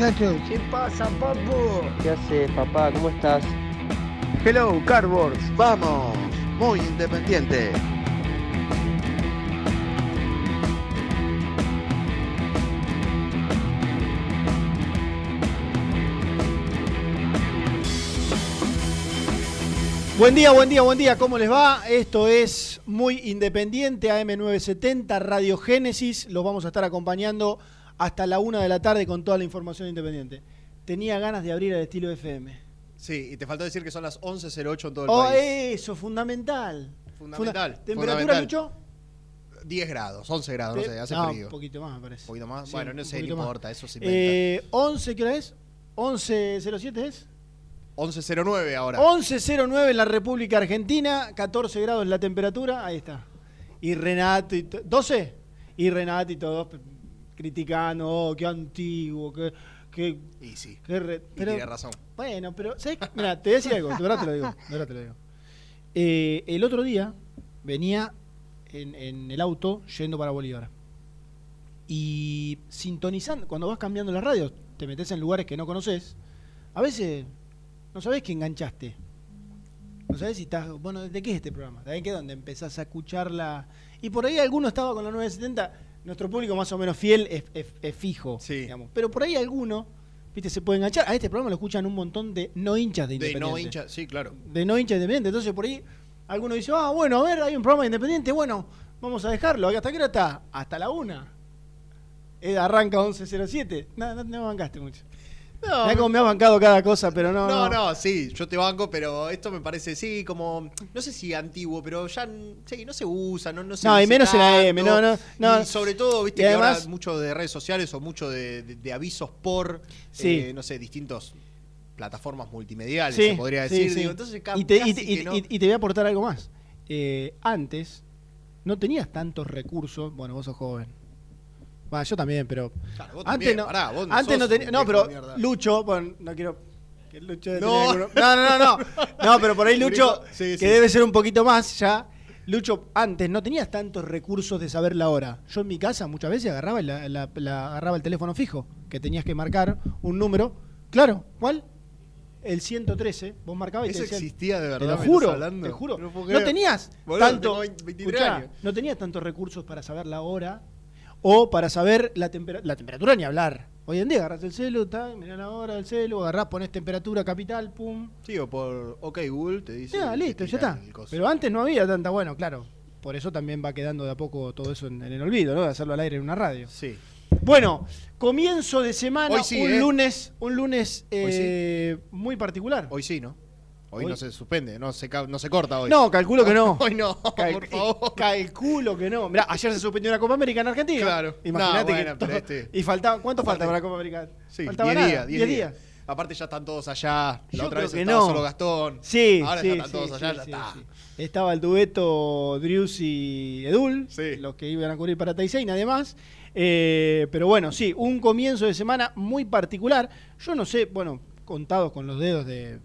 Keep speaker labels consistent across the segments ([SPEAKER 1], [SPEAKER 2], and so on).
[SPEAKER 1] Muchachos.
[SPEAKER 2] ¿Qué pasa, papu? ¿Qué haces, papá? ¿Cómo estás?
[SPEAKER 3] Hello, Cardboards. Vamos, muy independiente.
[SPEAKER 4] Buen día, buen día, buen día, ¿cómo les va? Esto es Muy Independiente, AM970, Radio Génesis. Los vamos a estar acompañando hasta la una de la tarde con toda la información independiente. Tenía ganas de abrir el estilo FM.
[SPEAKER 5] Sí, y te faltó decir que son las 11.08 en todo el
[SPEAKER 4] Oh,
[SPEAKER 5] país.
[SPEAKER 4] eso, fundamental.
[SPEAKER 5] Fundamental,
[SPEAKER 4] Funda- ¿Temperatura,
[SPEAKER 5] fundamental.
[SPEAKER 4] Lucho?
[SPEAKER 5] 10 grados, 11 grados, no sé, hace
[SPEAKER 4] no,
[SPEAKER 5] frío.
[SPEAKER 4] Un poquito más, me parece.
[SPEAKER 5] Un poquito más.
[SPEAKER 4] Sí,
[SPEAKER 5] bueno, no sé, no
[SPEAKER 4] más.
[SPEAKER 5] importa, eso se inventa.
[SPEAKER 4] Eh, 11, ¿qué hora es? 11.07 es.
[SPEAKER 5] 11.09 ahora.
[SPEAKER 4] 11.09 en la República Argentina, 14 grados la temperatura, ahí está. Y Renato y to- 12 y Renato y todos criticando, oh, qué antiguo, qué qué,
[SPEAKER 5] Y sí,
[SPEAKER 4] qué re-
[SPEAKER 5] y tiene razón.
[SPEAKER 4] bueno, pero ¿sabes qué? Mira, te voy a decir algo, de verdad te lo digo, de verdad te lo digo. Eh, el otro día venía en, en el auto yendo para Bolívar. Y sintonizando, cuando vas cambiando las radios, te metes en lugares que no conoces, a veces no sabés que enganchaste. No sabés si estás. Bueno, ¿de qué es este programa? ¿De qué? Donde empezás a escucharla. Y por ahí alguno estaba con la 970. Nuestro público más o menos fiel es, es- es fijo.
[SPEAKER 5] Sí.
[SPEAKER 4] digamos. Pero por ahí alguno, viste, se puede enganchar. A este programa lo escuchan un montón de no hinchas de
[SPEAKER 5] De
[SPEAKER 4] independiente.
[SPEAKER 5] no hincha, sí, claro.
[SPEAKER 4] De no hinchas de independiente. Entonces por ahí alguno dice, ah, bueno, a ver, hay un programa de independiente. Bueno, vamos a dejarlo. ¿Hasta qué hora está? Hasta la una. Eh, arranca 11.07. No, no, no bancaste mucho.
[SPEAKER 5] No,
[SPEAKER 4] Mirá cómo me has bancado cada cosa, pero no.
[SPEAKER 5] no, no, sí, yo te banco, pero esto me parece, sí, como, no sé si antiguo, pero ya, sí, no se usa, no, no se
[SPEAKER 4] No, y menos en la. M, no, no, no.
[SPEAKER 5] Y sobre todo, viste,
[SPEAKER 4] Y
[SPEAKER 5] que
[SPEAKER 4] además-
[SPEAKER 5] ahora mucho de redes sociales o mucho de, de- de avisos por,
[SPEAKER 4] Sí.
[SPEAKER 5] eh, no sé, distintos plataformas multimediales,
[SPEAKER 4] Sí,
[SPEAKER 5] se podría decir.
[SPEAKER 4] sí.
[SPEAKER 5] digo, entonces,
[SPEAKER 4] y, te,
[SPEAKER 5] no.
[SPEAKER 4] y- y te voy a aportar algo más. Eh, antes no tenías tantos recursos. Bueno, vos sos joven. Bueno, yo también, pero.
[SPEAKER 5] Claro, vos
[SPEAKER 4] antes
[SPEAKER 5] también,
[SPEAKER 4] no,
[SPEAKER 5] pará, vos no
[SPEAKER 4] antes no tenía. No, pero. Lucho, bueno, no quiero. Que Lucho debe
[SPEAKER 5] No.
[SPEAKER 4] no, no, no, no. No, pero por ahí Lucho,
[SPEAKER 5] Sí,
[SPEAKER 4] que debe ser un poquito más ya. Lucho, antes no tenías tantos recursos de saber la hora. Yo en mi casa muchas veces agarraba, la- la- la- agarraba el teléfono fijo, que tenías que marcar un número. Claro, ¿cuál? El 113. Vos marcabas y
[SPEAKER 5] Eso
[SPEAKER 4] te decían-
[SPEAKER 5] existía de
[SPEAKER 4] te
[SPEAKER 5] verdad.
[SPEAKER 4] lo
[SPEAKER 5] ¿me
[SPEAKER 4] juro,
[SPEAKER 5] hablando?
[SPEAKER 4] te juro.
[SPEAKER 5] No
[SPEAKER 4] tenías
[SPEAKER 5] Boludo,
[SPEAKER 4] tanto,
[SPEAKER 5] tengo 23
[SPEAKER 4] escuchá,
[SPEAKER 5] años.
[SPEAKER 4] no tenías tantos recursos para saber la hora o para saber la, tempera- la temperatura ni hablar. Hoy en día agarras el celu, ta, mirá la hora del celu, agarrás, pones temperatura capital, pum.
[SPEAKER 5] Sí, o por OK Google te dice.
[SPEAKER 4] Ya,
[SPEAKER 5] te
[SPEAKER 4] listo, ya está. Pero antes no había tanta, bueno, claro. Por eso también va quedando de a poco todo eso en, en el olvido, ¿no? De hacerlo al aire en una radio.
[SPEAKER 5] Sí.
[SPEAKER 4] Bueno, comienzo de semana,
[SPEAKER 5] sí,
[SPEAKER 4] un
[SPEAKER 5] ¿eh?
[SPEAKER 4] lunes, un lunes
[SPEAKER 5] sí.
[SPEAKER 4] eh, muy particular.
[SPEAKER 5] Hoy sí, ¿no? Hoy,
[SPEAKER 4] Hoy-
[SPEAKER 5] no se suspende, no se, no se corta hoy.
[SPEAKER 4] No, calculo que no.
[SPEAKER 5] Hoy no,
[SPEAKER 4] Cal-
[SPEAKER 5] por favor.
[SPEAKER 4] Calculo que no. Mirá, ayer se suspendió la Copa América en Argentina.
[SPEAKER 5] Claro.
[SPEAKER 4] Imagínate
[SPEAKER 5] No, bueno, este-
[SPEAKER 4] Y faltaba. ¿Cuánto falta para la Copa América?
[SPEAKER 5] Sí,
[SPEAKER 4] Faltaba
[SPEAKER 5] 10
[SPEAKER 4] nada,
[SPEAKER 5] días, 10
[SPEAKER 4] 10
[SPEAKER 5] días. Aparte ya están todos allá. La
[SPEAKER 4] Yo
[SPEAKER 5] otra vez estaba
[SPEAKER 4] no.
[SPEAKER 5] solo Gastón.
[SPEAKER 4] Sí,
[SPEAKER 5] Ahora
[SPEAKER 4] sí,
[SPEAKER 5] están
[SPEAKER 4] sí,
[SPEAKER 5] todos allá,
[SPEAKER 4] sí,
[SPEAKER 5] ya está.
[SPEAKER 4] Estaba el dueto Drius y Edul,
[SPEAKER 5] Sí.
[SPEAKER 4] los que iban a cubrir para Taizé y nadie más. Eh, pero bueno, sí, un comienzo de semana muy particular. Yo no sé, bueno, contados con los dedos de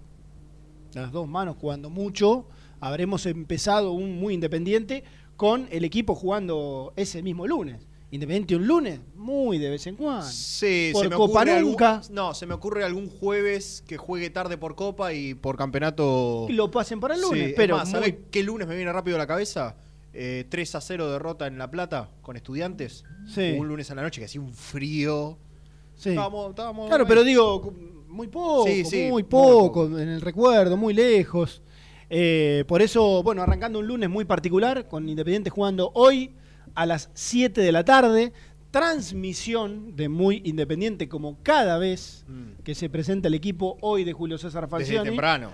[SPEAKER 4] las dos manos, jugando mucho, habremos empezado un muy independiente con el equipo jugando ese mismo lunes. Independiente un lunes, muy de vez en cuando.
[SPEAKER 5] Sí,
[SPEAKER 4] Por
[SPEAKER 5] se me
[SPEAKER 4] Copa
[SPEAKER 5] ocurre algún-
[SPEAKER 4] nunca.
[SPEAKER 5] no, se me ocurre algún jueves que juegue tarde por Copa y por campeonato.
[SPEAKER 4] Y lo pasen para el lunes,
[SPEAKER 5] Sí,
[SPEAKER 4] pero
[SPEAKER 5] más,
[SPEAKER 4] muy-
[SPEAKER 5] ¿sabés qué lunes me viene rápido a la cabeza? Eh, 3 a 0 derrota en La Plata con estudiantes.
[SPEAKER 4] Sí.
[SPEAKER 5] Un lunes a la noche que hacía un frío.
[SPEAKER 4] sí.
[SPEAKER 5] Estábamos- estábamos
[SPEAKER 4] Claro,
[SPEAKER 5] ahí.
[SPEAKER 4] pero digo, muy poco,
[SPEAKER 5] Sí, sí,
[SPEAKER 4] muy
[SPEAKER 5] muy
[SPEAKER 4] poco, en el recuerdo, muy lejos. Eh, por eso, bueno, arrancando un lunes muy particular, con Independiente jugando hoy a las 7 de la tarde, transmisión de Muy Independiente, como cada vez
[SPEAKER 5] Mm.
[SPEAKER 4] que se presenta el equipo hoy de Julio César
[SPEAKER 5] Desde
[SPEAKER 4] Falcioni.
[SPEAKER 5] temprano.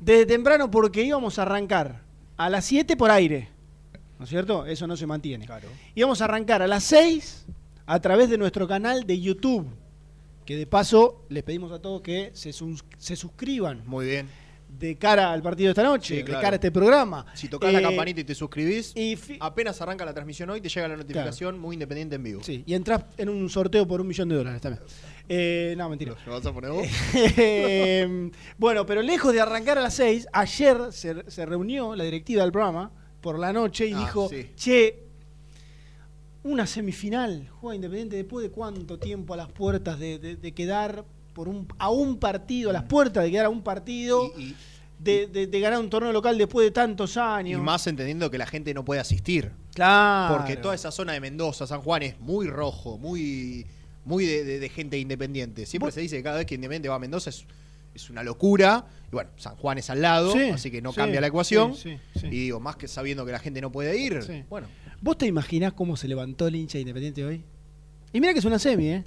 [SPEAKER 4] Desde temprano porque íbamos a arrancar a las 7 por aire, ¿no es cierto? Eso no se mantiene.
[SPEAKER 5] Claro.
[SPEAKER 4] Íbamos a arrancar a las 6 a través de nuestro canal de YouTube. Que de paso les pedimos a todos que se, sus- se suscriban
[SPEAKER 5] Muy bien.
[SPEAKER 4] de cara al partido de esta noche,
[SPEAKER 5] Sí, claro.
[SPEAKER 4] de cara a este programa.
[SPEAKER 5] Si tocas la
[SPEAKER 4] Eh,
[SPEAKER 5] campanita y te suscribís,
[SPEAKER 4] y
[SPEAKER 5] apenas arranca la transmisión hoy, te llega la notificación muy independiente en vivo.
[SPEAKER 4] Sí, y entras en un sorteo por un millón de dólares también. Eh, no, mentira.
[SPEAKER 5] ¿Lo vas a poner vos?
[SPEAKER 4] Eh, bueno, pero lejos de arrancar a las 6, ayer se, se reunió la directiva del programa por la noche y
[SPEAKER 5] Ah,
[SPEAKER 4] dijo,
[SPEAKER 5] sí.
[SPEAKER 4] che, una semifinal, juega Independiente después de cuánto tiempo a las puertas de, de- de quedar por un, a un partido, a las puertas de quedar a un partido,
[SPEAKER 5] Y, y-
[SPEAKER 4] de, de- de ganar un torneo local después de tantos
[SPEAKER 5] y
[SPEAKER 4] años.
[SPEAKER 5] más entendiendo que la gente no puede asistir.
[SPEAKER 4] claro.
[SPEAKER 5] Porque toda esa zona de Mendoza, San Juan es muy rojo, muy, muy de, de- de gente independiente. Siempre
[SPEAKER 4] Vos-
[SPEAKER 5] se dice que cada vez que Independiente va a Mendoza es, es una locura. Y bueno, San Juan es al lado,
[SPEAKER 4] Sí,
[SPEAKER 5] así que no
[SPEAKER 4] sí,
[SPEAKER 5] cambia la ecuación.
[SPEAKER 4] sí.
[SPEAKER 5] Y digo, más que sabiendo que la gente no puede ir,
[SPEAKER 4] Sí.
[SPEAKER 5] bueno.
[SPEAKER 4] ¿Vos te imaginás cómo se levantó el hincha de Independiente hoy? Y mira que es una semi, ¿eh?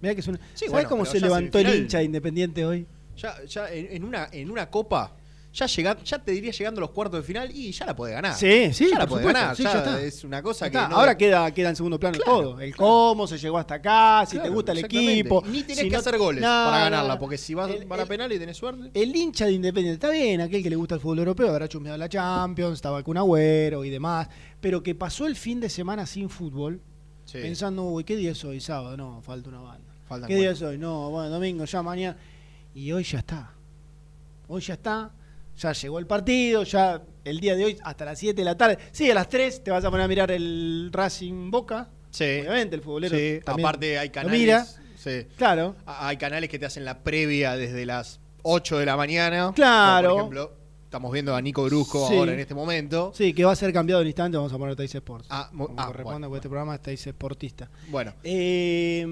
[SPEAKER 4] Mirá que es una...
[SPEAKER 5] Sí,
[SPEAKER 4] ¿Sabés
[SPEAKER 5] bueno,
[SPEAKER 4] cómo se levantó el hincha de Independiente hoy?
[SPEAKER 5] Ya, ya en, en una, en una copa, ya llega, ya te diría llegando a los cuartos de final y ya la puede ganar.
[SPEAKER 4] Sí, sí,
[SPEAKER 5] ya la puede ganar.
[SPEAKER 4] sí,
[SPEAKER 5] ya
[SPEAKER 4] ya está.
[SPEAKER 5] Es una cosa que. no-
[SPEAKER 4] Ahora queda, queda en segundo plano
[SPEAKER 5] Claro,
[SPEAKER 4] todo. El cómo se llegó hasta acá, si
[SPEAKER 5] Claro,
[SPEAKER 4] te gusta el equipo.
[SPEAKER 5] Ni tenés
[SPEAKER 4] si
[SPEAKER 5] que
[SPEAKER 4] no-
[SPEAKER 5] hacer goles
[SPEAKER 4] No,
[SPEAKER 5] para ganarla, porque si vas
[SPEAKER 4] El-
[SPEAKER 5] para penal y tenés suerte.
[SPEAKER 4] El hincha de Independiente está bien, aquel que le gusta el fútbol europeo, habrá chusmeado la Champions, estaba con Agüero y demás, pero que pasó el fin de semana sin fútbol,
[SPEAKER 5] Sí.
[SPEAKER 4] pensando, uy, ¿qué día es hoy? Sábado, no, falta una banda.
[SPEAKER 5] Faltan
[SPEAKER 4] ¿Qué día es hoy? No, bueno, domingo, ya mañana. Y hoy ya está. Hoy ya está. Ya llegó el partido, ya el día de hoy hasta las 7 de la tarde. Sí, a las 3 te vas a poner a mirar el Racing Boca.
[SPEAKER 5] Sí.
[SPEAKER 4] Obviamente, el futbolero
[SPEAKER 5] Sí,
[SPEAKER 4] también
[SPEAKER 5] aparte hay canales.
[SPEAKER 4] mira.
[SPEAKER 5] sí.
[SPEAKER 4] Claro.
[SPEAKER 5] Hay canales que te hacen la previa desde las 8 de la mañana.
[SPEAKER 4] Claro.
[SPEAKER 5] Por ejemplo, estamos viendo a Nico Brusco
[SPEAKER 4] Sí.
[SPEAKER 5] ahora en este momento.
[SPEAKER 4] Sí, que va a ser cambiado al instante, vamos a poner Teis Sports.
[SPEAKER 5] Ah,
[SPEAKER 4] Como
[SPEAKER 5] ah,
[SPEAKER 4] corresponde,
[SPEAKER 5] bueno,
[SPEAKER 4] porque este programa es Teis Sportista.
[SPEAKER 5] Bueno.
[SPEAKER 4] Eh,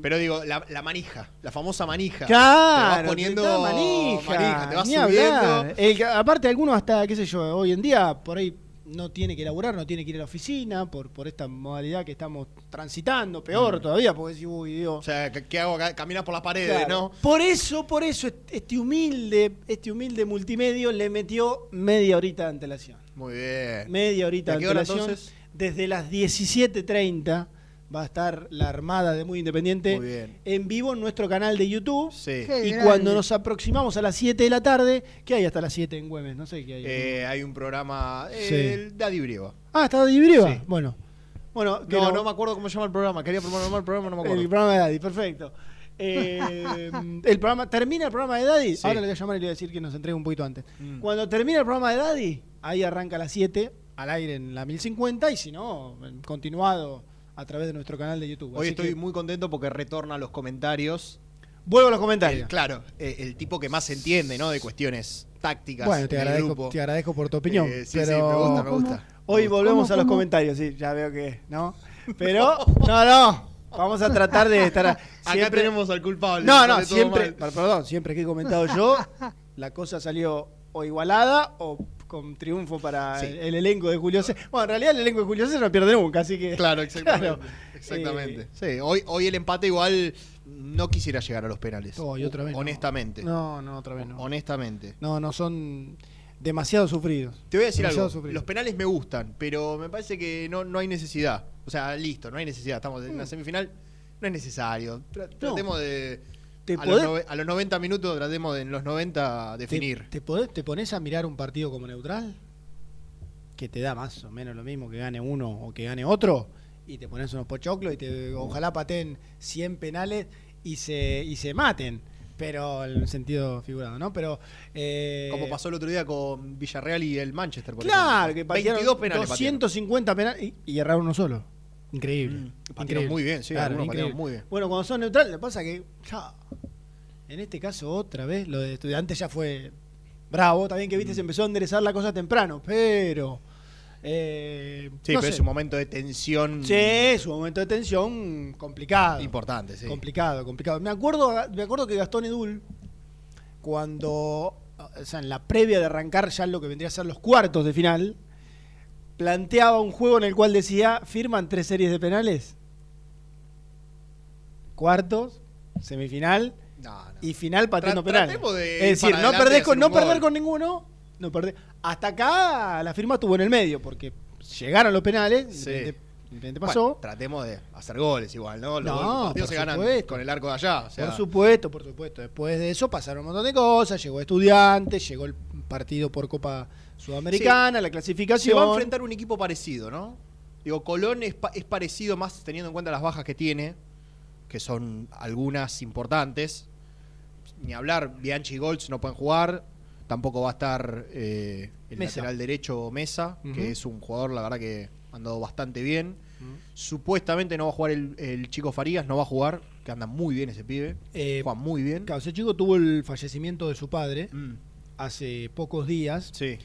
[SPEAKER 5] Pero digo, la, la manija, la famosa manija.
[SPEAKER 4] Claro,
[SPEAKER 5] Te vas poniendo
[SPEAKER 4] está manija,
[SPEAKER 5] manija, te vas subiendo.
[SPEAKER 4] El aparte, algunos hasta, qué sé yo, hoy en día por ahí no tiene que laburar, no tiene que ir a la oficina por, por esta modalidad que estamos transitando, peor todavía, porque decís, uy, Dios.
[SPEAKER 5] Mm. O sea, ¿qué, hago acá? Caminar por las paredes,
[SPEAKER 4] Claro.
[SPEAKER 5] ¿no?
[SPEAKER 4] Por eso, por eso, este humilde, este humilde multimedio le metió media horita de antelación.
[SPEAKER 5] Muy bien.
[SPEAKER 4] Media horita
[SPEAKER 5] ¿De qué hora,
[SPEAKER 4] antelación.
[SPEAKER 5] entonces?
[SPEAKER 4] Desde las 17.30 va a estar la Armada de Muy Independiente
[SPEAKER 5] Muy bien.
[SPEAKER 4] en vivo en nuestro canal de YouTube.
[SPEAKER 5] Sí.
[SPEAKER 4] Y
[SPEAKER 2] grande.
[SPEAKER 4] cuando nos aproximamos a las 7 de la tarde, ¿qué hay hasta las 7 en Güemes? No sé qué hay.
[SPEAKER 5] Eh, hay un programa.
[SPEAKER 4] Sí.
[SPEAKER 5] Eh, el Daddy Brieva.
[SPEAKER 4] ah, ¿está dividido?
[SPEAKER 5] sí.
[SPEAKER 4] Bueno. Bueno, que
[SPEAKER 5] No, me acuerdo cómo se llama el programa. Quería programar el programa, no me
[SPEAKER 4] El
[SPEAKER 5] acuerdo.
[SPEAKER 4] programa de Daddy, perfecto. Eh, el programa termina el programa de Daddy.
[SPEAKER 5] Sí.
[SPEAKER 4] Ahora le voy a llamar y le voy a decir que nos entregue un poquito antes.
[SPEAKER 5] Mm.
[SPEAKER 4] Cuando termina el programa de Daddy, ahí arranca a las 7 al aire en la 1050 y si no, continuado a través de nuestro canal de YouTube.
[SPEAKER 5] Hoy
[SPEAKER 4] Así
[SPEAKER 5] estoy
[SPEAKER 4] que
[SPEAKER 5] muy contento porque retorna los comentarios.
[SPEAKER 4] vuelvo a los comentarios.
[SPEAKER 5] El- claro, eh, el tipo que más entiende, ¿no? De cuestiones tácticas.
[SPEAKER 4] bueno, te
[SPEAKER 5] en el
[SPEAKER 4] agradezco,
[SPEAKER 5] grupo.
[SPEAKER 4] te agradezco por tu opinión.
[SPEAKER 5] Eh, sí,
[SPEAKER 4] pero
[SPEAKER 5] sí, me gusta, me gusta.
[SPEAKER 4] Hoy volvemos
[SPEAKER 2] ¿Cómo,
[SPEAKER 4] a los
[SPEAKER 2] cómo?
[SPEAKER 4] comentarios, sí, ya veo que, ¿no? Pero, no, no, vamos a tratar de estar
[SPEAKER 5] Acá
[SPEAKER 4] siempre-
[SPEAKER 5] tenemos al culpable.
[SPEAKER 4] No, no, siempre, perdón, siempre que he comentado yo, la cosa salió o igualada o con triunfo para
[SPEAKER 5] Sí.
[SPEAKER 4] el, el elenco de Julio César. Bueno, en realidad el elenco de Julio César no pierde nunca, así que...
[SPEAKER 5] Claro, exactamente.
[SPEAKER 4] Claro.
[SPEAKER 5] Exactamente.
[SPEAKER 4] Eh,
[SPEAKER 5] sí, hoy, hoy el empate igual no quisiera llegar a los penales.
[SPEAKER 4] Oh, y otra vez.
[SPEAKER 5] Honestamente.
[SPEAKER 4] No, no, otra vez no.
[SPEAKER 5] Honestamente.
[SPEAKER 4] No, no, son demasiado sufridos.
[SPEAKER 5] Te voy a decir
[SPEAKER 4] Demasiado
[SPEAKER 5] algo.
[SPEAKER 4] sufridos.
[SPEAKER 5] Los penales me gustan, pero me parece que no, no hay necesidad. O sea, listo, no hay necesidad. Estamos en la
[SPEAKER 4] Mm.
[SPEAKER 5] semifinal. No es necesario. Tra- Tratemos de.
[SPEAKER 4] ¿Te
[SPEAKER 5] A los,
[SPEAKER 4] podés-
[SPEAKER 5] nove- a los 90 minutos tratemos de en los 90
[SPEAKER 4] ¿Te,
[SPEAKER 5] definir.
[SPEAKER 4] te, podés- te pones a mirar un partido como neutral? Que te da más o menos lo mismo que gane uno o que gane otro. y te pones unos pochoclos y te, ojalá pateen 100 penales y se, y se maten. Pero en el sentido figurado, ¿no? Pero. eh,
[SPEAKER 5] Como pasó el otro día con Villarreal y el Manchester, por
[SPEAKER 4] Claro,
[SPEAKER 5] ejemplo.
[SPEAKER 4] que patearon
[SPEAKER 5] 22 penales.
[SPEAKER 4] 250 penales y, y erraron uno solo. Increíble.
[SPEAKER 5] Mm,
[SPEAKER 4] increíble.
[SPEAKER 5] muy bien, sí, algunos patearon muy bien.
[SPEAKER 4] Bueno, cuando son neutrales, lo que pasa que. ya, en este caso, otra vez, lo de estudiantes ya fue bravo. También que viste,
[SPEAKER 5] Mm.
[SPEAKER 4] se empezó a enderezar la cosa temprano, pero. eh,
[SPEAKER 5] Sí,
[SPEAKER 4] no
[SPEAKER 5] pero
[SPEAKER 4] sé.
[SPEAKER 5] es un momento de tensión
[SPEAKER 4] Sí, es un momento de tensión complicado.
[SPEAKER 5] importante, sí.
[SPEAKER 4] Complicado, complicado. Me acuerdo, me acuerdo que Gastón Edul, cuando, o sea, en la previa de arrancar ya lo que vendría a ser los cuartos de final, planteaba un juego en el cual decía, firman tres series de penales, cuartos, semifinal
[SPEAKER 5] No, no.
[SPEAKER 4] y final pateando
[SPEAKER 5] Tra- de
[SPEAKER 4] Es
[SPEAKER 5] ir
[SPEAKER 4] decir, no, perdés con, perder con ninguno, no perdés. Hasta acá la firma estuvo en el medio, porque llegaron los penales,
[SPEAKER 5] Sí.
[SPEAKER 4] Independiente
[SPEAKER 5] Bueno,
[SPEAKER 4] pasó.
[SPEAKER 5] tratemos de hacer goles igual, ¿no? Los
[SPEAKER 4] No,
[SPEAKER 5] partidos se ganan
[SPEAKER 4] supuesto.
[SPEAKER 5] con el arco de allá. O sea,
[SPEAKER 4] Por supuesto, por supuesto. Después de eso pasaron un montón de cosas. Llegó Estudiantes, llegó el partido por Copa Sudamericana, la
[SPEAKER 5] se
[SPEAKER 4] clasificación.
[SPEAKER 5] va a enfrentar un equipo parecido, ¿no? Digo, Colón es, pa- es parecido más teniendo en cuenta las bajas que tiene, que son algunas importantes. Ni hablar, Bianchi y Golds no pueden jugar. Tampoco va a estar eh, el
[SPEAKER 4] Mesa.
[SPEAKER 5] lateral derecho Mesa, que es un jugador, la verdad, que ha andado bastante bien. Supuestamente no va a jugar el, el chico Farías, no va a jugar, que anda muy bien ese pibe.
[SPEAKER 4] Eh,
[SPEAKER 5] Juega muy bien.
[SPEAKER 4] Claro, ese chico tuvo el fallecimiento de su padre
[SPEAKER 5] Mm,
[SPEAKER 4] hace pocos días.
[SPEAKER 5] sí.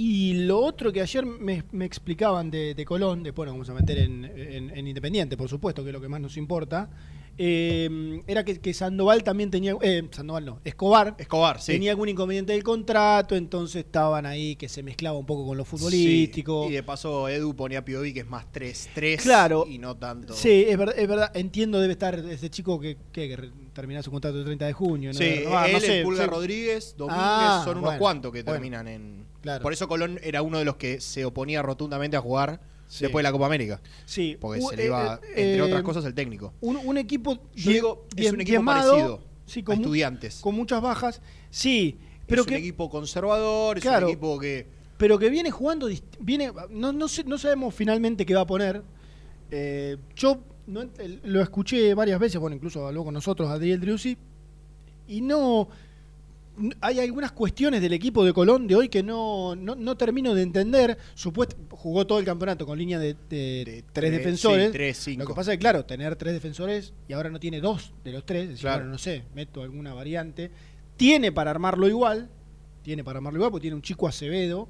[SPEAKER 4] Y lo otro que ayer me, me explicaban de, de Colón, después nos vamos a meter en, en- en Independiente, por supuesto, que es lo que más nos importa, eh, era que, que Sandoval también tenía, eh, Sandoval no, Escobar,
[SPEAKER 5] Escobar, sí.
[SPEAKER 4] tenía algún inconveniente del contrato, entonces estaban ahí que se mezclaba un poco con lo futbolístico.
[SPEAKER 5] Sí, Y de paso Edu ponía a Piovi que es más 3-3
[SPEAKER 4] Claro.
[SPEAKER 5] y no tanto.
[SPEAKER 4] Sí, es verdad, es verdad, entiendo debe estar ese chico que, que, terminó su contrato el 30 de junio. ¿no?
[SPEAKER 5] Sí,
[SPEAKER 4] renovar,
[SPEAKER 5] él,
[SPEAKER 4] no sé,
[SPEAKER 5] el Pulga. Rodríguez, Domínguez,
[SPEAKER 4] Ah,
[SPEAKER 5] son unos
[SPEAKER 4] bueno,
[SPEAKER 5] cuantos que
[SPEAKER 4] bueno.
[SPEAKER 5] terminan en.
[SPEAKER 4] Claro.
[SPEAKER 5] Por eso Colón era uno de los que se oponía rotundamente a jugar
[SPEAKER 4] Sí.
[SPEAKER 5] después de la Copa América.
[SPEAKER 4] Sí,
[SPEAKER 5] Porque
[SPEAKER 4] u-
[SPEAKER 5] se le iba,
[SPEAKER 4] eh,
[SPEAKER 5] entre
[SPEAKER 4] eh,
[SPEAKER 5] otras cosas, el técnico.
[SPEAKER 4] Un, un equipo,
[SPEAKER 5] Yo digo, es un equipo parecido
[SPEAKER 4] sí, con,
[SPEAKER 5] estudiantes.
[SPEAKER 4] con muchas bajas. Sí, pero
[SPEAKER 5] es
[SPEAKER 4] que,
[SPEAKER 5] un equipo conservador, es
[SPEAKER 4] Claro.
[SPEAKER 5] un equipo que.
[SPEAKER 4] pero que viene jugando, viene, no, no, sé- no sabemos finalmente qué va a poner. Eh, yo no lo escuché varias veces, bueno, incluso habló con nosotros Adriel Driussi, y no, hay algunas cuestiones del equipo de Colón de hoy que no, no, no termino de entender. Supuesto, jugó todo el campeonato con línea de, de
[SPEAKER 5] de
[SPEAKER 4] tres defensores.
[SPEAKER 5] sí, tres, cinco.
[SPEAKER 4] Lo que pasa es que, claro, tener tres defensores y ahora no tiene dos de los tres, es decir,
[SPEAKER 5] Claro.
[SPEAKER 4] bueno, no sé, meto alguna variante. Tiene para armarlo igual, tiene para armarlo igual, porque tiene un chico Acevedo,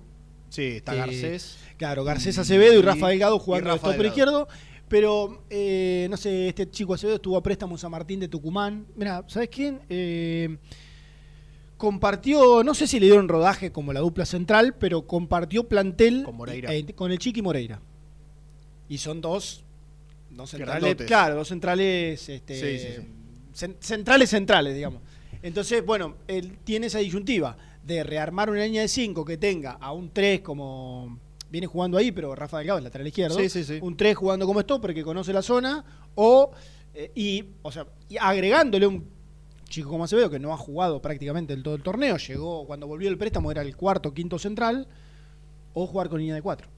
[SPEAKER 5] Sí, está
[SPEAKER 4] eh,
[SPEAKER 5] Garcés.
[SPEAKER 4] Claro, Garcés Acevedo y,
[SPEAKER 5] y-
[SPEAKER 4] Rafa Delgado jugando de
[SPEAKER 5] Delgado.
[SPEAKER 4] izquierdo. Pero, eh, no sé, este chico Acevedo estuvo a préstamo en San Martín de Tucumán. Mira, ¿sabes quién? Eh, compartió, no sé si le dieron rodaje como la dupla central, pero compartió plantel
[SPEAKER 5] Con Moreira.
[SPEAKER 4] eh, con el Chiqui Moreira. Y son dos, dos centrales,
[SPEAKER 5] Grandotes.
[SPEAKER 4] claro, dos centrales, este,
[SPEAKER 5] Sí, sí, sí.
[SPEAKER 4] cen- centrales centrales, digamos. Entonces, bueno, él tiene esa disyuntiva de rearmar una línea de 5 que tenga a un 3 como viene jugando ahí, pero Rafa Delgado es lateral izquierdo.
[SPEAKER 5] Sí, sí, sí.
[SPEAKER 4] Un 3 jugando como stopper que conoce la zona o eh, y o sea, y agregándole un chico como Acevedo que no ha jugado prácticamente en todo el torneo, llegó cuando volvió el préstamo era el cuarto, quinto central o jugar con línea de 4.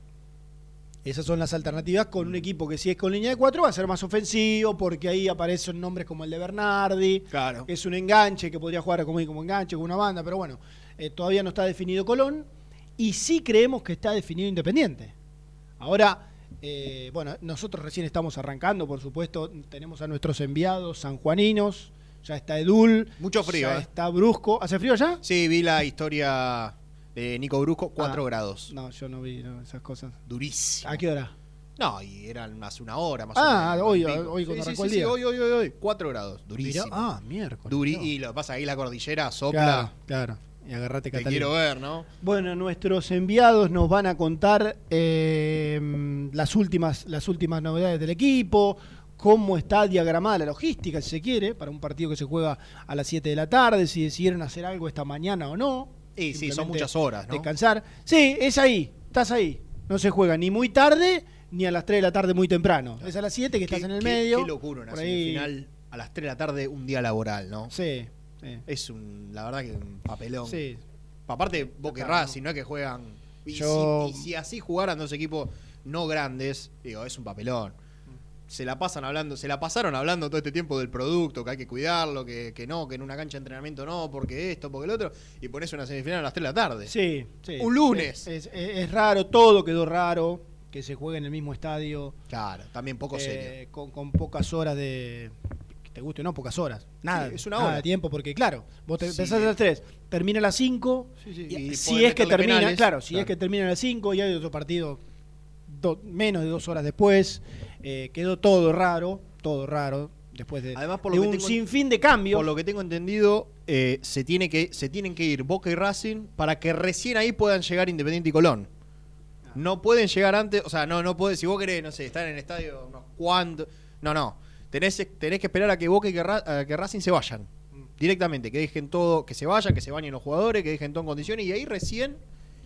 [SPEAKER 4] Esas son las alternativas con un equipo que si es con línea de 4 va a ser más ofensivo porque ahí aparecen nombres como el de Bernardi,
[SPEAKER 5] Claro.
[SPEAKER 4] que es un enganche que podría jugar como, como enganche con una banda, pero bueno, eh, todavía no está definido Colón y sí creemos que está definido Independiente. Ahora, eh, bueno, nosotros recién estamos arrancando, por supuesto, tenemos a nuestros enviados sanjuaninos, ya está Edul,
[SPEAKER 5] Mucho frío,
[SPEAKER 4] ya
[SPEAKER 5] eh.
[SPEAKER 4] está Brusco, ¿hace frío ya?
[SPEAKER 5] Sí, vi la historia de Nico Brusco, 4
[SPEAKER 4] Ah.
[SPEAKER 5] grados.
[SPEAKER 4] No, yo no vi no, esas cosas.
[SPEAKER 5] Durísimo.
[SPEAKER 4] ¿A qué hora?
[SPEAKER 5] No, y eran hace una hora más
[SPEAKER 4] Ah,
[SPEAKER 5] o menos.
[SPEAKER 4] hoy-
[SPEAKER 5] y pico.
[SPEAKER 4] hoy cuando
[SPEAKER 5] sí, sí,
[SPEAKER 4] arrancó
[SPEAKER 5] sí,
[SPEAKER 4] el
[SPEAKER 5] sí,
[SPEAKER 4] día.
[SPEAKER 5] hoy, hoy, hoy, hoy. 4 grados. Durísimo.
[SPEAKER 4] Mirá, ah, miércoles.
[SPEAKER 5] Duri-
[SPEAKER 4] no.
[SPEAKER 5] Y lo pasa ahí la cordillera sopla.
[SPEAKER 4] Claro, claro. Y agarrate
[SPEAKER 5] Te
[SPEAKER 4] Catalina.
[SPEAKER 5] quiero ver, ¿no?
[SPEAKER 4] Bueno, nuestros enviados nos van a contar eh, las, últimas, las últimas novedades del equipo, cómo está diagramada la logística, si se quiere, para un partido que se juega a las 7 de la tarde, si decidieron hacer algo esta mañana o no.
[SPEAKER 5] Y sí, son muchas horas, ¿no?
[SPEAKER 4] Descansar. Sí, es ahí, estás ahí. No se juega ni muy tarde ni a las 3 de la tarde muy temprano. Es a las 7 que estás en el
[SPEAKER 5] qué-
[SPEAKER 4] medio.
[SPEAKER 5] Qué locura una semifinal a las 3 de la tarde, un día laboral, ¿no?
[SPEAKER 4] Sí, sí.
[SPEAKER 5] Es un, la verdad que un papelón.
[SPEAKER 4] sí.
[SPEAKER 5] Aparte, vos querrás,
[SPEAKER 4] ¿no?
[SPEAKER 5] si no es que juegan. Y,
[SPEAKER 4] Yo-
[SPEAKER 5] si, y si así jugaran dos equipos no grandes, digo, es un papelón. Se la pasan hablando, se la pasaron hablando todo este tiempo del producto, que hay que cuidarlo, que, que no, que en una cancha de entrenamiento no, porque esto, porque el otro, y pones una semifinal a las 3 de la tarde.
[SPEAKER 4] Sí, sí.
[SPEAKER 5] Un lunes.
[SPEAKER 4] Es, es- es raro, todo quedó raro, que se juegue en el mismo estadio.
[SPEAKER 5] Claro, también poco
[SPEAKER 4] eh,
[SPEAKER 5] serio.
[SPEAKER 4] Con, con pocas horas de. te guste o no, pocas horas. Nada,
[SPEAKER 5] Sí, es una
[SPEAKER 4] nada
[SPEAKER 5] hora.
[SPEAKER 4] de tiempo, porque claro, vos te
[SPEAKER 5] Sí.
[SPEAKER 4] empezás a las 3, termina a las 5.
[SPEAKER 5] Sí, sí,
[SPEAKER 4] y- si es que termina,
[SPEAKER 5] penales,
[SPEAKER 4] claro, si
[SPEAKER 5] claro.
[SPEAKER 4] es que termina a las 5 y hay otro partido do- menos de dos horas después, eh, quedó todo raro, todo raro, después de,
[SPEAKER 5] Además, por
[SPEAKER 4] de
[SPEAKER 5] lo que
[SPEAKER 4] un
[SPEAKER 5] tengo-
[SPEAKER 4] sinfín de cambios.
[SPEAKER 5] Por lo que tengo entendido, eh, se, tiene que, se tienen que ir Boca y Racing para que recién ahí puedan llegar Independiente y Colón. No pueden llegar antes, o sea, no, no puede, si vos querés, no sé, estar en el estadio, no, ¿cuándo? No, no. Tenés, tenés que esperar a que Boca y que, Ra- a que Racing se vayan. Directamente, que dejen todo, que se vayan, que se bañen los jugadores, que dejen todo en condiciones y ahí recién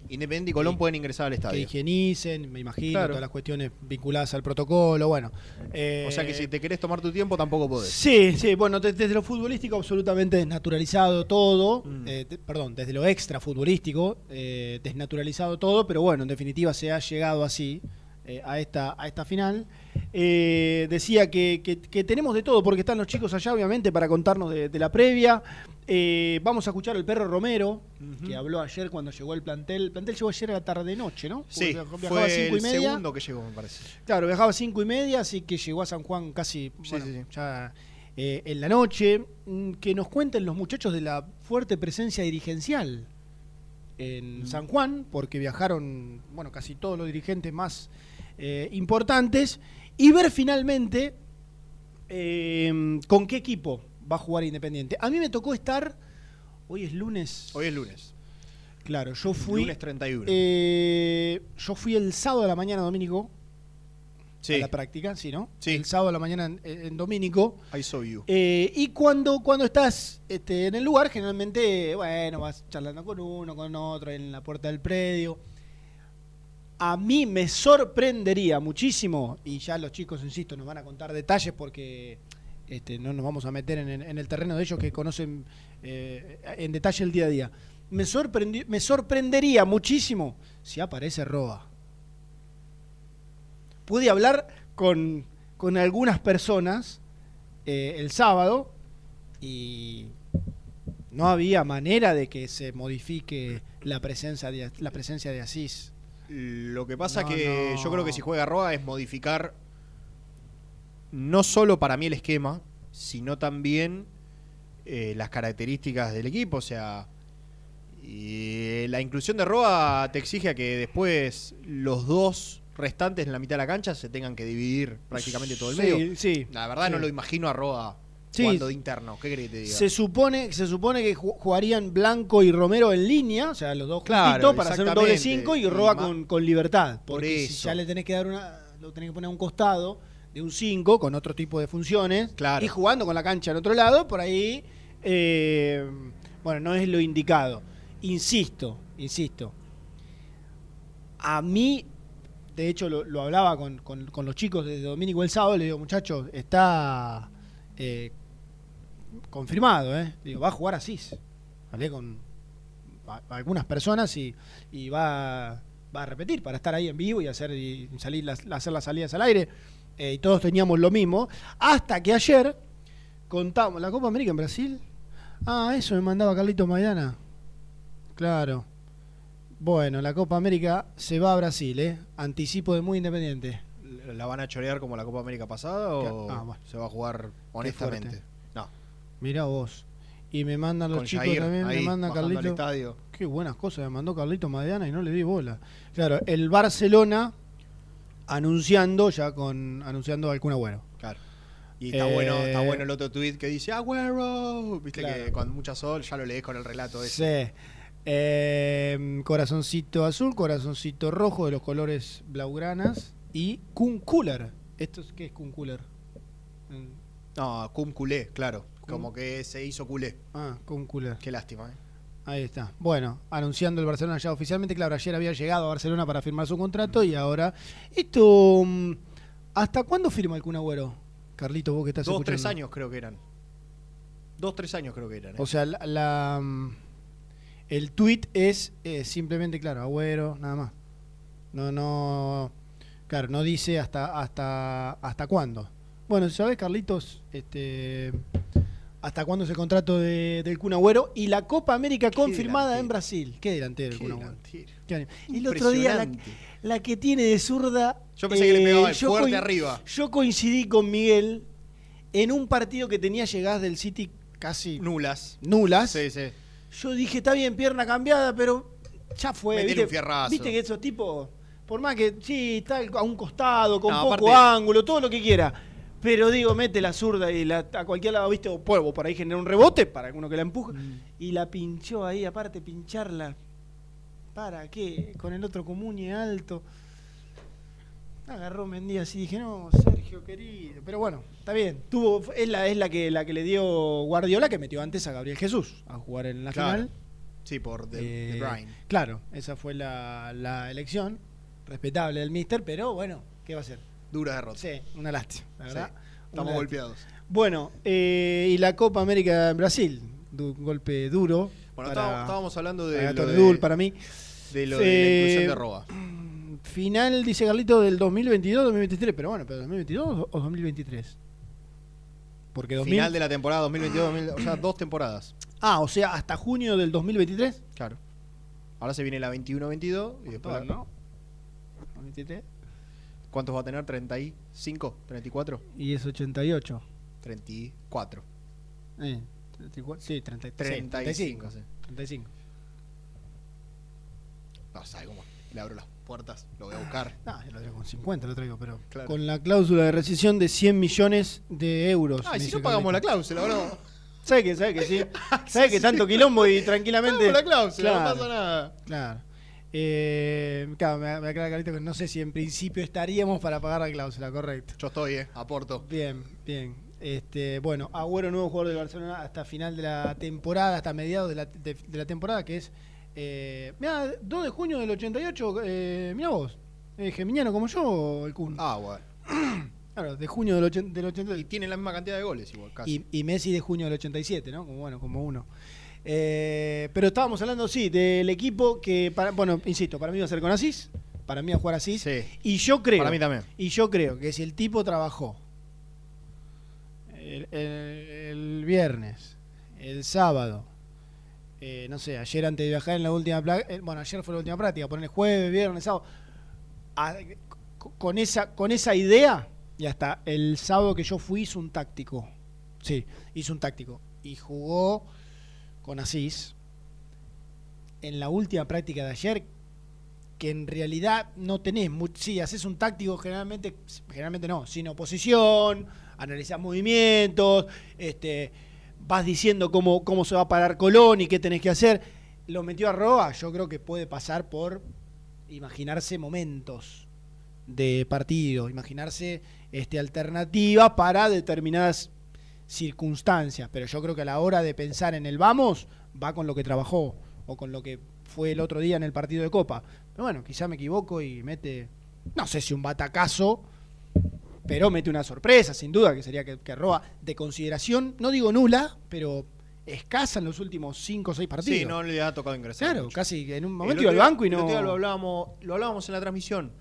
[SPEAKER 5] Independiente y Colón
[SPEAKER 4] Sí.
[SPEAKER 5] pueden ingresar al
[SPEAKER 4] que
[SPEAKER 5] estadio.
[SPEAKER 4] higienicen, me imagino,
[SPEAKER 5] Claro.
[SPEAKER 4] todas las cuestiones vinculadas al protocolo, bueno. eh,
[SPEAKER 5] O sea que si te querés tomar tu tiempo tampoco podés.
[SPEAKER 4] Sí, sí, bueno, de- desde lo futbolístico absolutamente desnaturalizado todo,
[SPEAKER 5] Mm.
[SPEAKER 4] eh, de- perdón, desde lo extra futbolístico, eh, desnaturalizado todo, pero bueno, en definitiva se ha llegado así eh, a, esta, a esta final. Eh, decía que, que- que tenemos de todo, porque están los chicos allá, obviamente, para contarnos de, de la previa. Eh, vamos a escuchar al perro Romero, que habló ayer cuando llegó el plantel. El plantel llegó ayer a la tarde-noche, ¿no?
[SPEAKER 5] Sí,
[SPEAKER 4] viajaba
[SPEAKER 5] fue
[SPEAKER 4] a cinco
[SPEAKER 5] el
[SPEAKER 4] y media.
[SPEAKER 5] segundo que llegó, me parece.
[SPEAKER 4] Claro, viajaba a cinco y media, así que llegó a San Juan casi
[SPEAKER 5] Sí,
[SPEAKER 4] bueno,
[SPEAKER 5] sí, sí.
[SPEAKER 4] ya eh, en la noche. Mm, Que nos cuenten los muchachos de la fuerte presencia dirigencial en. San Juan, porque viajaron, bueno, casi todos los dirigentes más eh, importantes, y ver finalmente eh, con qué equipo va a jugar Independiente. A mí me tocó estar, hoy es lunes,
[SPEAKER 5] Hoy es lunes.
[SPEAKER 4] claro, yo fui...
[SPEAKER 5] lunes 31.
[SPEAKER 4] eh, yo fui el sábado a la mañana, Domínico,
[SPEAKER 5] sí,
[SPEAKER 4] a la práctica, sí, ¿no?
[SPEAKER 5] Sí.
[SPEAKER 4] El sábado a la mañana en, en Domínico.
[SPEAKER 5] I saw you.
[SPEAKER 4] Eh, y cuando, cuando estás este, en el lugar, generalmente, bueno, vas charlando con uno, con otro, en la puerta del predio. A mí me sorprendería muchísimo, y ya los chicos, insisto, nos van a contar detalles porque este, no nos vamos a meter en, el terreno de ellos que conocen eh, en detalle el día a día. Me, sorprendi- me sorprendería muchísimo si aparece Roa. Pude hablar con, con algunas personas eh, el sábado y no había manera de que se modifique la presencia la presencia de Asís.
[SPEAKER 5] Lo que pasa
[SPEAKER 4] No,
[SPEAKER 5] que
[SPEAKER 4] no.
[SPEAKER 5] yo creo que si juega Roa es modificar no solo para mí el esquema, sino también eh, las características del equipo. O sea, y la inclusión de Roa te exige a que después los dos restantes en la mitad de la cancha se tengan que dividir prácticamente todo el
[SPEAKER 4] Sí,
[SPEAKER 5] medio.
[SPEAKER 4] Sí,
[SPEAKER 5] La verdad
[SPEAKER 4] sí.
[SPEAKER 5] no lo imagino a Roa
[SPEAKER 4] Sí.
[SPEAKER 5] jugando de interno. ¿Qué querés que te diga?
[SPEAKER 4] Se supone, se supone que ju- jugarían Blanco y Romero en línea, o sea, los dos
[SPEAKER 5] Claro,
[SPEAKER 4] para hacer un doble
[SPEAKER 5] exactamente.
[SPEAKER 4] 5 y Roa con, con libertad.
[SPEAKER 5] Por
[SPEAKER 4] Porque si
[SPEAKER 5] eso.
[SPEAKER 4] ya le tenés que dar una, lo tenés que poner a un costado de un 5 con otro tipo de funciones
[SPEAKER 5] Claro.
[SPEAKER 4] y jugando con la cancha en otro lado, por ahí, eh, bueno, no es lo indicado. Insisto, insisto. A mí, de hecho, lo, lo hablaba con, con- con los chicos desde Domínico el sábado, le digo, muchachos, está eh, confirmado, ¿eh? Digo, va a jugar Asís. Hablé con a- algunas personas y, y va, va a repetir para estar ahí en vivo y hacer, y salir las, hacer las salidas al aire. Eh, y todos teníamos lo mismo. Hasta que ayer contamos, ¿la Copa América en Brasil? Ah, eso me mandaba Carlito Maidana. Claro. Bueno, la Copa América se va a Brasil, ¿eh? Anticipo de muy independiente.
[SPEAKER 5] ¿La van a chorear como la Copa América pasada o
[SPEAKER 4] Ah, bueno.
[SPEAKER 5] se va a jugar honestamente?
[SPEAKER 4] Mirá vos. Y me mandan los
[SPEAKER 5] Con
[SPEAKER 4] chicos
[SPEAKER 5] Jair
[SPEAKER 4] también, me
[SPEAKER 5] ahí,
[SPEAKER 4] manda
[SPEAKER 5] bajando al
[SPEAKER 4] Carlito.
[SPEAKER 5] estadio.
[SPEAKER 4] Qué buenas cosas me mandó Carlito Madiana y no le di bola. Claro, el Barcelona anunciando ya con anunciando al Kun Agüero.
[SPEAKER 5] Claro. Y está
[SPEAKER 4] Eh,
[SPEAKER 5] bueno, está bueno el otro tweet que dice Agüero. Viste
[SPEAKER 4] Claro.
[SPEAKER 5] que con mucha sol ya lo lees con el relato ese.
[SPEAKER 4] Sí. Eh, corazoncito azul, corazoncito rojo de los colores blaugranas y Kun Cooler. ¿Esto es qué es Kun Cooler? Mm,
[SPEAKER 5] No, cum culé, Como que se hizo culé.
[SPEAKER 4] Ah, Kun Cooler.
[SPEAKER 5] Qué lástima, ¿eh?
[SPEAKER 4] Ahí está. Bueno, anunciando el Barcelona ya oficialmente. Claro, ayer había llegado a Barcelona para firmar su contrato y ahora. Esto. mm, ¿Hasta cuándo firma el Kun Agüero? Carlito, vos que estás
[SPEAKER 5] Dos,
[SPEAKER 4] escuchando.
[SPEAKER 5] tres años creo que eran. Dos, tres años creo que eran. ¿eh?
[SPEAKER 4] O sea, la, la, mm, el tweet es eh, simplemente, claro, Agüero, nada más. No, no. Claro, no dice hasta hasta hasta cuándo. Bueno, ¿sabes, Carlitos? Este, ¿Hasta cuándo es el contrato de- del Kun Agüero? Y la Copa América confirmada
[SPEAKER 5] delantero.
[SPEAKER 4] en Brasil. ¿Qué delantero el Kun Agüero? Qué el otro día, la, la que tiene de zurda.
[SPEAKER 5] Yo pensé que le pegaba el
[SPEAKER 4] yo
[SPEAKER 5] fuerte arriba.
[SPEAKER 4] Yo coincidí con Miguel en un partido que tenía llegadas del City casi
[SPEAKER 5] Nulas.
[SPEAKER 4] nulas.
[SPEAKER 5] Sí, sí.
[SPEAKER 4] Yo dije, está bien, pierna cambiada, pero ya fue.
[SPEAKER 5] Métele
[SPEAKER 4] ¿viste?
[SPEAKER 5] un.
[SPEAKER 4] Viste que esos tipos, por más que sí, está a un costado, con
[SPEAKER 5] No,
[SPEAKER 4] poco
[SPEAKER 5] aparte-
[SPEAKER 4] ángulo, todo lo que quiera. Pero digo, mete la zurda y la, a cualquier lado, viste, o polvo, por ahí genera un rebote para uno que la empuja.
[SPEAKER 5] Mm.
[SPEAKER 4] Y la pinchó ahí, aparte pincharla. ¿Para qué? Con el otro comuñe alto. Agarró Mendía así dije, no, Sergio querido. Pero bueno, está bien. Tuvo, es la, es la que la que le dio Guardiola que metió antes a Gabriel Jesús a jugar en la
[SPEAKER 5] Claro.
[SPEAKER 4] final.
[SPEAKER 5] Sí, por De,
[SPEAKER 4] Eh,
[SPEAKER 5] Bruyne.
[SPEAKER 4] Claro, esa fue la, la elección. Respetable del Mister, pero bueno, ¿qué va a hacer?
[SPEAKER 5] Dura derrota.
[SPEAKER 4] Sí, una lástima, la
[SPEAKER 5] Sí,
[SPEAKER 4] verdad.
[SPEAKER 5] Estamos
[SPEAKER 4] Una lástima.
[SPEAKER 5] golpeados.
[SPEAKER 4] Bueno, eh, y la Copa América en Brasil. Du- un golpe duro.
[SPEAKER 5] Bueno,
[SPEAKER 4] para-
[SPEAKER 5] estábamos, hablando de
[SPEAKER 4] para
[SPEAKER 5] lo de,
[SPEAKER 4] Redul, para mí.
[SPEAKER 5] de lo de
[SPEAKER 4] Eh,
[SPEAKER 5] la inclusión de Roa.
[SPEAKER 4] Final, dice Carlito, del 2022-2023. Pero bueno, ¿pero 2022 o 2023? Porque 2000...
[SPEAKER 5] Final de la temporada 2022, 2000 o sea, dos temporadas.
[SPEAKER 4] Ah, o sea, hasta junio del 2023.
[SPEAKER 5] Claro. Ahora se viene la 21-22 y después la-
[SPEAKER 4] ¿no? 23.
[SPEAKER 5] ¿Cuántos va a tener? ¿35? ¿34?
[SPEAKER 4] Y es 88.
[SPEAKER 5] 34.
[SPEAKER 4] Eh, 34, sí, 30, sí,
[SPEAKER 5] 35,
[SPEAKER 4] 35.
[SPEAKER 5] sí.
[SPEAKER 4] 35.
[SPEAKER 5] No, ¿sabe cómo? Le abro las puertas, lo voy a buscar.
[SPEAKER 4] No, yo lo traigo con 50, lo traigo, pero
[SPEAKER 5] Claro.
[SPEAKER 4] con la cláusula de rescisión de 100 millones de euros.
[SPEAKER 5] Ah, si no pagamos la cláusula, bro.
[SPEAKER 4] ¿Sabe que, sabe que sí? ¿Sabe que tanto quilombo y tranquilamente?
[SPEAKER 5] Pagamos la cláusula,
[SPEAKER 4] Claro,
[SPEAKER 5] no pasa nada.
[SPEAKER 4] Claro. Eh, claro, me, me aclara Carlito que no sé si en principio estaríamos para pagar la cláusula, correcto.
[SPEAKER 5] Yo estoy, eh, aporto.
[SPEAKER 4] Bien, bien. Este, bueno, Agüero, nuevo jugador del Barcelona hasta final de la temporada, hasta mediados de la, de, de la temporada, que es. Eh, mira, 2 de junio del 88, eh, mira vos, eh, geminiano como yo, el Kun.
[SPEAKER 5] Ah, bueno.
[SPEAKER 4] Claro, de junio del, ochen- del
[SPEAKER 5] Y
[SPEAKER 4] 88.
[SPEAKER 5] tiene la misma cantidad de goles igual, casi.
[SPEAKER 4] Y, y Messi de junio del 87, ¿no? Como, bueno, como uno. Eh, pero estábamos hablando, sí, del equipo que, para, bueno, insisto, para mí va a ser con Asís, para mí va a jugar Asís.
[SPEAKER 5] Sí.
[SPEAKER 4] Y yo creo.
[SPEAKER 5] Para mí también.
[SPEAKER 4] Y yo creo que si el tipo trabajó el, el- el viernes, el sábado, eh, no sé, ayer antes de viajar en la última eh, bueno, ayer fue la última práctica, ponerle jueves, viernes, sábado, a- con esa, con esa idea, y hasta el sábado que yo fui hizo un táctico. Sí, hizo un táctico. Y jugó con Asís en la última práctica de ayer, que en realidad no tenés. Sí, haces un táctico generalmente, generalmente no, sin oposición, analizás movimientos, este, vas diciendo cómo, cómo se va a parar Colón y qué tenés que hacer. Lo metió a Roa, yo creo que puede pasar por imaginarse momentos de partido, imaginarse este, alternativas para determinadas circunstancias, pero yo creo que a la hora de pensar en el vamos, va con lo que trabajó o con lo que fue el otro día en el partido de Copa. Pero bueno, quizá me equivoco y mete, no sé si un batacazo, pero mete una sorpresa, sin duda, que sería que, que roba de consideración, no digo nula, pero escasa en los últimos 5 o 6 partidos.
[SPEAKER 5] Sí, no le ha tocado ingresar.
[SPEAKER 4] Claro,
[SPEAKER 5] mucho.
[SPEAKER 4] casi en un momento iba al banco y no.
[SPEAKER 5] lo hablábamos, lo hablábamos en la transmisión.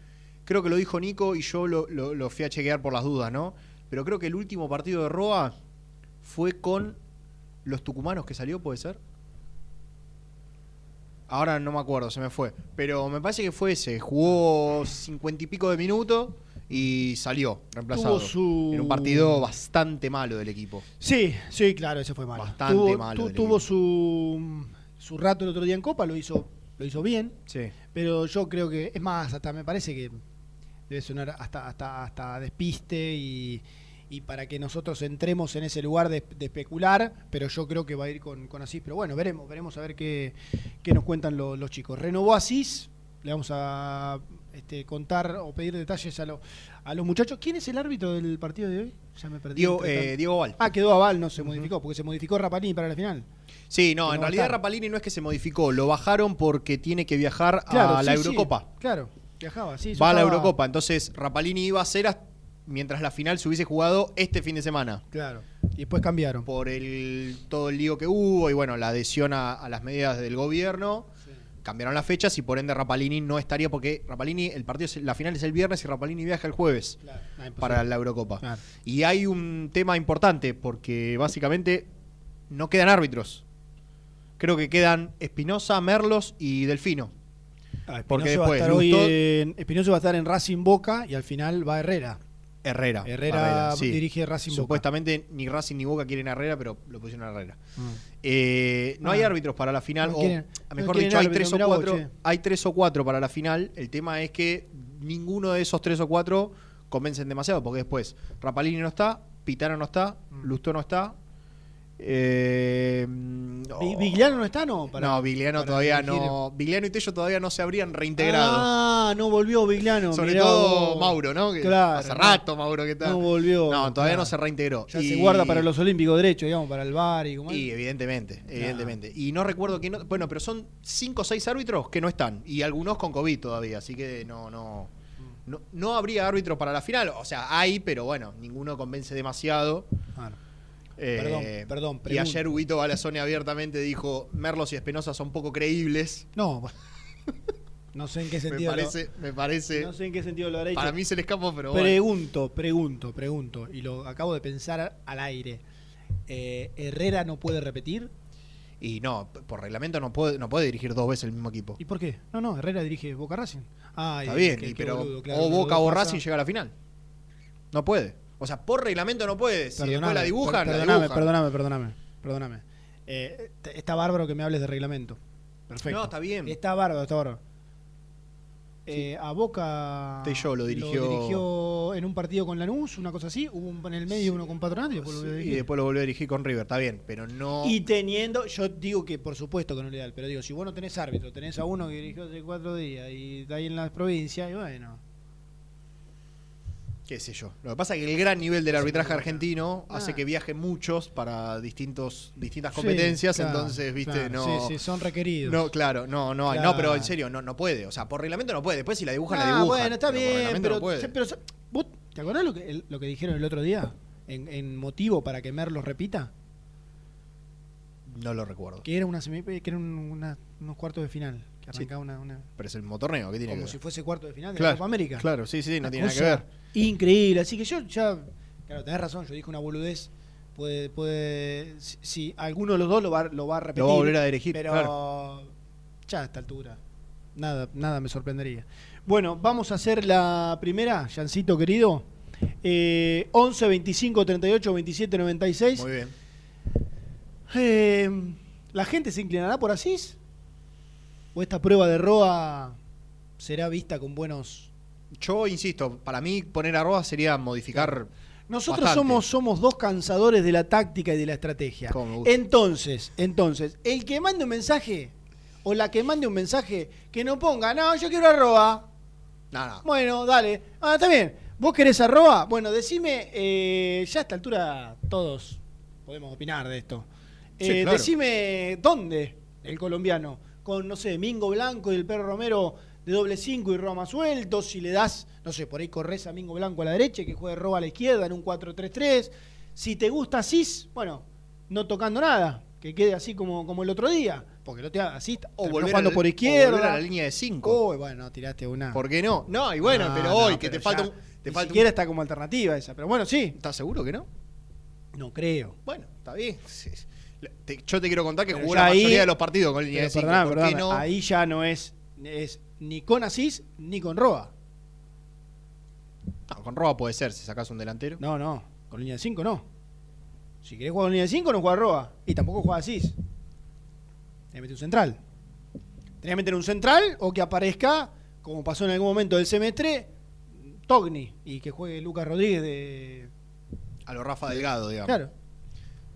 [SPEAKER 5] Creo que lo dijo Nico y yo lo, lo- lo fui a chequear por las dudas, ¿no? Pero creo que el último partido de Roa fue con los tucumanos que salió, ¿puede ser? Ahora no me acuerdo, se me fue. Pero me parece que fue ese. Jugó cincuenta y pico de minutos y salió reemplazado.
[SPEAKER 4] Tuvo su-
[SPEAKER 5] En un partido bastante malo del equipo.
[SPEAKER 4] Sí, sí, claro, ese fue malo.
[SPEAKER 5] Bastante
[SPEAKER 4] tuvo,
[SPEAKER 5] malo
[SPEAKER 4] tu- tuvo
[SPEAKER 5] equipo.
[SPEAKER 4] su, su rato el otro día en Copa, lo hizo, lo hizo bien,
[SPEAKER 5] Sí.
[SPEAKER 4] pero yo creo que, es más, hasta me parece que debe sonar hasta, hasta, hasta despiste y, y para que nosotros entremos en ese lugar de, de especular, pero yo creo que va a ir con, con Asís. Pero bueno, veremos, veremos a ver qué, qué nos cuentan lo- los chicos. Renovó Asís, le vamos a este, contar o pedir detalles a, lo- a los muchachos. ¿Quién es el árbitro del partido de hoy? Ya me perdí.
[SPEAKER 5] Diego, eh. Diego Val.
[SPEAKER 4] Ah, quedó aval, no se modificó, porque se modificó Rapalini para la final.
[SPEAKER 5] Sí, no, en
[SPEAKER 4] no
[SPEAKER 5] realidad. Rapalini no es que se modificó, lo bajaron porque tiene que viajar
[SPEAKER 4] Claro,
[SPEAKER 5] a la
[SPEAKER 4] sí, sí,
[SPEAKER 5] Eurocopa.
[SPEAKER 4] claro, viajaba, sí.
[SPEAKER 5] Va a la Eurocopa, entonces Rapalini iba a ser hasta- mientras la final se hubiese jugado este fin de semana.
[SPEAKER 4] Claro. Y después cambiaron.
[SPEAKER 5] Por el todo el lío que hubo y bueno, la adhesión a, a las medidas del gobierno, cambiaron las fechas y por ende Rapalini no estaría porque Rapalini, el partido, es- la final es el viernes y Rapalini viaja el jueves
[SPEAKER 4] Ah,
[SPEAKER 5] para la Eurocopa.
[SPEAKER 4] Claro.
[SPEAKER 5] Y hay un tema importante porque básicamente no quedan árbitros. Creo que quedan Espinosa, Merlos y Delfino.
[SPEAKER 4] Ah,
[SPEAKER 5] Porque
[SPEAKER 4] va a
[SPEAKER 5] después,
[SPEAKER 4] hoy
[SPEAKER 5] Lustó-
[SPEAKER 4] en- Espinosa va a estar en Racing Boca y al final va Herrera.
[SPEAKER 5] Herrera.
[SPEAKER 4] Herrera
[SPEAKER 5] sí.
[SPEAKER 4] dirige Racing Boca.
[SPEAKER 5] Supuestamente ni Racing ni Boca quieren a Herrera, pero lo pusieron a Herrera.
[SPEAKER 4] Mm.
[SPEAKER 5] Eh, no
[SPEAKER 4] Ah.
[SPEAKER 5] hay árbitros para la final.
[SPEAKER 4] No
[SPEAKER 5] o,
[SPEAKER 4] quieren-
[SPEAKER 5] a
[SPEAKER 4] no
[SPEAKER 5] mejor dicho, hay tres, o
[SPEAKER 4] vos,
[SPEAKER 5] cuatro, hay tres o cuatro para la final. El tema es que ninguno de esos tres o cuatro convencen demasiado, porque después Rapalini no está, Pitana no está,
[SPEAKER 4] Mm.
[SPEAKER 5] Lustó no está. Eh,
[SPEAKER 4] Vi-
[SPEAKER 5] oh,
[SPEAKER 4] ¿Vigliano no está, no? Para-
[SPEAKER 5] no, Vigliano
[SPEAKER 4] para
[SPEAKER 5] todavía
[SPEAKER 4] dirigir.
[SPEAKER 5] no. Vigliano y Tello todavía no se habrían reintegrado.
[SPEAKER 4] Ah, no volvió Vigliano.
[SPEAKER 5] Sobre
[SPEAKER 4] mirá
[SPEAKER 5] todo
[SPEAKER 4] vos.
[SPEAKER 5] Mauro, ¿no? Que
[SPEAKER 4] Claro.
[SPEAKER 5] Hace rato Mauro que está.
[SPEAKER 4] No volvió.
[SPEAKER 5] No, todavía
[SPEAKER 4] claro.
[SPEAKER 5] no se reintegró.
[SPEAKER 4] Ya
[SPEAKER 5] Y-
[SPEAKER 4] se guarda para los Olímpicos derechos, digamos, para el bar y como
[SPEAKER 5] Y evidentemente, evidentemente. Y no recuerdo quién. no- Bueno, pero son cinco o seis árbitros que no están. Y algunos con COVID todavía. Así que no, no. No, no habría árbitros para la final. O sea, hay, pero bueno, ninguno convence demasiado.
[SPEAKER 4] Claro.
[SPEAKER 5] Eh,
[SPEAKER 4] Perdón, perdón,
[SPEAKER 5] Y ayer Huguito Balazone abiertamente dijo: Merlos y Espinosa son poco creíbles.
[SPEAKER 4] No. no sé en qué
[SPEAKER 5] Me
[SPEAKER 4] sentido. lo-
[SPEAKER 5] parece, me parece.
[SPEAKER 4] no sé en qué sentido lo habrá dicho.
[SPEAKER 5] para mí se le escapó, pero bueno.
[SPEAKER 4] Pregunto, pregunto, pregunto. Y lo acabo de pensar al aire. Eh, ¿Herrera no puede repetir?
[SPEAKER 5] Y no, por reglamento no puede, no puede dirigir dos veces el mismo equipo.
[SPEAKER 4] ¿Y por qué? No, no, Herrera dirige Boca Racing. Ah,
[SPEAKER 5] Está
[SPEAKER 4] y-
[SPEAKER 5] bien, y pero
[SPEAKER 4] boludo, claro,
[SPEAKER 5] o Boca o
[SPEAKER 4] pasa-
[SPEAKER 5] Racing llega a la final. No puede. O sea, por reglamento no puede. Si después la dibujan,
[SPEAKER 4] per-
[SPEAKER 5] la dibujan.
[SPEAKER 4] perdoname, perdoname, perdoname. Eh, está bárbaro que me hables de reglamento. Perfecto.
[SPEAKER 5] No, está bien.
[SPEAKER 4] Está bárbaro, está bárbaro. Eh, a Boca
[SPEAKER 5] Tello lo dirigió-
[SPEAKER 4] dirigió en un partido con Lanús, una cosa así, hubo un- en el medio uno con Patronato y después lo volvió a
[SPEAKER 5] Y
[SPEAKER 4] dirigir.
[SPEAKER 5] después lo volvió a dirigir con River, está bien, pero no.
[SPEAKER 4] Y teniendo, yo digo que por supuesto que no es legal, pero digo, si vos no tenés árbitro, tenés a uno que dirigió hace cuatro días y está ahí en las provincias, y bueno.
[SPEAKER 5] Qué sé yo. Lo que pasa es que el gran nivel del arbitraje argentino
[SPEAKER 4] Ah.
[SPEAKER 5] hace que viajen muchos para distintos, distintas
[SPEAKER 4] Sí,
[SPEAKER 5] competencias,
[SPEAKER 4] claro,
[SPEAKER 5] entonces, viste,
[SPEAKER 4] claro,
[SPEAKER 5] no.
[SPEAKER 4] Sí, sí, son requeridos.
[SPEAKER 5] No, claro, no, no hay.
[SPEAKER 4] Claro.
[SPEAKER 5] No, pero en serio, no, no puede. O sea, por reglamento no puede. Después si la dibujan, la
[SPEAKER 4] Ah,
[SPEAKER 5] dibujan.
[SPEAKER 4] bueno, está
[SPEAKER 5] pero
[SPEAKER 4] bien, pero,
[SPEAKER 5] no puede.
[SPEAKER 4] pero ¿vos ¿te acordás lo que, el- lo que dijeron el otro día? En, en motivo para que Merlos repita,
[SPEAKER 5] No lo recuerdo.
[SPEAKER 4] que era una que una- unos cuartos de final, que
[SPEAKER 5] Sí.
[SPEAKER 4] arrancaba una, una-
[SPEAKER 5] Pero es el mismo torneo, ¿qué tiene
[SPEAKER 4] como
[SPEAKER 5] que
[SPEAKER 4] si
[SPEAKER 5] ver?
[SPEAKER 4] fuese cuarto de final de
[SPEAKER 5] Claro,
[SPEAKER 4] la Copa América.
[SPEAKER 5] Claro, sí, sí, no tiene nada que ver.
[SPEAKER 4] Increíble, así que yo ya, claro, tenés razón, yo dije una boludez, puede, puede, si, si alguno de los dos lo va, lo va a repetir,
[SPEAKER 5] Lo va a volver a dirigir,
[SPEAKER 4] pero
[SPEAKER 5] claro.
[SPEAKER 4] ya a esta altura, nada, nada me sorprendería. Bueno, vamos a hacer la primera, Jancito querido, eh, 11 25 38 27 96.
[SPEAKER 5] Muy bien.
[SPEAKER 4] Eh, ¿La gente se inclinará por Asís? ¿O esta prueba de Roa será vista con buenos
[SPEAKER 5] Yo insisto, para mí poner arroba sería modificar.
[SPEAKER 4] Nosotros
[SPEAKER 5] Bastante.
[SPEAKER 4] somos, somos dos cansadores de la táctica y de la estrategia. Entonces, entonces, el que mande un mensaje o la que mande un mensaje que no ponga, no, yo quiero arroba.
[SPEAKER 5] No, no.
[SPEAKER 4] Bueno, dale. Ah, está bien. ¿Vos querés arroba? Bueno, decime, eh, ya a esta altura todos podemos opinar de esto.
[SPEAKER 5] Sí,
[SPEAKER 4] Eh,
[SPEAKER 5] claro.
[SPEAKER 4] Decime dónde el colombiano, con, no sé, Mingo Blanco y el perro Romero de doble 5 y Roma suelto, si le das, no sé, por ahí corres a Mingo Blanco a la derecha que juegue Roba a la izquierda en un 4-3-3. Si te gusta así, bueno, no tocando nada, que quede así como, como el otro día, porque no te hagas así,
[SPEAKER 5] O volver,
[SPEAKER 4] jugando
[SPEAKER 5] a la,
[SPEAKER 4] por
[SPEAKER 5] o
[SPEAKER 4] izquierda.
[SPEAKER 5] volver a la línea de 5.
[SPEAKER 4] Uy, bueno, tiraste una.
[SPEAKER 5] ¿Por qué no? No, y bueno,
[SPEAKER 4] No,
[SPEAKER 5] pero
[SPEAKER 4] no,
[SPEAKER 5] hoy, que te falta un. Te
[SPEAKER 4] ni
[SPEAKER 5] falta
[SPEAKER 4] siquiera
[SPEAKER 5] un-
[SPEAKER 4] está como alternativa esa, pero bueno, sí.
[SPEAKER 5] ¿Estás seguro que no?
[SPEAKER 4] No creo.
[SPEAKER 5] Bueno, está bien. Sí. Te- yo te quiero contar que
[SPEAKER 4] Pero
[SPEAKER 5] jugó la
[SPEAKER 4] ahí-
[SPEAKER 5] mayoría de los partidos con línea de 5.
[SPEAKER 4] perdóname,
[SPEAKER 5] ¿Por qué
[SPEAKER 4] perdóname,
[SPEAKER 5] no?
[SPEAKER 4] Ahí ya no es, es ni con Asís ni con Roa.
[SPEAKER 5] No, con Roba puede ser si sacas un delantero.
[SPEAKER 4] No, no. Con línea de 5 no. Si querés jugar con línea de 5, no juega Roa. Y tampoco juega Asís. Tenés que meter un central. Tenés que meter un central o que aparezca, como pasó en algún momento del semestre, Togni. Y que juegue Lucas Rodríguez de.
[SPEAKER 5] A lo Rafa Delgado, digamos.
[SPEAKER 4] Claro.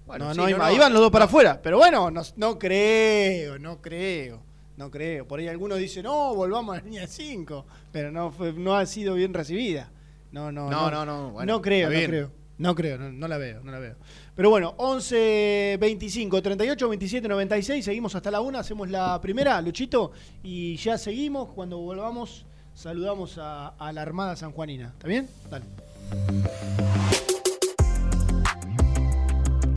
[SPEAKER 5] Bueno,
[SPEAKER 4] no,
[SPEAKER 5] sí,
[SPEAKER 4] no,
[SPEAKER 5] no,
[SPEAKER 4] van los dos para afuera. Pero bueno, no, no creo, no creo. No creo. Por ahí algunos dicen, no, volvamos a la línea 5. Pero no, fue, no ha sido bien recibida. No, no,
[SPEAKER 5] No, no, no, bueno,
[SPEAKER 4] no creo, no creo. No creo, no, no la veo, no la veo. Pero bueno, 11, 25, 38, 27, 96. Seguimos hasta la 1. Hacemos la primera, Luchito. Y ya seguimos. Cuando volvamos, saludamos a, a la Armada Sanjuanina. ¿Está bien? Dale.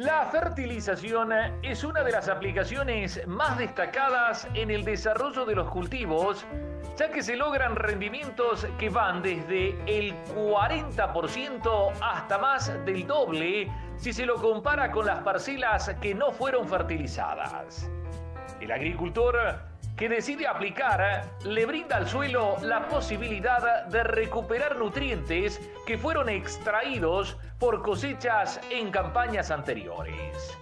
[SPEAKER 6] La fertilización es una de las aplicaciones más destacadas en el desarrollo de los cultivos, ya que se logran rendimientos que van desde el 40% hasta más del doble si se lo compara con las parcelas que no fueron fertilizadas. El agricultor que decide aplicar le brinda al suelo la posibilidad de recuperar nutrientes que fueron extraídos por cosechas en campañas anteriores.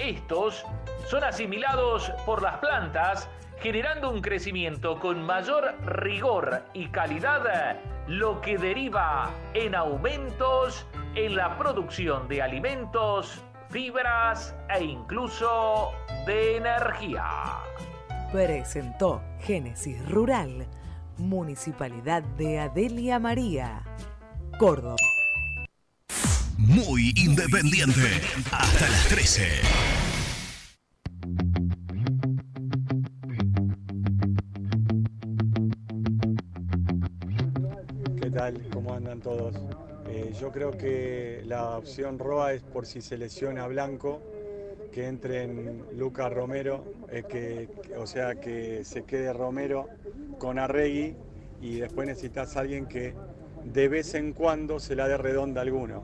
[SPEAKER 6] Estos son asimilados por las plantas generando un crecimiento con mayor rigor y calidad, lo que deriva en aumentos en la producción de alimentos, fibras e incluso de energía.
[SPEAKER 7] Presentó Génesis Rural, Municipalidad de Adelia María, Córdoba.
[SPEAKER 8] Muy independiente. Hasta las 13.
[SPEAKER 9] ¿Qué tal? ¿Cómo andan todos? Eh, yo creo que la opción Roa es por si se lesiona Blanco, que entre en Lucas Romero, eh, que, o sea, que se quede Romero con Arregui y después necesitas a alguien que de vez en cuando se la dé redonda alguno.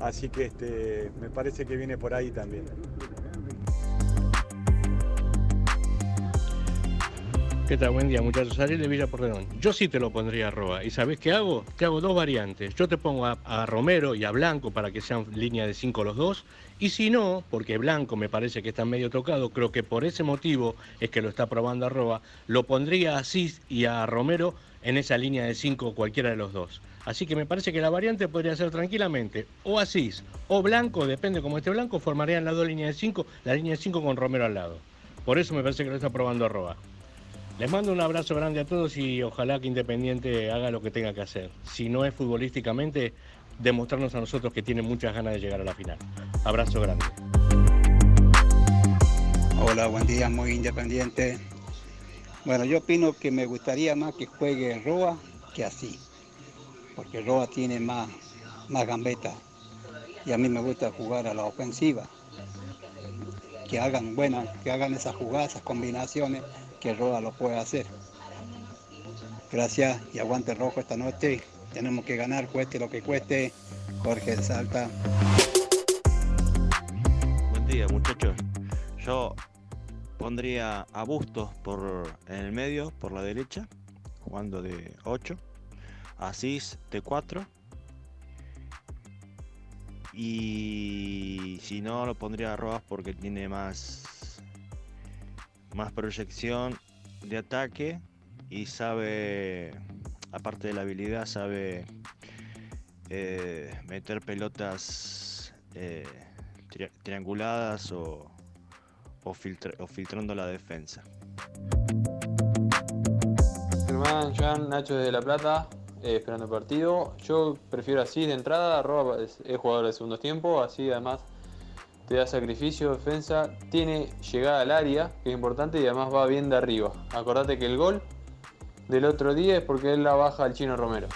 [SPEAKER 9] Así que este, me parece que viene por ahí también.
[SPEAKER 10] ¿Qué tal? Buen día, muchachos. Ariel de Villa Porredón. Yo sí te lo pondría a. ¿Y sabes qué hago? Te hago dos variantes. Yo te pongo a, Romero y a Blanco para que sean línea de 5 los dos. Y si no, porque Blanco me parece que está medio tocado, creo que por ese motivo es que lo está probando a lo pondría a Cis y a Romero en esa línea de 5 cualquiera de los dos. Así que me parece que la variante podría ser tranquilamente o Asís o Blanco, depende cómo esté Blanco, formarían las dos líneas de 5, la línea de 5 con Romero al lado. Por eso me parece que lo está probando a. Les mando un abrazo grande a todos y ojalá que Independiente haga lo que tenga que hacer. Si no es futbolísticamente, demostrarnos a nosotros que tiene muchas ganas de llegar a la final. Abrazo grande.
[SPEAKER 11] Hola, buen día, muy independiente. Bueno, yo opino que me gustaría más que juegue Roa que así, porque Roa tiene más, más gambeta y a mí me gusta jugar a la ofensiva. Que hagan buenas, que hagan esas jugadas, esas combinaciones que Roa lo puede hacer. Gracias y aguante rojo esta noche. Tenemos que ganar, cueste lo que cueste. Jorge Salta.
[SPEAKER 12] Buen día, muchachos. Yo pondría a Bustos por en el medio, por la derecha, jugando de 8. Asís de 4. Y si no, lo pondría a Roas porque tiene más, más proyección de ataque y sabe, aparte de la habilidad, sabe eh, meter pelotas eh, tri- trianguladas o, o, filtra- o filtrando la defensa.
[SPEAKER 13] Germán, Jan, Nacho de La Plata, eh, esperando el partido. Yo prefiero así de entrada, Roa es, es jugador de segundo tiempo, así además te da sacrificio, defensa, tiene llegada al área, que es importante, y además va bien de arriba. Acordate que el gol del otro día es porque él la baja al chino Romero.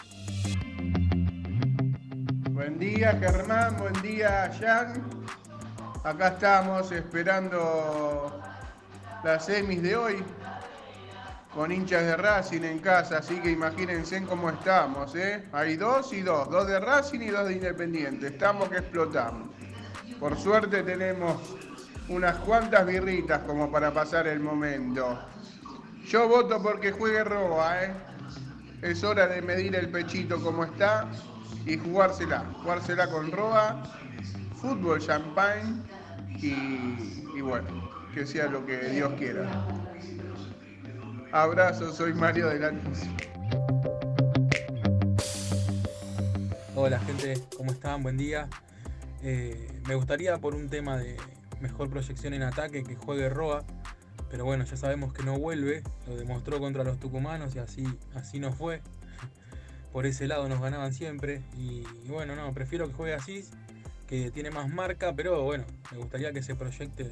[SPEAKER 14] Buen día Germán, buen día Jan. Acá estamos esperando las semis de hoy con hinchas de Racing en casa, así que imagínense cómo estamos, ¿eh? Hay dos y dos, dos de Racing y dos de Independiente. Estamos que explotamos. Por suerte tenemos unas cuantas birritas como para pasar el momento. Yo voto porque juegue Roa, ¿eh? Es hora de medir el pechito como está y jugársela. Jugársela con Roa, fútbol, champagne y, y bueno, que sea lo que Dios quiera. Abrazo, soy Mario de.
[SPEAKER 15] Hola gente, ¿cómo están? Buen día. Eh, me gustaría por un tema de mejor proyección en ataque que juegue Roa, pero bueno, ya sabemos que no vuelve, lo demostró contra los tucumanos y así, así no fue. Por ese lado nos ganaban siempre y, bueno, no, prefiero que juegue Asís, que tiene más marca, pero bueno, me gustaría que se proyecte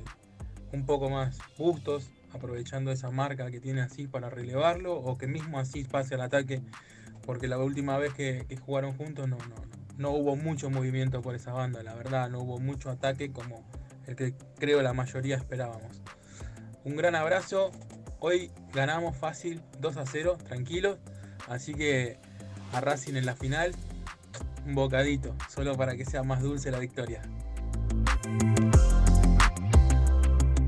[SPEAKER 15] un poco más Bustos, aprovechando esa marca que tiene Asís para relevarlo, o que mismo Asís pase al ataque, porque la última vez que, jugaron juntos no, no hubo mucho movimiento por esa banda, la verdad, no hubo mucho ataque como el que creo la mayoría esperábamos. Un gran abrazo, hoy ganamos fácil 2 a 0, tranquilos, así que a Racing en la final, un bocadito, solo para que sea más dulce la victoria.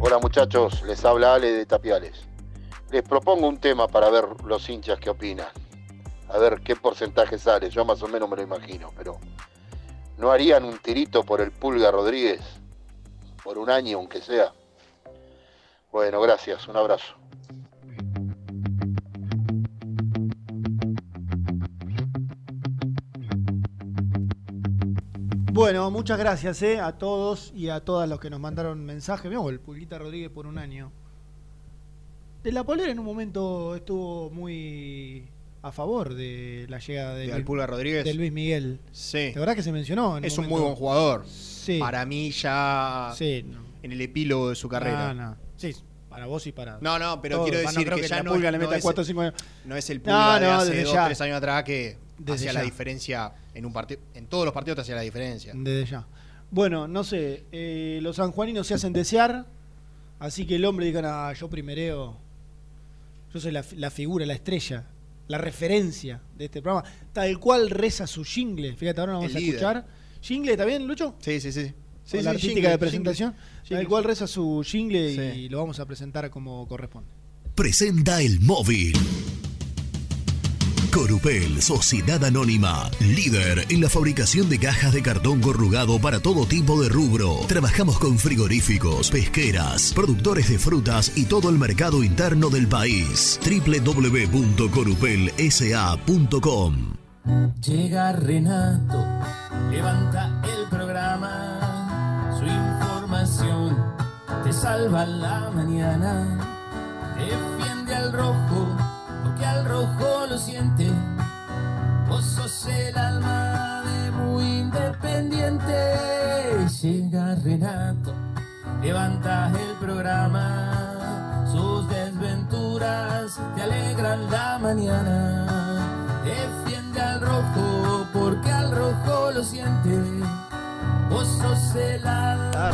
[SPEAKER 16] Hola muchachos, les habla Ale de Tapiales. Les propongo un tema para ver los hinchas qué opinan. A ver qué porcentaje sale, yo más o menos me lo imagino, pero ¿no harían un tirito por el Pulga Rodríguez? Por un año, aunque sea. Bueno, gracias, un abrazo.
[SPEAKER 4] Bueno, muchas gracias eh, a todos y a todas los que nos mandaron mensajes. Mirá, el Pulguita Rodríguez por un año. De la Polera en un momento estuvo muy a favor de la llegada de,
[SPEAKER 5] ¿De
[SPEAKER 4] Luis-
[SPEAKER 5] Alpulga Rodríguez?
[SPEAKER 4] de Luis Miguel.
[SPEAKER 5] Sí.
[SPEAKER 4] ¿De verdad que se mencionó? en
[SPEAKER 5] Es un muy buen jugador.
[SPEAKER 4] Sí.
[SPEAKER 5] Para mí ya
[SPEAKER 4] Sí, no.
[SPEAKER 5] en el epílogo de su carrera.
[SPEAKER 4] No, no. Sí, para vos y para.
[SPEAKER 5] No, no, pero quiero
[SPEAKER 4] Va,
[SPEAKER 5] decir que,
[SPEAKER 4] que
[SPEAKER 5] ya
[SPEAKER 4] la
[SPEAKER 5] no,
[SPEAKER 4] Pulga le meta
[SPEAKER 5] es-
[SPEAKER 4] 4 o 5
[SPEAKER 5] no es el Pulga de hace
[SPEAKER 4] desde
[SPEAKER 5] 2
[SPEAKER 4] ya.
[SPEAKER 5] 3 años atrás que hacía la diferencia en un partido. En todos los partidos te hacía la diferencia.
[SPEAKER 4] Desde ya. Bueno, no sé, eh, los sanjuaninos se hacen desear, así que el hombre diga, "Ah, yo primereo, yo soy la, la figura, la estrella, la referencia de este programa, tal cual reza su jingle, fíjate, ahora lo vamos
[SPEAKER 5] El
[SPEAKER 4] a
[SPEAKER 5] líder.
[SPEAKER 4] escuchar. ¿Jingle está bien, Lucho?
[SPEAKER 5] Sí, sí, sí.
[SPEAKER 4] Con
[SPEAKER 5] Sí,
[SPEAKER 4] la
[SPEAKER 5] sí,
[SPEAKER 4] artística
[SPEAKER 5] jingle,
[SPEAKER 4] de presentación,
[SPEAKER 5] jingle.
[SPEAKER 4] tal cual reza su jingle
[SPEAKER 5] Sí.
[SPEAKER 4] y lo vamos a presentar como corresponde.
[SPEAKER 8] Presenta el móvil. Corupel, Sociedad Anónima, líder en la fabricación de cajas de cartón corrugado para todo tipo de rubro. Trabajamos con frigoríficos, pesqueras, productores de frutas y todo el mercado interno del país. www.corupelsa.com
[SPEAKER 17] Llega Renato, levanta el programa, su información te salva la mañana, defiende al rojo, al rojo lo siente, vos sos el alma de muy independiente. Llega Renato, levanta el programa, sus desventuras te alegran la mañana. Defiende al rojo porque al rojo lo siente. Vos sos el alma.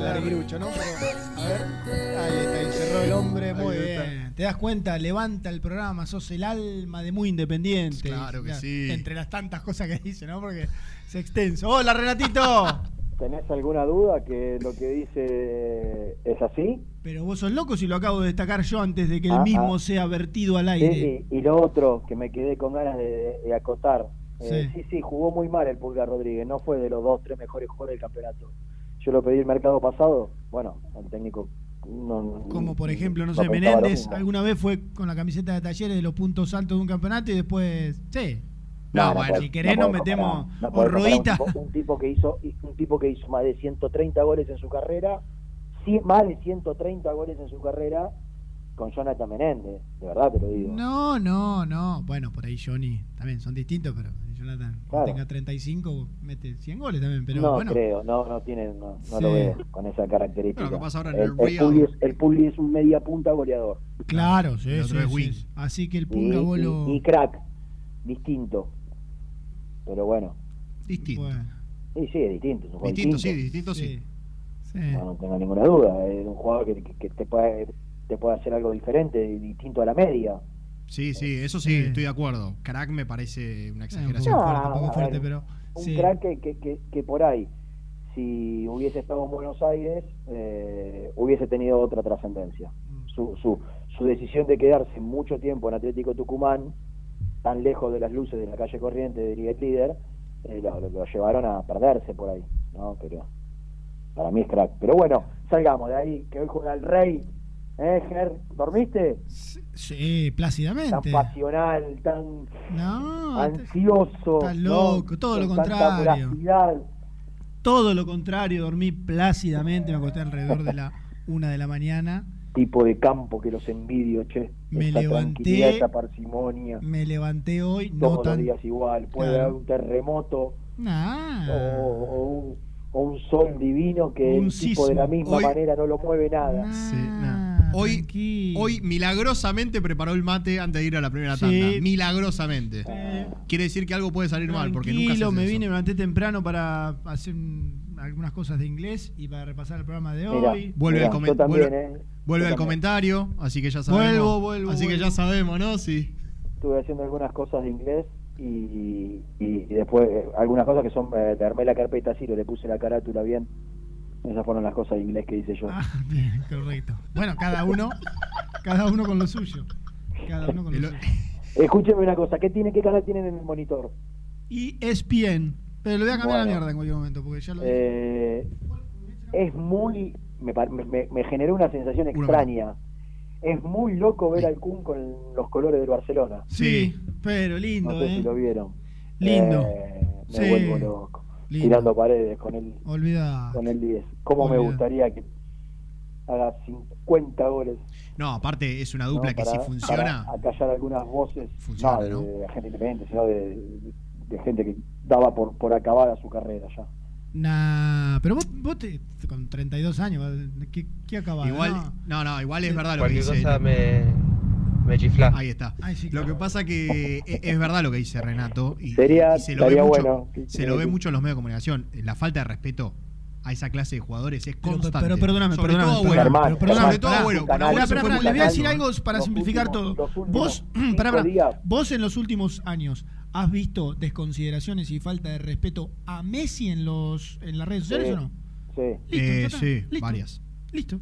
[SPEAKER 4] Larguirucho, ¿no? Pero, a ver, ahí está, ahí cerró el hombre, muy
[SPEAKER 5] Ahí
[SPEAKER 4] ¿Te das cuenta? Levanta el programa, sos el alma de muy independiente.
[SPEAKER 5] Claro que
[SPEAKER 4] Ya,
[SPEAKER 5] sí.
[SPEAKER 4] Entre las tantas cosas que dice, ¿no? Porque es extenso. Hola, Renatito.
[SPEAKER 18] ¿Tenés alguna duda que lo que dice es así?
[SPEAKER 4] Pero vos sos loco si lo acabo de destacar yo antes de que el mismo sea vertido al aire.
[SPEAKER 18] Sí, y, y lo otro que me quedé con ganas de, de acotar. Eh,
[SPEAKER 4] Sí.
[SPEAKER 18] sí. sí, jugó muy mal el Pulgar Rodríguez, no fue de los dos, tres mejores jugadores del campeonato. Yo lo pedí el mercado pasado, bueno, el técnico no... no-
[SPEAKER 4] Como por ejemplo, no
[SPEAKER 18] no
[SPEAKER 4] sé, Menéndez alguna vez fue con la camiseta de talleres de los puntos altos de un campeonato y después. Sí. No,
[SPEAKER 18] No,
[SPEAKER 4] bueno, si querés
[SPEAKER 18] no
[SPEAKER 4] nos metemos horroita.
[SPEAKER 18] Un, tipo- un tipo que hizo un tipo que hizo más de 130 goles en su carrera, más de 130 goles en su carrera con Jonathan Menéndez, de verdad te lo digo.
[SPEAKER 4] No, no, no. Bueno, por ahí Johnny también son distintos, pero Jonathan,
[SPEAKER 18] Claro.
[SPEAKER 4] tenga 35, mete 100 goles también. Pero
[SPEAKER 18] no
[SPEAKER 4] bueno,
[SPEAKER 18] creo, no, no tiene, no, no
[SPEAKER 4] Sí.
[SPEAKER 18] lo veo con esa característica.
[SPEAKER 4] Bueno, capaz ahora en
[SPEAKER 18] el,
[SPEAKER 4] el
[SPEAKER 18] el es, el Pulli es un media punta goleador.
[SPEAKER 4] claro, sí,
[SPEAKER 18] El
[SPEAKER 4] sí,
[SPEAKER 18] otro es
[SPEAKER 4] sí, sí. Así que el
[SPEAKER 18] Y,
[SPEAKER 4] Punga Bolo.
[SPEAKER 18] y- y crack, distinto. Pero bueno.
[SPEAKER 5] Distinto.
[SPEAKER 18] Sí, sí, es distinto. es un
[SPEAKER 5] Distinto, sí, distinto, sí.
[SPEAKER 18] No, no tengo ninguna duda. Es un jugador que, que- que te, puede, te puede hacer algo diferente, distinto a la media.
[SPEAKER 5] Sí, sí, eso sí, estoy de acuerdo. Crack me parece una
[SPEAKER 18] No,
[SPEAKER 5] exageración.
[SPEAKER 18] a ver, Un crack que, que, que, que por ahí, si hubiese estado en Buenos Aires, eh, hubiese tenido otra trascendencia. Su, su, su decisión de quedarse mucho tiempo en Atlético Tucumán, tan lejos de las luces de la calle corriente, diría el líder, eh, lo, lo- lo llevaron a perderse por ahí. ¿no? Pero para mí es crack. Pero bueno, salgamos de ahí, que hoy juega el Rey. ¿Eh, Ger? ¿Dormiste?
[SPEAKER 4] Sí, plácidamente.
[SPEAKER 18] Tan pasional, tan
[SPEAKER 4] No,
[SPEAKER 18] ansioso.
[SPEAKER 4] estás
[SPEAKER 18] ¿no?
[SPEAKER 4] loco, todo lo
[SPEAKER 18] Con
[SPEAKER 4] contrario. Todo lo contrario, dormí plácidamente, me acosté alrededor de la una de la mañana.
[SPEAKER 18] tipo de campo que los envidio, che.
[SPEAKER 4] Me
[SPEAKER 18] esa
[SPEAKER 4] levanté,
[SPEAKER 18] esa parsimonia.
[SPEAKER 4] Me levanté hoy, no
[SPEAKER 18] Todos los
[SPEAKER 4] tan.
[SPEAKER 18] días igual. Puede
[SPEAKER 4] Claro.
[SPEAKER 18] haber un terremoto
[SPEAKER 4] Nah.
[SPEAKER 18] o, o un, o un sol divino que
[SPEAKER 5] Un
[SPEAKER 18] el tipo de la misma
[SPEAKER 5] Hoy-
[SPEAKER 18] manera no lo mueve nada.
[SPEAKER 5] Sí, nah. Hoy, hoy milagrosamente preparó el mate antes de ir a la primera
[SPEAKER 4] Sí.
[SPEAKER 5] tanda. Milagrosamente. Quiere decir que algo puede salir mal, porque nunca se
[SPEAKER 4] Tranquilo,
[SPEAKER 5] hace
[SPEAKER 4] me vine, me levanté temprano para hacer un- algunas cosas de inglés y para repasar el programa de hoy.
[SPEAKER 5] Vuelve,
[SPEAKER 18] Mirá,
[SPEAKER 5] al, comen-
[SPEAKER 18] yo también,
[SPEAKER 5] vuelve,
[SPEAKER 18] eh.
[SPEAKER 5] vuelve al comentario, así que ya sabemos.
[SPEAKER 4] Vuelvo, vuelvo,
[SPEAKER 5] Así que ya sabemos, ¿no? Sí.
[SPEAKER 18] Estuve haciendo algunas cosas de inglés y, y, y después eh, algunas cosas que son, eh, le armé la carpeta así, le puse la carátula bien. Esas fueron las cosas de inglés que hice yo.
[SPEAKER 4] Ah, bien, correcto. Bueno, cada uno, cada uno con lo suyo. Cada uno con lo suyo.
[SPEAKER 18] Escúcheme una cosa, ¿qué tiene, qué canal tienen en el monitor?
[SPEAKER 4] Y ESPN. Pero lo voy a cambiar a la mierda en cualquier momento, porque ya lo dije.
[SPEAKER 18] Eh, es muy. Me, me- me- me generó una sensación extraña. Es muy loco ver al Kun con los colores del Barcelona.
[SPEAKER 4] Sí, pero lindo,
[SPEAKER 18] No sé
[SPEAKER 4] ¿eh?
[SPEAKER 18] si lo vieron.
[SPEAKER 4] Lindo.
[SPEAKER 18] Eh, me
[SPEAKER 4] Sí.
[SPEAKER 18] vuelvo loco.
[SPEAKER 4] Lindo.
[SPEAKER 18] Tirando paredes con el,
[SPEAKER 4] Olvida.
[SPEAKER 18] con el 10. ¿Cómo me gustaría que haga 50 goles?
[SPEAKER 5] No, aparte es una dupla
[SPEAKER 18] ¿no?
[SPEAKER 5] que
[SPEAKER 18] Para-
[SPEAKER 5] si funciona.
[SPEAKER 18] Para acallar algunas voces.
[SPEAKER 5] Funciona,
[SPEAKER 18] no de,
[SPEAKER 5] ¿no?
[SPEAKER 18] de gente independiente, sino de, de gente que daba por, por acabada su carrera ya.
[SPEAKER 4] Nah, pero vos, vos te- con 32 años, ¿qué, qué acabas?
[SPEAKER 5] Igual,
[SPEAKER 4] no?
[SPEAKER 5] no, igual es verdad lo que dice.
[SPEAKER 19] cosa me, me chifla.
[SPEAKER 5] Ahí está.
[SPEAKER 4] Ay, sí,
[SPEAKER 5] Lo que pasa que e- es verdad lo que dice Renato y,
[SPEAKER 18] Sería-
[SPEAKER 5] y se lo ve mucho,
[SPEAKER 18] bueno
[SPEAKER 5] se lo ve mucho en los medios de comunicación. La falta de respeto a esa clase de jugadores es
[SPEAKER 4] Pero,
[SPEAKER 5] constante.
[SPEAKER 4] pero perdóname,
[SPEAKER 5] sobre
[SPEAKER 4] perdóname,
[SPEAKER 5] todo
[SPEAKER 4] perdóname,
[SPEAKER 5] Agüero.
[SPEAKER 4] pero perdóname,
[SPEAKER 5] sobre todo mucha
[SPEAKER 4] le voy a decir algo para simplificar
[SPEAKER 18] últimos-
[SPEAKER 4] todo. Vos,
[SPEAKER 18] cinco
[SPEAKER 4] pará, pará,
[SPEAKER 18] días.
[SPEAKER 4] vos en los últimos años has visto desconsideraciones y falta de respeto a Messi en los en las redes sociales
[SPEAKER 18] Sí.
[SPEAKER 4] o no?
[SPEAKER 18] Sí.
[SPEAKER 4] Listo,
[SPEAKER 5] Eh, sí,
[SPEAKER 4] Listo.
[SPEAKER 5] varias.
[SPEAKER 4] Listo.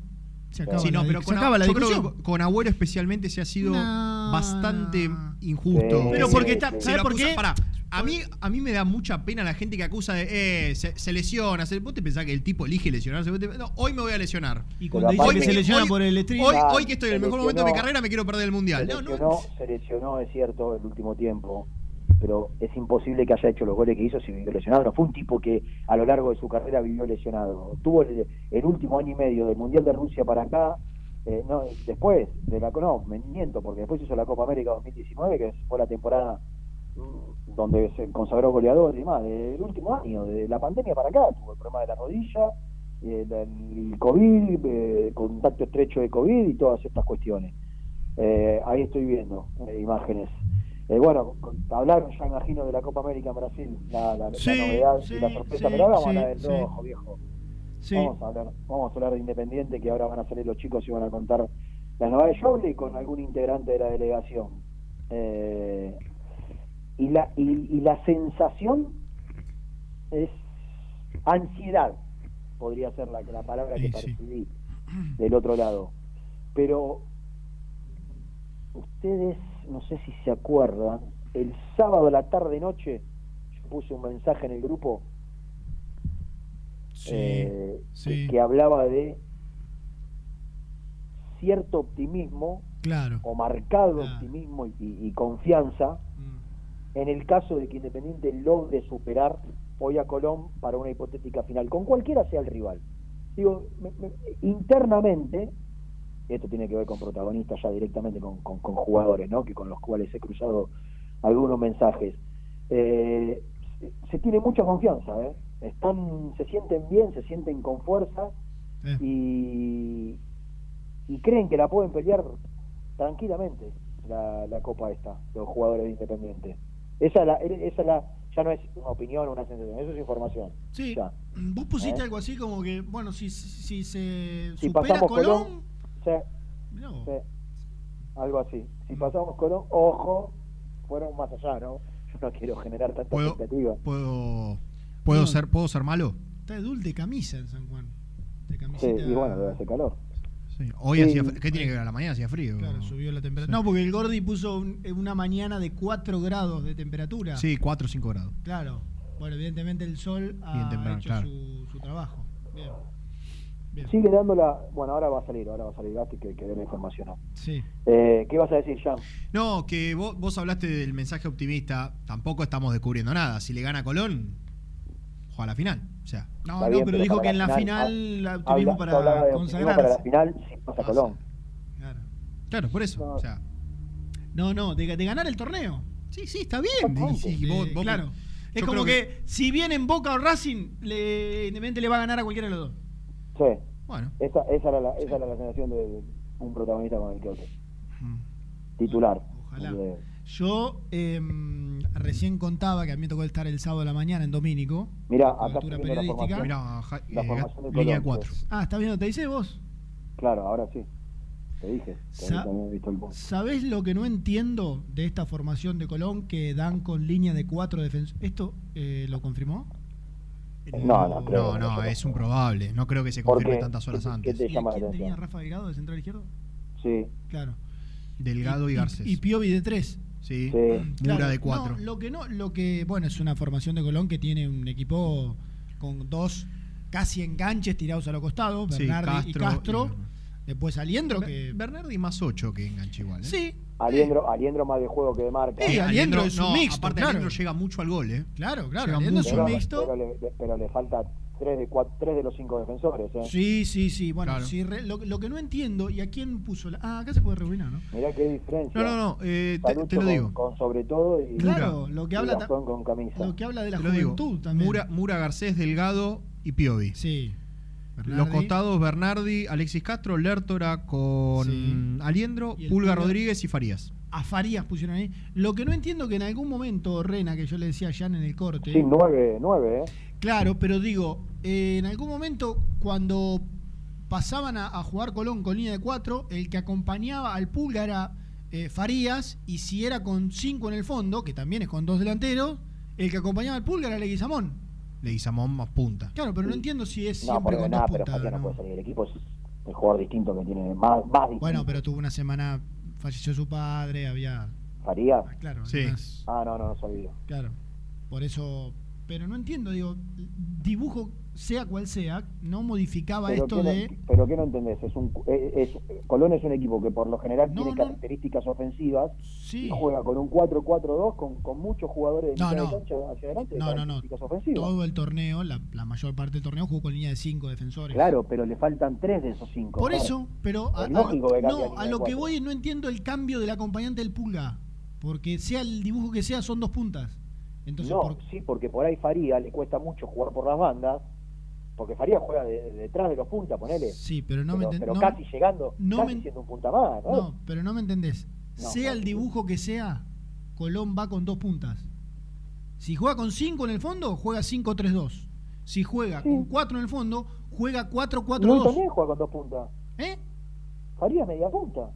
[SPEAKER 4] Se acaba,
[SPEAKER 5] Sí, no,
[SPEAKER 4] la,
[SPEAKER 5] pero
[SPEAKER 4] se
[SPEAKER 5] con,
[SPEAKER 4] acaba la
[SPEAKER 5] yo creo
[SPEAKER 4] discusión.
[SPEAKER 5] que con Agüero especialmente se ha sido
[SPEAKER 4] No,
[SPEAKER 5] bastante injusto.
[SPEAKER 18] Sí,
[SPEAKER 4] Pero porque está-
[SPEAKER 5] Se
[SPEAKER 4] ¿sabes por qué?
[SPEAKER 5] pará, a mí, a mí me da mucha pena la gente que acusa de eh, se, se lesiona. se- vos te pensás que el tipo elige lesionarse. Vos te- no, hoy me voy a lesionar.
[SPEAKER 4] Y cuando dice que se lesiona
[SPEAKER 5] hoy-
[SPEAKER 4] por el stream.
[SPEAKER 5] Hoy,
[SPEAKER 18] Ah,
[SPEAKER 5] hoy que estoy en el
[SPEAKER 18] se
[SPEAKER 5] mejor momento de mi
[SPEAKER 18] lesionó.
[SPEAKER 5] carrera me quiero perder el mundial.
[SPEAKER 18] Se
[SPEAKER 5] No, no,
[SPEAKER 18] lesionó, se lesionó, es cierto, el último tiempo, pero es imposible que haya hecho los goles que hizo si vivió lesionado. No fue un tipo que a lo largo de su carrera vivió lesionado. Tuvo el, el último año y medio del Mundial de Rusia para acá, eh, no, después de la... No, me miento, porque después hizo la Copa América 2019, que fue la temporada mm, donde se consagró goleador y demás. El último año, de la pandemia para acá, tuvo el problema de la rodilla, el, el COVID, eh, contacto estrecho de COVID y todas estas cuestiones. Eh, ahí estoy viendo eh, imágenes. Eh, bueno, hablaron ya imagino de la Copa América en Brasil, la, la- la
[SPEAKER 4] Sí,
[SPEAKER 18] novedad
[SPEAKER 4] sí,
[SPEAKER 18] y la sorpresa,
[SPEAKER 4] sí,
[SPEAKER 18] pero ahora vamos a hablar del rojo, viejo. Vamos a hablar, vamos a hablar de Independiente, que ahora van a salir los chicos y van a contar las novedades. Yo hablé con algún integrante de la delegación. Eh, y, la, y, y la sensación es ansiedad, podría ser la, la palabra que percibí del otro lado. Pero ustedes, no sé si se acuerdan, el sábado a la tarde-noche yo puse un mensaje en el grupo
[SPEAKER 4] Sí,
[SPEAKER 18] eh,
[SPEAKER 4] sí.
[SPEAKER 18] que hablaba de cierto optimismo
[SPEAKER 4] Claro.
[SPEAKER 18] o marcado
[SPEAKER 4] Claro.
[SPEAKER 18] optimismo y, y- y confianza en el caso de que Independiente logre superar hoy a Colón para una hipotética final, con cualquiera sea el rival. Digo, me- me- internamente, esto tiene que ver con protagonistas ya directamente con, con- con jugadores, ¿no? Que con los cuales he cruzado algunos mensajes. Eh, se, se tiene mucha confianza, ¿eh? Están, se sienten bien, se sienten con fuerza y, y creen que la pueden pelear tranquilamente la, la copa esta, los jugadores de Independiente. Esa, es la, esa es la, ya no es una opinión o una sensación, eso es información.
[SPEAKER 4] Sí.
[SPEAKER 18] Ya.
[SPEAKER 4] Vos pusiste
[SPEAKER 18] ¿Eh?
[SPEAKER 4] algo así como que, bueno, si, si se
[SPEAKER 18] Si
[SPEAKER 4] supera
[SPEAKER 18] pasamos
[SPEAKER 4] Colón,
[SPEAKER 18] Colón, sí, sí, algo así. Si pasamos Colón, ojo, fueron más allá, ¿no? Yo no quiero generar tanta
[SPEAKER 5] ¿Puedo-
[SPEAKER 18] expectativa.
[SPEAKER 5] ¿Puedo, puedo,
[SPEAKER 4] No.
[SPEAKER 5] ser, ¿Puedo ser malo?
[SPEAKER 4] está de dulce camisa en San Juan. De
[SPEAKER 18] Sí,
[SPEAKER 4] camiseta.
[SPEAKER 18] y bueno, debe hacer calor.
[SPEAKER 5] Hoy
[SPEAKER 18] Sí.
[SPEAKER 5] hacía ¿Qué tiene que ver? A la mañana hacía frío.
[SPEAKER 4] Claro, subió la temperatura. No, porque el Gordi puso un- una mañana de 4 grados de temperatura.
[SPEAKER 5] Sí, 4 o 5 grados.
[SPEAKER 4] Claro. Bueno, evidentemente el sol ha
[SPEAKER 5] Bien
[SPEAKER 4] hecho
[SPEAKER 5] claro.
[SPEAKER 4] su, su trabajo. Bien. Bien.
[SPEAKER 18] Sigue dándola, bueno, ahora va a salir, ahora va a salir Gasti que, que dé la información. ¿no?
[SPEAKER 4] Sí.
[SPEAKER 18] Eh, ¿Qué vas a decir, Jan?
[SPEAKER 5] No, que vos, vos hablaste del mensaje optimista. Tampoco estamos descubriendo nada. Si le gana Colón, juega a la final. O sea,
[SPEAKER 4] No,
[SPEAKER 18] Está
[SPEAKER 4] no,
[SPEAKER 18] bien,
[SPEAKER 4] pero
[SPEAKER 18] pero
[SPEAKER 4] dijo que en
[SPEAKER 18] la
[SPEAKER 4] la
[SPEAKER 18] final,
[SPEAKER 4] final la optimismo
[SPEAKER 18] habla-
[SPEAKER 4] para
[SPEAKER 18] de optimismo para la
[SPEAKER 4] consagrarse.
[SPEAKER 18] final si pasa Colón.
[SPEAKER 5] claro, por eso. O sea,
[SPEAKER 4] No, no, de, de ganar el torneo.
[SPEAKER 5] Sí, sí, está bien.
[SPEAKER 4] Sí,
[SPEAKER 5] Sí, vos- vos-
[SPEAKER 4] claro. Es como que, si viene en Boca o Racing, le, evidentemente le va a ganar a cualquiera de los dos.
[SPEAKER 18] Sí.
[SPEAKER 5] Bueno.
[SPEAKER 18] Esa, esa, era la, esa era la sensación de un protagonista con el que otro. Titular.
[SPEAKER 4] Ojalá.
[SPEAKER 18] De-
[SPEAKER 4] Yo em, recién contaba que a mí me tocó estar el sábado de la mañana en Domínico.
[SPEAKER 18] Mirá, acá la
[SPEAKER 4] periodística.
[SPEAKER 18] formación.
[SPEAKER 5] Mirá, ja-
[SPEAKER 18] La
[SPEAKER 5] eh, línea
[SPEAKER 18] Colón,
[SPEAKER 5] 4.
[SPEAKER 18] sí.
[SPEAKER 4] Ah, ¿estás viendo? ¿Te dice vos?
[SPEAKER 18] Claro, ahora sí. Te dije.
[SPEAKER 4] Sa-
[SPEAKER 18] visto el punto.
[SPEAKER 4] ¿Sabés lo que no entiendo de esta formación de Colón que dan con línea de cuatro defensores? ¿Esto eh, lo confirmó?
[SPEAKER 18] No, no, creo.
[SPEAKER 5] No, no, es un probable. No creo que se
[SPEAKER 18] ¿Por
[SPEAKER 5] confirme tantas horas
[SPEAKER 18] ¿Qué-
[SPEAKER 5] antes.
[SPEAKER 18] qué te
[SPEAKER 4] ¿Y a
[SPEAKER 18] llama la
[SPEAKER 4] quién tenía Rafa Delgado de central izquierdo?
[SPEAKER 18] Sí.
[SPEAKER 4] Claro.
[SPEAKER 5] Delgado y, Garcés.
[SPEAKER 4] Y Piovi de tres.
[SPEAKER 5] sí.
[SPEAKER 18] Sí.
[SPEAKER 5] Mura
[SPEAKER 4] Claro,
[SPEAKER 5] de 4.
[SPEAKER 4] no, lo que no, lo que, bueno, es una formación de Colón que tiene un equipo con dos casi enganches tirados a los costados,
[SPEAKER 5] Sí,
[SPEAKER 4] Bernardi y
[SPEAKER 5] Castro.
[SPEAKER 4] Después Aliendro que.
[SPEAKER 5] Bernardi más 8 que enganche igual. ¿eh?
[SPEAKER 4] Sí.
[SPEAKER 18] Aliendro, Aliendro más de juego que de marca.
[SPEAKER 4] Sí, Aliendro es un
[SPEAKER 5] no,
[SPEAKER 4] mixto,
[SPEAKER 5] Aparte,
[SPEAKER 4] claro.
[SPEAKER 5] Aliendro llega mucho al gol, ¿eh?
[SPEAKER 4] Claro, claro.
[SPEAKER 5] Llega
[SPEAKER 4] Aliendro es un
[SPEAKER 18] pero,
[SPEAKER 4] mixto.
[SPEAKER 18] pero le, pero le falta tres de, cuatro, tres de los cinco defensores. ¿eh?
[SPEAKER 4] Sí, sí, sí. Bueno,
[SPEAKER 5] Claro.
[SPEAKER 4] sí, re- lo, lo que no entiendo, ¿y a quién puso la.? Ah, acá se puede rebobinar, ¿no?
[SPEAKER 18] Mirá qué diferencia.
[SPEAKER 5] No, no, no. eh, te, lo digo.
[SPEAKER 18] Con, sobre todo y,
[SPEAKER 4] Claro, lo que
[SPEAKER 18] y
[SPEAKER 4] habla
[SPEAKER 18] con camisa.
[SPEAKER 4] Lo que habla de la
[SPEAKER 5] digo.
[SPEAKER 4] juventud también.
[SPEAKER 5] Mura, Mura, Garcés, Delgado y Piovi.
[SPEAKER 4] Sí.
[SPEAKER 5] Los costados, Bernardi, Alexis Castro, Lertora con
[SPEAKER 4] Sí.
[SPEAKER 5] Aliendro, Pulga Rodríguez y Farías.
[SPEAKER 4] A Farías pusieron ahí. Lo que no entiendo que en algún momento, Rena, que yo le decía a Jan en el corte.
[SPEAKER 18] Sí, nueve, nueve, ¿eh?
[SPEAKER 4] Claro, pero digo, eh, en algún momento cuando pasaban a, a jugar Colón con línea de cuatro, el que acompañaba al Pulga era eh, Farías, y si era con cinco en el fondo, que también es con dos delanteros, el que acompañaba al Pulga era Leguizamón.
[SPEAKER 5] Leguizamón más punta.
[SPEAKER 4] Claro, pero no entiendo si es
[SPEAKER 18] No,
[SPEAKER 4] siempre
[SPEAKER 18] porque
[SPEAKER 4] con
[SPEAKER 18] nada,
[SPEAKER 4] dos
[SPEAKER 18] pero
[SPEAKER 4] puntas.
[SPEAKER 18] Faría no
[SPEAKER 4] ¿no?
[SPEAKER 18] puede salir. El equipo es el jugador distinto que tiene más, más distinto.
[SPEAKER 4] Bueno, pero tuvo una semana, falleció su padre, había...
[SPEAKER 18] Faría.
[SPEAKER 4] Claro,
[SPEAKER 5] Sí.
[SPEAKER 4] algunas-
[SPEAKER 18] Ah, no, no, no sabía.
[SPEAKER 4] Claro. Por eso. Pero no entiendo, digo, dibujo, sea cual sea, no modificaba
[SPEAKER 18] Pero
[SPEAKER 4] esto
[SPEAKER 18] ¿qué, no,
[SPEAKER 4] de.
[SPEAKER 18] pero ¿qué no entendés? Es un, es, es- Colón es un equipo que por lo general
[SPEAKER 4] No,
[SPEAKER 18] tiene
[SPEAKER 4] no.
[SPEAKER 18] características ofensivas
[SPEAKER 4] Sí.
[SPEAKER 18] y juega con un 4-4-2 con, con muchos jugadores de de cancha hacia adelante de
[SPEAKER 4] No, no, no.
[SPEAKER 18] características ofensivas.
[SPEAKER 4] Todo el torneo, la, la mayor parte del torneo jugó con línea de cinco defensores.
[SPEAKER 18] Claro, pero le faltan tres de esos cinco.
[SPEAKER 4] Por
[SPEAKER 18] claro.
[SPEAKER 4] eso, pero a,
[SPEAKER 18] que
[SPEAKER 4] no, a lo que voy no entiendo el cambio del acompañante del Pulga. Porque sea el dibujo que sea, son dos puntas. Entonces,
[SPEAKER 18] no,
[SPEAKER 4] por-
[SPEAKER 18] sí, porque por ahí Faría le cuesta mucho jugar por las bandas, porque Faría juega de- de- detrás de los puntas, ponele.
[SPEAKER 4] sí, pero no me
[SPEAKER 18] pero,
[SPEAKER 4] enten-
[SPEAKER 18] pero
[SPEAKER 4] no-
[SPEAKER 18] casi llegando,
[SPEAKER 4] no
[SPEAKER 18] casi
[SPEAKER 4] me-
[SPEAKER 18] siendo un punta más, ¿no?
[SPEAKER 4] No, pero no me entendés. Sea el dibujo que sea, Colón va con dos puntas. Si juega con cinco en el fondo, juega 5-3-2. Si juega con cuatro en el fondo, juega
[SPEAKER 18] Luis
[SPEAKER 4] 4-4-2.
[SPEAKER 18] también juega con dos puntas.
[SPEAKER 4] ¿Eh?
[SPEAKER 18] Faría media punta.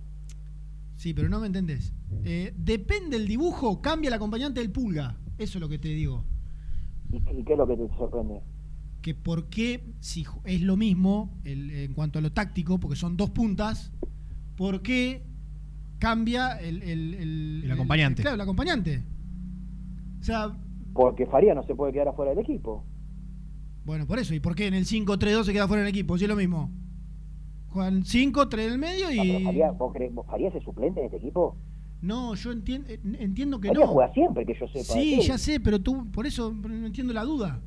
[SPEAKER 4] Sí, pero no me entendés. Eh, depende el dibujo, cambia el acompañante del pulga. Eso es lo que te digo.
[SPEAKER 18] ¿Y, qué- y qué es lo que te sorprende?
[SPEAKER 4] Que por qué, si es lo mismo el- en cuanto a lo táctico, porque son dos puntas, ¿por qué cambia el, el, el-
[SPEAKER 5] El acompañante.
[SPEAKER 4] claro, el acompañante. O sea,
[SPEAKER 18] Porque Faría no se puede quedar afuera del equipo.
[SPEAKER 4] Bueno, por eso. ¿Y por qué en el 5-3-2 se queda fuera del equipo? Si es lo mismo. Juegan 5, 3 en el medio y.
[SPEAKER 18] Faría, ¿vos creés, vos- ¿Faría es el suplente en este equipo?
[SPEAKER 4] No, yo entien- eh, entiendo que
[SPEAKER 18] Farías
[SPEAKER 4] no.
[SPEAKER 18] juega siempre, que yo sepa.
[SPEAKER 4] Sí,
[SPEAKER 18] Sí.
[SPEAKER 4] ya sé, pero tú, por eso no entiendo la duda.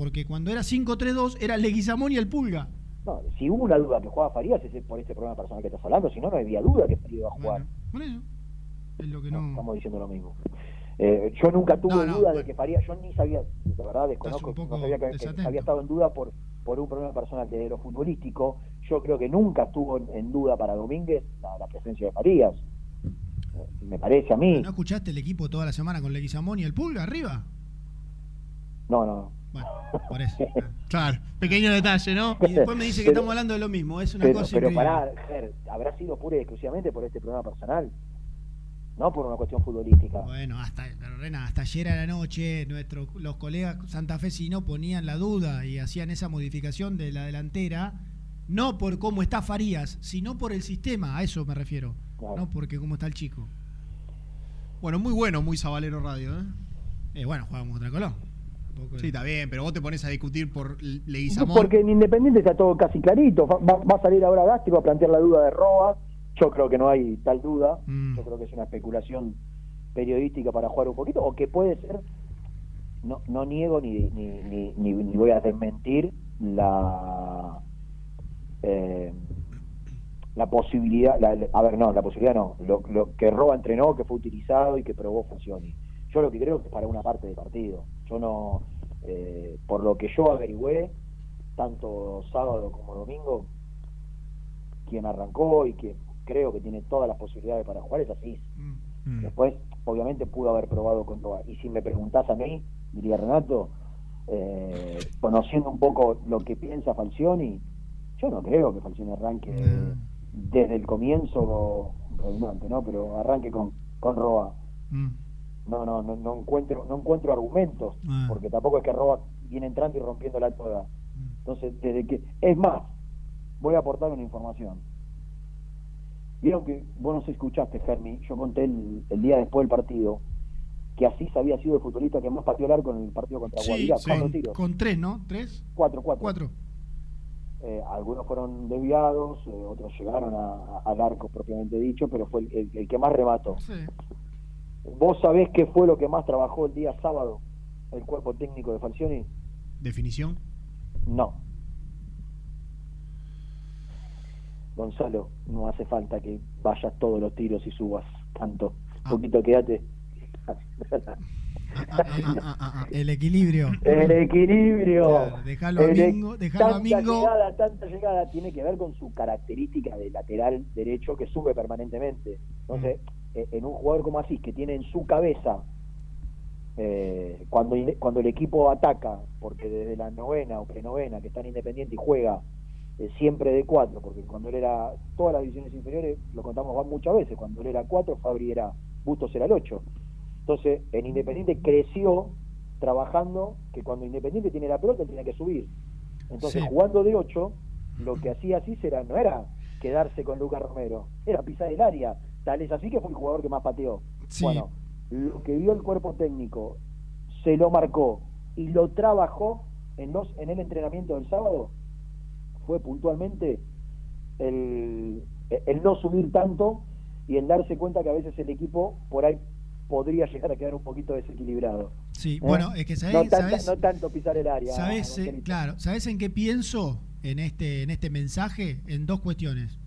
[SPEAKER 4] Porque cuando era 5-3-2 era Leguizamón y el Pulga.
[SPEAKER 18] No, si hubo una duda que jugaba Farías es por este problema personal que estás hablando, si no, no había duda que Farías iba a jugar.
[SPEAKER 4] Por eso. Es lo que
[SPEAKER 18] No,
[SPEAKER 4] no.
[SPEAKER 18] Estamos diciendo lo mismo. Eh, yo nunca tuve
[SPEAKER 4] No, no,
[SPEAKER 18] duda de que Farías, yo ni sabía, de verdad desconozco, no sabía que, había estado en duda por, por un problema personal de lo futbolístico. Yo creo que nunca estuvo en, en duda para Domínguez la, la presencia de Farías. Eh, Me parece a mí.
[SPEAKER 4] ¿No escuchaste el equipo toda la semana con Leguizamón y el Pulga arriba?
[SPEAKER 18] No, no.
[SPEAKER 4] Bueno, por eso.
[SPEAKER 20] Claro, pequeño detalle, ¿no?
[SPEAKER 4] Y después me dice que
[SPEAKER 18] Pero-
[SPEAKER 4] estamos hablando de lo mismo. Es una
[SPEAKER 18] Pero,
[SPEAKER 4] cosa
[SPEAKER 18] pero pará, Ger, ¿habrá sido pura y exclusivamente por este problema personal? No por una cuestión futbolística.
[SPEAKER 4] Bueno, hasta, Rena, hasta ayer a la noche nuestros los colegas santafesinos ponían la duda y hacían esa modificación de la delantera, no por cómo está Farías, sino por el sistema, a eso me refiero. No porque cómo está el chico.
[SPEAKER 20] Bueno, muy bueno, muy Sabalero Radio, ¿eh?
[SPEAKER 4] Eh, bueno, jugamos contra Colón.
[SPEAKER 20] Sí, está bien, pero vos te pones a discutir por Leguizamón.
[SPEAKER 18] Porque en Independiente está todo casi clarito. Va, va- a salir ahora Gasti, va a plantear la duda de Roa. Yo creo que no hay tal duda.
[SPEAKER 4] Mm.
[SPEAKER 18] Yo creo que es una especulación periodística para jugar un poquito. O que puede ser, no, no niego ni, ni, ni, ni- ni voy a desmentir la eh, la posibilidad, la- a ver, no, la posibilidad no, lo, lo que Roa entrenó, que fue utilizado y que probó Falcioni. Yo lo que creo que es para una parte del partido. Yo no, eh, por lo que yo averigüé, tanto sábado como domingo, quien arrancó y que creo que tiene todas las posibilidades para jugar es así. Después, obviamente, pudo haber probado con Roa. Y si me preguntás a mí, diría Renato, eh, conociendo un poco lo que piensa Falcioni, yo no creo que Falcioni arranque desde el comienzo, ¿no? Pero arranque con, con Roa.
[SPEAKER 4] Mm.
[SPEAKER 18] No, no, no, no encuentro, no encuentro argumentos,
[SPEAKER 4] Ah.
[SPEAKER 18] porque tampoco es que Roa viene entrando y rompiéndola toda. Entonces, desde que, es más, voy a aportar una información. Vieron que vos no escuchaste, Fermi, yo conté el, el día después del partido que Asís había sido el futbolista que más pateó el arco en el partido contra
[SPEAKER 4] Sí,
[SPEAKER 18] Guavirá,
[SPEAKER 4] con,
[SPEAKER 18] tiros,
[SPEAKER 4] con tres, ¿no? ¿Tres?
[SPEAKER 18] cuatro, cuatro.
[SPEAKER 4] Cuatro.
[SPEAKER 18] Eh, algunos fueron desviados, eh, otros llegaron a- a- al arco propiamente dicho, pero fue el, el- el que más remató. ¿Vos sabés qué fue lo que más trabajó el día sábado el cuerpo técnico de Falcioni?
[SPEAKER 20] ¿Definición?
[SPEAKER 18] No. Gonzalo, no hace falta que vayas todos los tiros y subas tanto. Un poquito quédate.
[SPEAKER 4] Ah, El equilibrio.
[SPEAKER 18] El equilibrio.
[SPEAKER 4] Claro, dejalo a
[SPEAKER 18] El
[SPEAKER 4] Mingo, dejalo a
[SPEAKER 18] tanta
[SPEAKER 4] Mingo.
[SPEAKER 18] llegada, tanta llegada tiene que ver con su característica de lateral derecho que sube permanentemente. Entonces,
[SPEAKER 4] Mm.
[SPEAKER 18] Eh, en un jugador como así, que tiene en su cabeza, eh, cuando, cuando el equipo ataca, porque desde la novena o prenovena que está en Independiente y juega eh, siempre de cuatro, porque cuando él era, todas las divisiones inferiores, lo contamos muchas veces, cuando él era cuatro, Fabri era, Bustos era el ocho. Entonces, en Independiente creció trabajando que cuando Independiente tiene la pelota, él tiene que subir. Entonces,
[SPEAKER 4] Sí.
[SPEAKER 18] jugando de 8, lo que hacía así era, no era quedarse con Lucas Romero, era pisar el área. Tal es así que fue el jugador que más pateó.
[SPEAKER 4] Sí.
[SPEAKER 18] Bueno, lo que vio el cuerpo técnico, se lo marcó y lo trabajó en, los, en el entrenamiento del sábado, fue puntualmente el, el no subir tanto y el darse cuenta que a veces el equipo por ahí podría llegar a quedar un poquito desequilibrado.
[SPEAKER 4] Sí,
[SPEAKER 18] ¿Eh?
[SPEAKER 4] bueno, es que sabés,
[SPEAKER 18] no, tanta-
[SPEAKER 4] sabés-
[SPEAKER 18] no tanto pisar el área.
[SPEAKER 4] ¿Sabes, eh, claro, ¿sabes en qué pienso en este, en este mensaje? En dos cuestiones.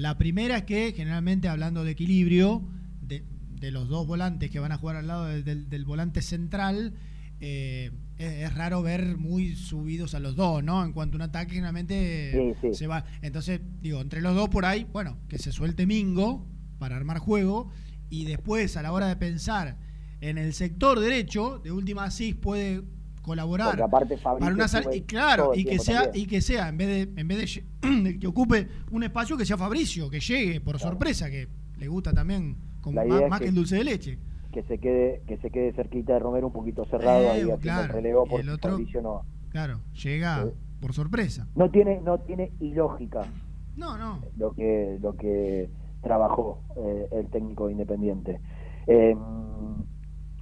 [SPEAKER 4] La primera es que, generalmente hablando de equilibrio, de, de los dos volantes que van a jugar al lado del, volante central, eh, es, es raro ver muy subidos a los dos, ¿no? En cuanto a un ataque, generalmente
[SPEAKER 18] Sí, sí.
[SPEAKER 4] se va. Entonces, digo, entre los dos por ahí, bueno, que se suelte Mingo para armar juego y después, a la hora de pensar en el sector derecho, de última Asís puede colaborar
[SPEAKER 18] Porque aparte
[SPEAKER 4] para una sal- y claro y que sea
[SPEAKER 18] también.
[SPEAKER 4] y que sea en vez de en vez de que ocupe un espacio que sea Fabricio que llegue por sorpresa que le gusta también como más, que, el dulce de leche.
[SPEAKER 18] que se quede que se quede cerquita de Romero un poquito cerrado
[SPEAKER 4] Eh,
[SPEAKER 18] ahí
[SPEAKER 4] claro,
[SPEAKER 18] el relevo por
[SPEAKER 4] el otro-
[SPEAKER 18] Fabricio no
[SPEAKER 4] claro llega por sorpresa.
[SPEAKER 18] No tiene no tiene ilógica
[SPEAKER 4] no no.
[SPEAKER 18] lo que lo que trabajó eh, el técnico independiente. Eh,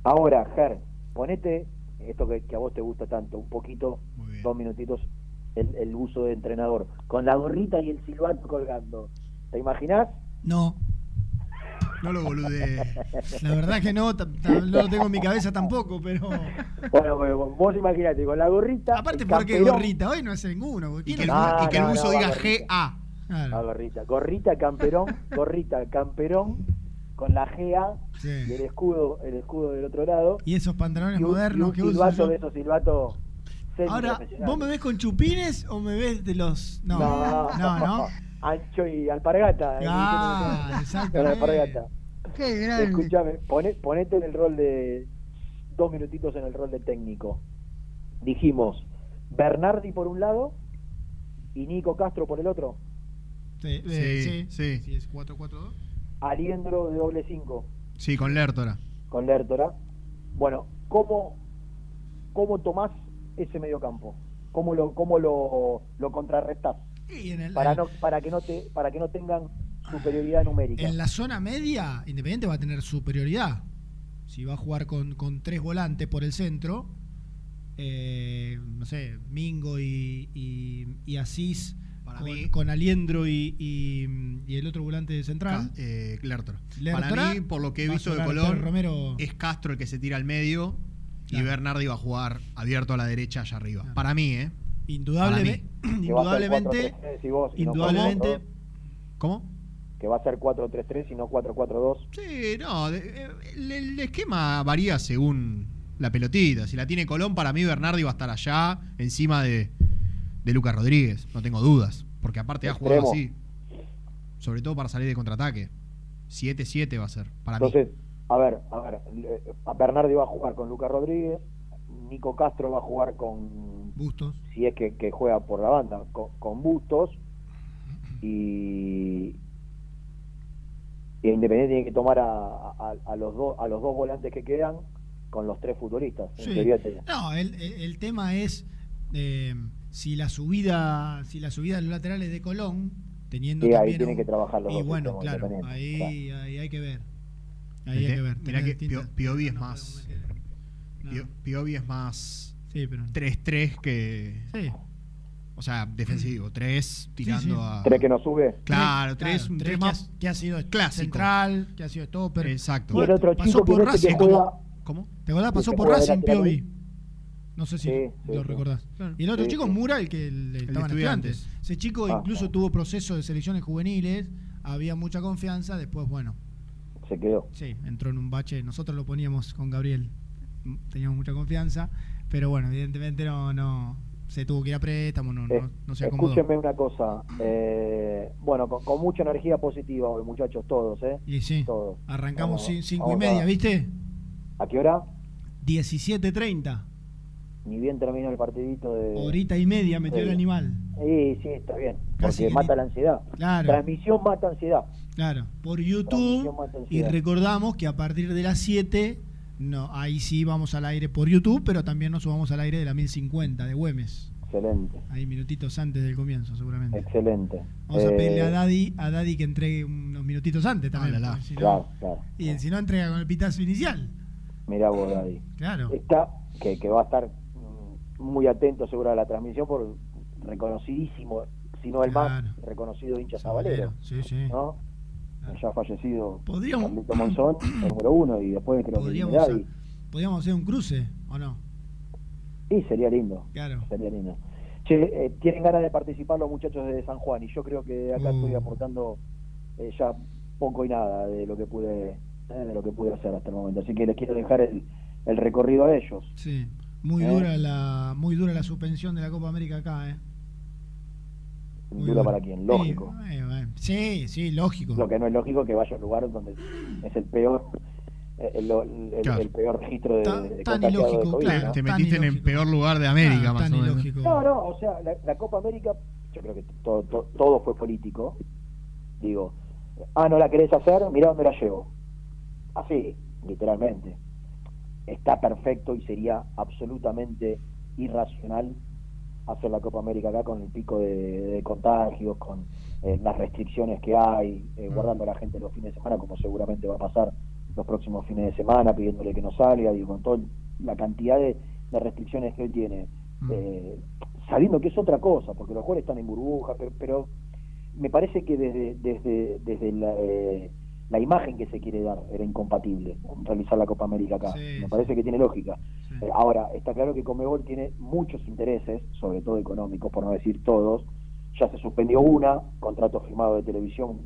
[SPEAKER 18] ahora Ger ponete esto que, que a vos te gusta tanto un poquito dos minutitos el, el uso de entrenador con la gorrita y el silbato colgando ¿te imaginás?
[SPEAKER 4] no
[SPEAKER 20] No lo bolude.
[SPEAKER 4] La verdad que no, no lo tengo en mi cabeza tampoco, pero.
[SPEAKER 18] Bueno, bueno, vos imaginate, con la gorrita.
[SPEAKER 4] Aparte,
[SPEAKER 18] el
[SPEAKER 4] ¿por qué
[SPEAKER 18] camperón.
[SPEAKER 4] gorrita? Hoy no hace ninguno. porque
[SPEAKER 20] Y
[SPEAKER 4] ¿quién
[SPEAKER 20] que el, bu- y que el
[SPEAKER 18] no,
[SPEAKER 20] buzo
[SPEAKER 18] no,
[SPEAKER 20] diga. GA.
[SPEAKER 18] La gorrita. Gorrita, camperón, gorrita, camperón, con la GA
[SPEAKER 4] Sí.
[SPEAKER 18] y el escudo, el escudo del otro lado.
[SPEAKER 4] Y esos pantalones
[SPEAKER 18] y un,
[SPEAKER 4] modernos
[SPEAKER 18] y un
[SPEAKER 4] que uso
[SPEAKER 18] silbato
[SPEAKER 4] yo.
[SPEAKER 18] de esos silbatos
[SPEAKER 4] Ahora. ¿vos me ves con chupines o me ves de los.? No, no, no.
[SPEAKER 18] Ancho y alpargata.
[SPEAKER 4] Ah,
[SPEAKER 18] Con
[SPEAKER 4] exactamente.
[SPEAKER 18] alpargata.
[SPEAKER 21] Qué grande.
[SPEAKER 18] Escúchame, poné- ponete en el rol de. Dos minutitos en el rol de técnico. Dijimos Bernardi por un lado y Nico Castro por el otro.
[SPEAKER 4] Sí, eh,
[SPEAKER 20] Sí,
[SPEAKER 4] sí, sí. es 4-4-2.
[SPEAKER 18] Aliendro de doble 5
[SPEAKER 20] Sí, con Lertora.
[SPEAKER 18] con Lertora. Bueno, ¿cómo, cómo tomás ese mediocampo? ¿Cómo lo, cómo lo, lo contrarrestás?
[SPEAKER 4] Y en el-
[SPEAKER 18] Para, no, para, que no te, para que no tengan superioridad numérica.
[SPEAKER 4] En la zona media, Independiente va a tener superioridad. Si va a jugar con, con tres volantes por el centro, eh, no sé, Mingo y, y, y Asís,
[SPEAKER 20] Para
[SPEAKER 4] con,
[SPEAKER 20] mí-
[SPEAKER 4] con Aliendro y, y- y el otro volante central.
[SPEAKER 20] Ca- eh, Lertora.
[SPEAKER 4] Lertora,
[SPEAKER 20] Para mí, por lo que he visto de Colón,
[SPEAKER 4] Romero.
[SPEAKER 20] es Castro el que se tira al medio y. Bernardi va a jugar abierto a la derecha allá arriba. Para mí, ¿eh?
[SPEAKER 4] Indudablemente,
[SPEAKER 18] 4-3-3 y vos, y no
[SPEAKER 4] indudablemente,
[SPEAKER 18] 4-4-2.
[SPEAKER 20] ¿Cómo?
[SPEAKER 18] Que va a ser 4-3-3 y no 4-4-2.
[SPEAKER 20] Sí, no, de- eh, el, el esquema varía según la pelotita. Si la tiene Colón, para mí Bernardi va a estar allá, encima de, de Lucas Rodríguez, no tengo dudas. Porque aparte ha jugado así. Sobre todo para salir de contraataque. 7-7 va a ser, para mí.
[SPEAKER 18] Entonces, a ver, a ver, eh, a Bernardi va a jugar con Lucas Rodríguez, Nico Castro va a jugar con
[SPEAKER 4] Bustos.
[SPEAKER 18] si es que, que juega por la banda, con, con Bustos y, y Independiente tiene que tomar a, a- a los dos a los dos volantes que quedan con los tres futbolistas.
[SPEAKER 4] Sí. No, el, el- el tema es eh, si la subida, si la subida de los laterales de Colón, teniendo
[SPEAKER 18] Sí, ahí
[SPEAKER 4] también
[SPEAKER 18] tienen
[SPEAKER 4] un-
[SPEAKER 18] que trabajar los
[SPEAKER 4] y
[SPEAKER 18] dos
[SPEAKER 4] bueno, claro, ahí, ahí hay que ver. Ahí hay que ver.
[SPEAKER 20] mirá que Pio- Piovi es más. Pio- Piovi es más. 3-3 que.
[SPEAKER 4] Sí.
[SPEAKER 20] O sea, defensivo. 3 tirando
[SPEAKER 4] sí.
[SPEAKER 20] a.
[SPEAKER 18] ¿Tres que no sube?
[SPEAKER 20] Claro,
[SPEAKER 4] Tres,
[SPEAKER 20] 3 un
[SPEAKER 4] tres
[SPEAKER 20] tres
[SPEAKER 4] que ha-
[SPEAKER 20] más.
[SPEAKER 4] que ha sido
[SPEAKER 20] clásico.
[SPEAKER 4] central, que ha sido stopper.
[SPEAKER 20] Exacto.
[SPEAKER 18] Y el otro
[SPEAKER 4] pasó
[SPEAKER 18] chico que
[SPEAKER 4] por
[SPEAKER 18] ese que
[SPEAKER 4] Racing.
[SPEAKER 18] juega-
[SPEAKER 20] ¿Cómo?
[SPEAKER 4] ¿Te acordás?
[SPEAKER 18] Sí,
[SPEAKER 4] Pasó por Racing, Piovi. No sé si
[SPEAKER 18] Sí,
[SPEAKER 4] lo
[SPEAKER 18] sí.
[SPEAKER 4] recordás. Y el otro
[SPEAKER 18] Sí,
[SPEAKER 4] chico es Mura, el que le estaba en
[SPEAKER 20] Estudiantes.
[SPEAKER 4] estudiantes. Ese chico
[SPEAKER 18] Ah,
[SPEAKER 4] incluso
[SPEAKER 18] ah.
[SPEAKER 4] tuvo proceso de selecciones juveniles, había mucha confianza, después, bueno,
[SPEAKER 18] Se quedó.
[SPEAKER 4] sí, entró en un bache. Nosotros lo poníamos con Gabriel, mm, teníamos mucha confianza, pero bueno, evidentemente no, no se tuvo que ir a préstamo, no,
[SPEAKER 18] Eh,
[SPEAKER 4] no, no se acomodó.
[SPEAKER 18] Escúchenme una cosa. eh, bueno, con, con mucha energía positiva hoy, muchachos, todos, ¿eh?
[SPEAKER 4] Y sí,
[SPEAKER 18] Todos.
[SPEAKER 4] arrancamos cinco y media, ¿viste?
[SPEAKER 18] ¿A qué hora?
[SPEAKER 4] 17.30,
[SPEAKER 18] Ni bien termina el partidito de.
[SPEAKER 4] horita y media metió el animal.
[SPEAKER 18] Sí, sí, está bien.
[SPEAKER 4] Casi
[SPEAKER 18] Porque
[SPEAKER 4] que
[SPEAKER 18] mata
[SPEAKER 4] ni-
[SPEAKER 18] la ansiedad.
[SPEAKER 4] Claro.
[SPEAKER 18] Transmisión mata ansiedad.
[SPEAKER 4] Claro, por
[SPEAKER 18] Transmisión
[SPEAKER 4] YouTube. Y recordamos que a partir de las 7, no, ahí sí vamos al aire por YouTube, pero también nos subamos al aire de la 1050 de Güemes.
[SPEAKER 18] Excelente,
[SPEAKER 4] Ahí minutitos antes del comienzo, seguramente.
[SPEAKER 18] excelente.
[SPEAKER 4] Vamos a
[SPEAKER 18] Eh,
[SPEAKER 4] pedirle a Daddy, a Daddy que entregue unos minutitos antes también.
[SPEAKER 20] Ah, la, la.
[SPEAKER 4] porque si no-
[SPEAKER 18] Claro, claro.
[SPEAKER 4] y si no entrega con el pitazo inicial.
[SPEAKER 18] Mirá vos, Daddy.
[SPEAKER 4] Claro.
[SPEAKER 18] Está, que, que va a estar muy atento seguro a la transmisión por reconocidísimo, si no el más reconocido hincha sabalero.
[SPEAKER 4] Sí, sí.
[SPEAKER 18] ¿no? Ya fallecido
[SPEAKER 4] Podríamos-
[SPEAKER 18] Monzón, el número uno, y después creo que
[SPEAKER 4] Podríamos, hacer un cruce, ¿o no?
[SPEAKER 18] Y sería lindo.
[SPEAKER 4] Claro.
[SPEAKER 18] Sería lindo. Che, eh, tienen ganas de participar los muchachos de San Juan y yo creo que acá
[SPEAKER 4] Uh.
[SPEAKER 18] estoy aportando eh, ya poco y nada de lo que pude de lo que pude hacer hasta el momento. Así que les quiero dejar el, el recorrido a ellos.
[SPEAKER 4] Sí. Muy
[SPEAKER 18] ¿Eh?
[SPEAKER 4] dura la muy dura la suspensión de la Copa América acá, ¿eh? Muy
[SPEAKER 18] Dura
[SPEAKER 4] dura.
[SPEAKER 18] para quién, lógico.
[SPEAKER 4] Sí, eh, sí, sí, lógico.
[SPEAKER 18] Lo que no es lógico que vaya a un lugar donde es el peor eh, el, el- el-
[SPEAKER 20] Claro.
[SPEAKER 18] el peor registro de,
[SPEAKER 4] Tan-
[SPEAKER 18] de
[SPEAKER 4] tan
[SPEAKER 18] contagiados de
[SPEAKER 4] ilógico,
[SPEAKER 18] COVID,
[SPEAKER 4] claro.
[SPEAKER 18] ¿no?
[SPEAKER 20] Te metiste en el peor lugar de América, más o menos.
[SPEAKER 18] No, no, o sea, la, la Copa América, yo creo que todo, todo, todo fue político. Digo, ah, no la querés hacer, mirá dónde la llevo. Así, literalmente. Está perfecto y sería absolutamente irracional hacer la Copa América acá con el pico de, de contagios, con eh, las restricciones que hay, eh, guardando a la gente los fines de semana, como seguramente va a pasar los próximos fines de semana, pidiéndole que no salga, digo, con toda la cantidad de, de restricciones que él tiene, eh, sabiendo que es otra cosa, porque los jugadores están en burbuja, pero, pero me parece que desde, desde, desde la, eh, la imagen que se quiere dar era incompatible con realizar la Copa América acá. Me parece que tiene lógica. Eh, ahora, está claro que Comebol tiene muchos intereses, sobre todo económicos, por no decir todos. Ya se suspendió una, contrato firmado de televisión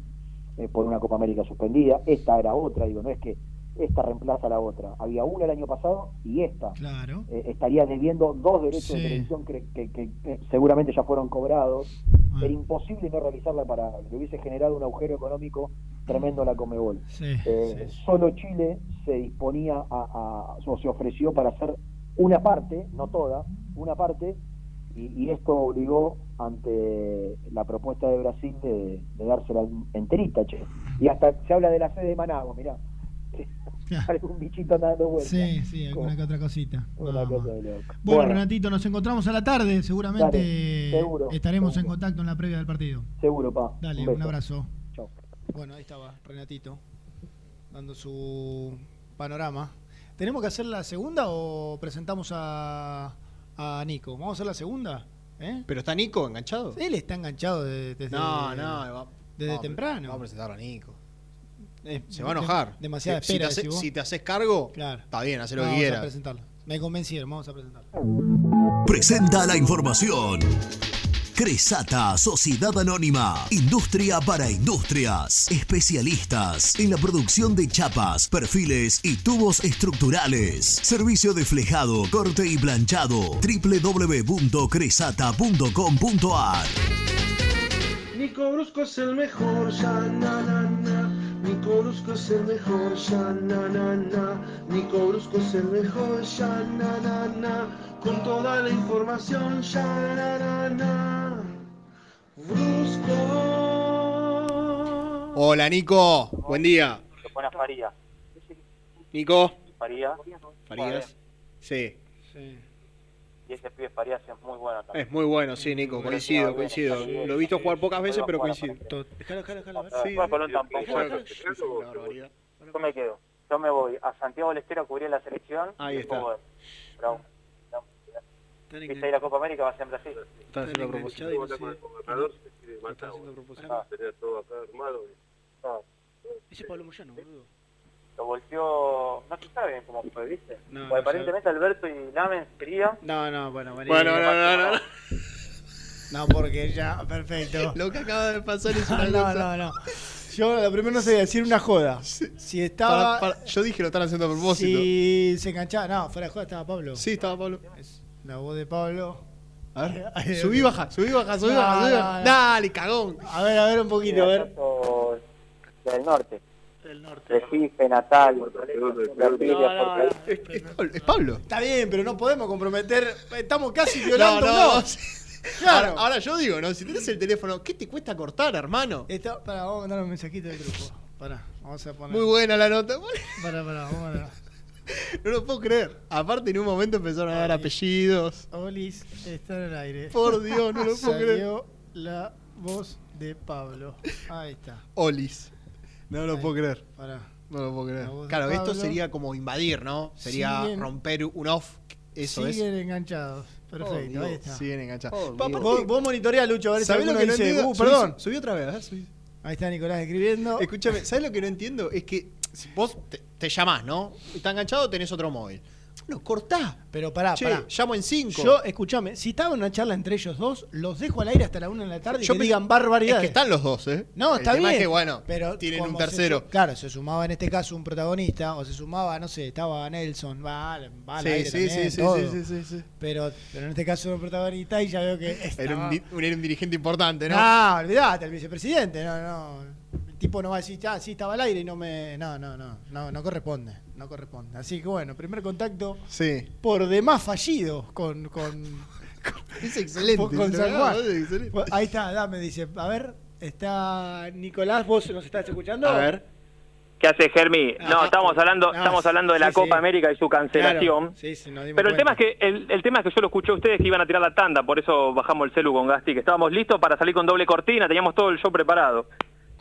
[SPEAKER 18] eh, por una Copa América suspendida. Esta era otra, digo, no es que esta reemplaza a la otra. Había una el año pasado y esta.
[SPEAKER 4] Claro.
[SPEAKER 18] Eh, estaría debiendo dos derechos
[SPEAKER 4] Sí.
[SPEAKER 18] de televisión que, que- que- que seguramente ya fueron cobrados.
[SPEAKER 4] Ah.
[SPEAKER 18] Era imposible no realizarla para que hubiese generado un agujero económico tremendo a la Comebol.
[SPEAKER 4] Sí,
[SPEAKER 18] Eh, Solo Chile se disponía a, a- o se ofreció para hacer una parte, no toda, una parte, y, y esto obligó ante la propuesta de Brasil de, de dársela enterita, che. Y hasta se habla de la sede de Managua, mirá. Algún bichito andando vuelta.
[SPEAKER 4] Sí, sí, alguna que otra cosita.
[SPEAKER 18] Una
[SPEAKER 4] Vamos.
[SPEAKER 18] cosa de loco.
[SPEAKER 4] Bueno, Renatito, nos encontramos a la tarde. Seguramente
[SPEAKER 18] Dale, seguro,
[SPEAKER 4] estaremos en contacto en la previa del partido.
[SPEAKER 18] Seguro, pa.
[SPEAKER 4] Dale,
[SPEAKER 18] Un
[SPEAKER 4] abrazo.
[SPEAKER 18] Chau.
[SPEAKER 4] Bueno, ahí estaba Renatito, dando su panorama. ¿Tenemos que hacer la segunda o presentamos a, a Nico? ¿Vamos a hacer la segunda? ¿Eh?
[SPEAKER 5] ¿Pero está Nico enganchado?
[SPEAKER 4] Él está enganchado de- desde,
[SPEAKER 5] No, no, va-
[SPEAKER 4] desde
[SPEAKER 5] no,
[SPEAKER 4] temprano.
[SPEAKER 5] Vamos a presentarlo a Nico.
[SPEAKER 4] Eh,
[SPEAKER 5] Se va a enojar.
[SPEAKER 4] Demasiada
[SPEAKER 5] Si- si
[SPEAKER 4] espera.
[SPEAKER 5] te hace- si te haces cargo,
[SPEAKER 4] Claro.
[SPEAKER 5] está bien, haz lo que
[SPEAKER 4] Vamos a
[SPEAKER 5] quieras.
[SPEAKER 4] presentarlo. Me convencieron, vamos a presentarlo.
[SPEAKER 8] Presenta la información. Cresata, Sociedad Anónima, Industria para Industrias, especialistas en la producción de chapas, perfiles y tubos estructurales. Servicio de flejado, corte y planchado. www.cresata.com.ar
[SPEAKER 21] Nico Brusco es el mejor, ya na na na. Nico Brusco es el mejor, ya na na na. Nico Brusco es el mejor, ya na na na. Con toda la información, ya na na na. Brusco.
[SPEAKER 5] Hola, Nico. Buen día.
[SPEAKER 22] Buenas Faría.
[SPEAKER 5] Nico.
[SPEAKER 22] Faría.
[SPEAKER 5] Farías. Sí.
[SPEAKER 22] Y ese pibe Farías es muy bueno también.
[SPEAKER 5] Es muy bueno, sí, Nico. Coincido, coincido. Lo he visto jugar pocas veces, pero coincido.
[SPEAKER 4] Déjalo, déjalo, déjalo.
[SPEAKER 22] Sí, Colón tampoco. Yo me quedo. Yo me voy a Santiago del Estero a cubrir la selección.
[SPEAKER 5] Ahí
[SPEAKER 22] y
[SPEAKER 5] está.
[SPEAKER 22] Bravo. La Copa América va a ser en Brasil.
[SPEAKER 5] Está haciendo.
[SPEAKER 21] Sería todo acá armado.
[SPEAKER 22] Ah.
[SPEAKER 4] Ese Pablo Moyano, boludo.
[SPEAKER 22] Lo volteó. No se sabe bien cómo fue, ¿viste?
[SPEAKER 4] No, no
[SPEAKER 22] aparentemente Alberto y Lamen querían.
[SPEAKER 4] No, no, bueno.
[SPEAKER 5] Bueno, no, no, no, no.
[SPEAKER 4] No, porque ya, perfecto.
[SPEAKER 5] Lo que acaba de pasar es una
[SPEAKER 4] no,
[SPEAKER 5] cosa.
[SPEAKER 4] no, no. Yo lo primero no sé decir una joda. Si estaba.
[SPEAKER 5] Para- para- yo dije lo están haciendo a propósito.
[SPEAKER 4] Si se enganchaba. No, fuera de joda estaba Pablo.
[SPEAKER 5] Sí, estaba Pablo.
[SPEAKER 4] La voz de Pablo.
[SPEAKER 5] A ver. Subí, baja, subí, baja, subí,
[SPEAKER 4] No,
[SPEAKER 5] baja, subí,
[SPEAKER 4] no,
[SPEAKER 5] baja.
[SPEAKER 4] no.
[SPEAKER 5] Dale, cagón.
[SPEAKER 4] A ver, a ver un poquito, a ver.
[SPEAKER 22] Del norte.
[SPEAKER 4] Del norte.
[SPEAKER 22] Recife, Natal, Bertilia,
[SPEAKER 4] No, no, no.
[SPEAKER 22] Fortaleza.
[SPEAKER 5] Es Pablo.
[SPEAKER 4] Está bien, pero no podemos comprometer. Estamos casi violando.
[SPEAKER 5] No.
[SPEAKER 4] Claro.
[SPEAKER 5] Ahora, ahora yo digo, ¿no? Si tenés el teléfono, ¿qué te cuesta cortar, hermano?
[SPEAKER 4] Está, pará, vamos a mandar un mensajito del grupo. Pará, vamos a poner.
[SPEAKER 5] Muy buena la nota.
[SPEAKER 4] Pará, pará, vamos a.
[SPEAKER 5] No lo puedo creer. Aparte, en un momento empezaron a dar apellidos.
[SPEAKER 4] Olis está en el aire.
[SPEAKER 5] Por Dios, no lo puedo creer.
[SPEAKER 4] Salió la voz de Pablo. Ahí está.
[SPEAKER 5] Olis. No lo
[SPEAKER 4] Ahí.
[SPEAKER 5] puedo creer.
[SPEAKER 4] Pará.
[SPEAKER 5] No lo puedo creer. Claro, esto sería como invadir, ¿no? Sería
[SPEAKER 4] Siguen-
[SPEAKER 5] romper un off. Eso
[SPEAKER 4] Siguen enganchados. Perfecto,
[SPEAKER 5] Oh,
[SPEAKER 4] ahí está.
[SPEAKER 5] Siguen enganchados.
[SPEAKER 4] Oh,
[SPEAKER 5] Pa-
[SPEAKER 4] Vos, vos Lucho, a ver si
[SPEAKER 5] ¿Sabés lo que no
[SPEAKER 4] dice,
[SPEAKER 5] entiendo?
[SPEAKER 4] "Uh, perdón.
[SPEAKER 5] Subí otra vez, a ver, subí.
[SPEAKER 4] Ahí está Nicolás escribiendo.
[SPEAKER 5] Escúchame, ¿sabes lo que no entiendo? Es que si vos te, te llamás, ¿no? Está enganchado, tenés otro móvil. Bueno, cortá.
[SPEAKER 4] Pero pará,
[SPEAKER 5] Che,
[SPEAKER 4] pará.
[SPEAKER 5] llamo en cinco.
[SPEAKER 4] Yo, escúchame, si estaba en una charla entre ellos dos, los dejo al aire hasta la una de la tarde y
[SPEAKER 5] Yo
[SPEAKER 4] que digan barbaridades.
[SPEAKER 5] Es que están los dos, ¿eh?
[SPEAKER 4] No,
[SPEAKER 5] El
[SPEAKER 4] está
[SPEAKER 5] tema
[SPEAKER 4] bien.
[SPEAKER 5] Es que, bueno,
[SPEAKER 4] pero
[SPEAKER 5] tienen un
[SPEAKER 4] se
[SPEAKER 5] tercero.
[SPEAKER 4] claro, se sumaba en este caso un protagonista, o se sumaba, no sé, estaba Nelson, va, va al
[SPEAKER 5] Sí,
[SPEAKER 4] aire
[SPEAKER 5] sí,
[SPEAKER 4] también,
[SPEAKER 5] sí, sí,
[SPEAKER 4] todo.
[SPEAKER 5] sí, sí.
[SPEAKER 4] Pero, pero en este caso era un protagonista y ya veo que
[SPEAKER 5] Era
[SPEAKER 4] estaba-
[SPEAKER 5] un, di- un- era un dirigente importante, ¿no?
[SPEAKER 4] No, olvidate, el vicepresidente, no, no. El tipo no va a decir, ah, sí, estaba al aire y no me. No, no, no, no, no corresponde, no corresponde. Así que bueno, primer contacto
[SPEAKER 5] Sí.
[SPEAKER 4] por demás fallido con. con
[SPEAKER 5] Es excelente.
[SPEAKER 4] con, con San Juan.
[SPEAKER 5] es excelente.
[SPEAKER 4] Ahí está, dame, dice. A ver, está Nicolás, vos nos estás escuchando.
[SPEAKER 5] A ver.
[SPEAKER 22] ¿Qué hace Germi? No,
[SPEAKER 4] Ajá.
[SPEAKER 22] estamos hablando,
[SPEAKER 4] Ah,
[SPEAKER 22] estamos hablando de la Copa
[SPEAKER 4] sí.
[SPEAKER 22] América y su cancelación.
[SPEAKER 4] Claro, sí, sí, nos dimos
[SPEAKER 22] Pero el tema
[SPEAKER 4] cuenta.
[SPEAKER 22] es que el, el tema es que yo lo escuché a ustedes que iban a tirar la tanda, por eso bajamos el celu con Gasti, que estábamos listos para salir con doble cortina, teníamos todo el show preparado.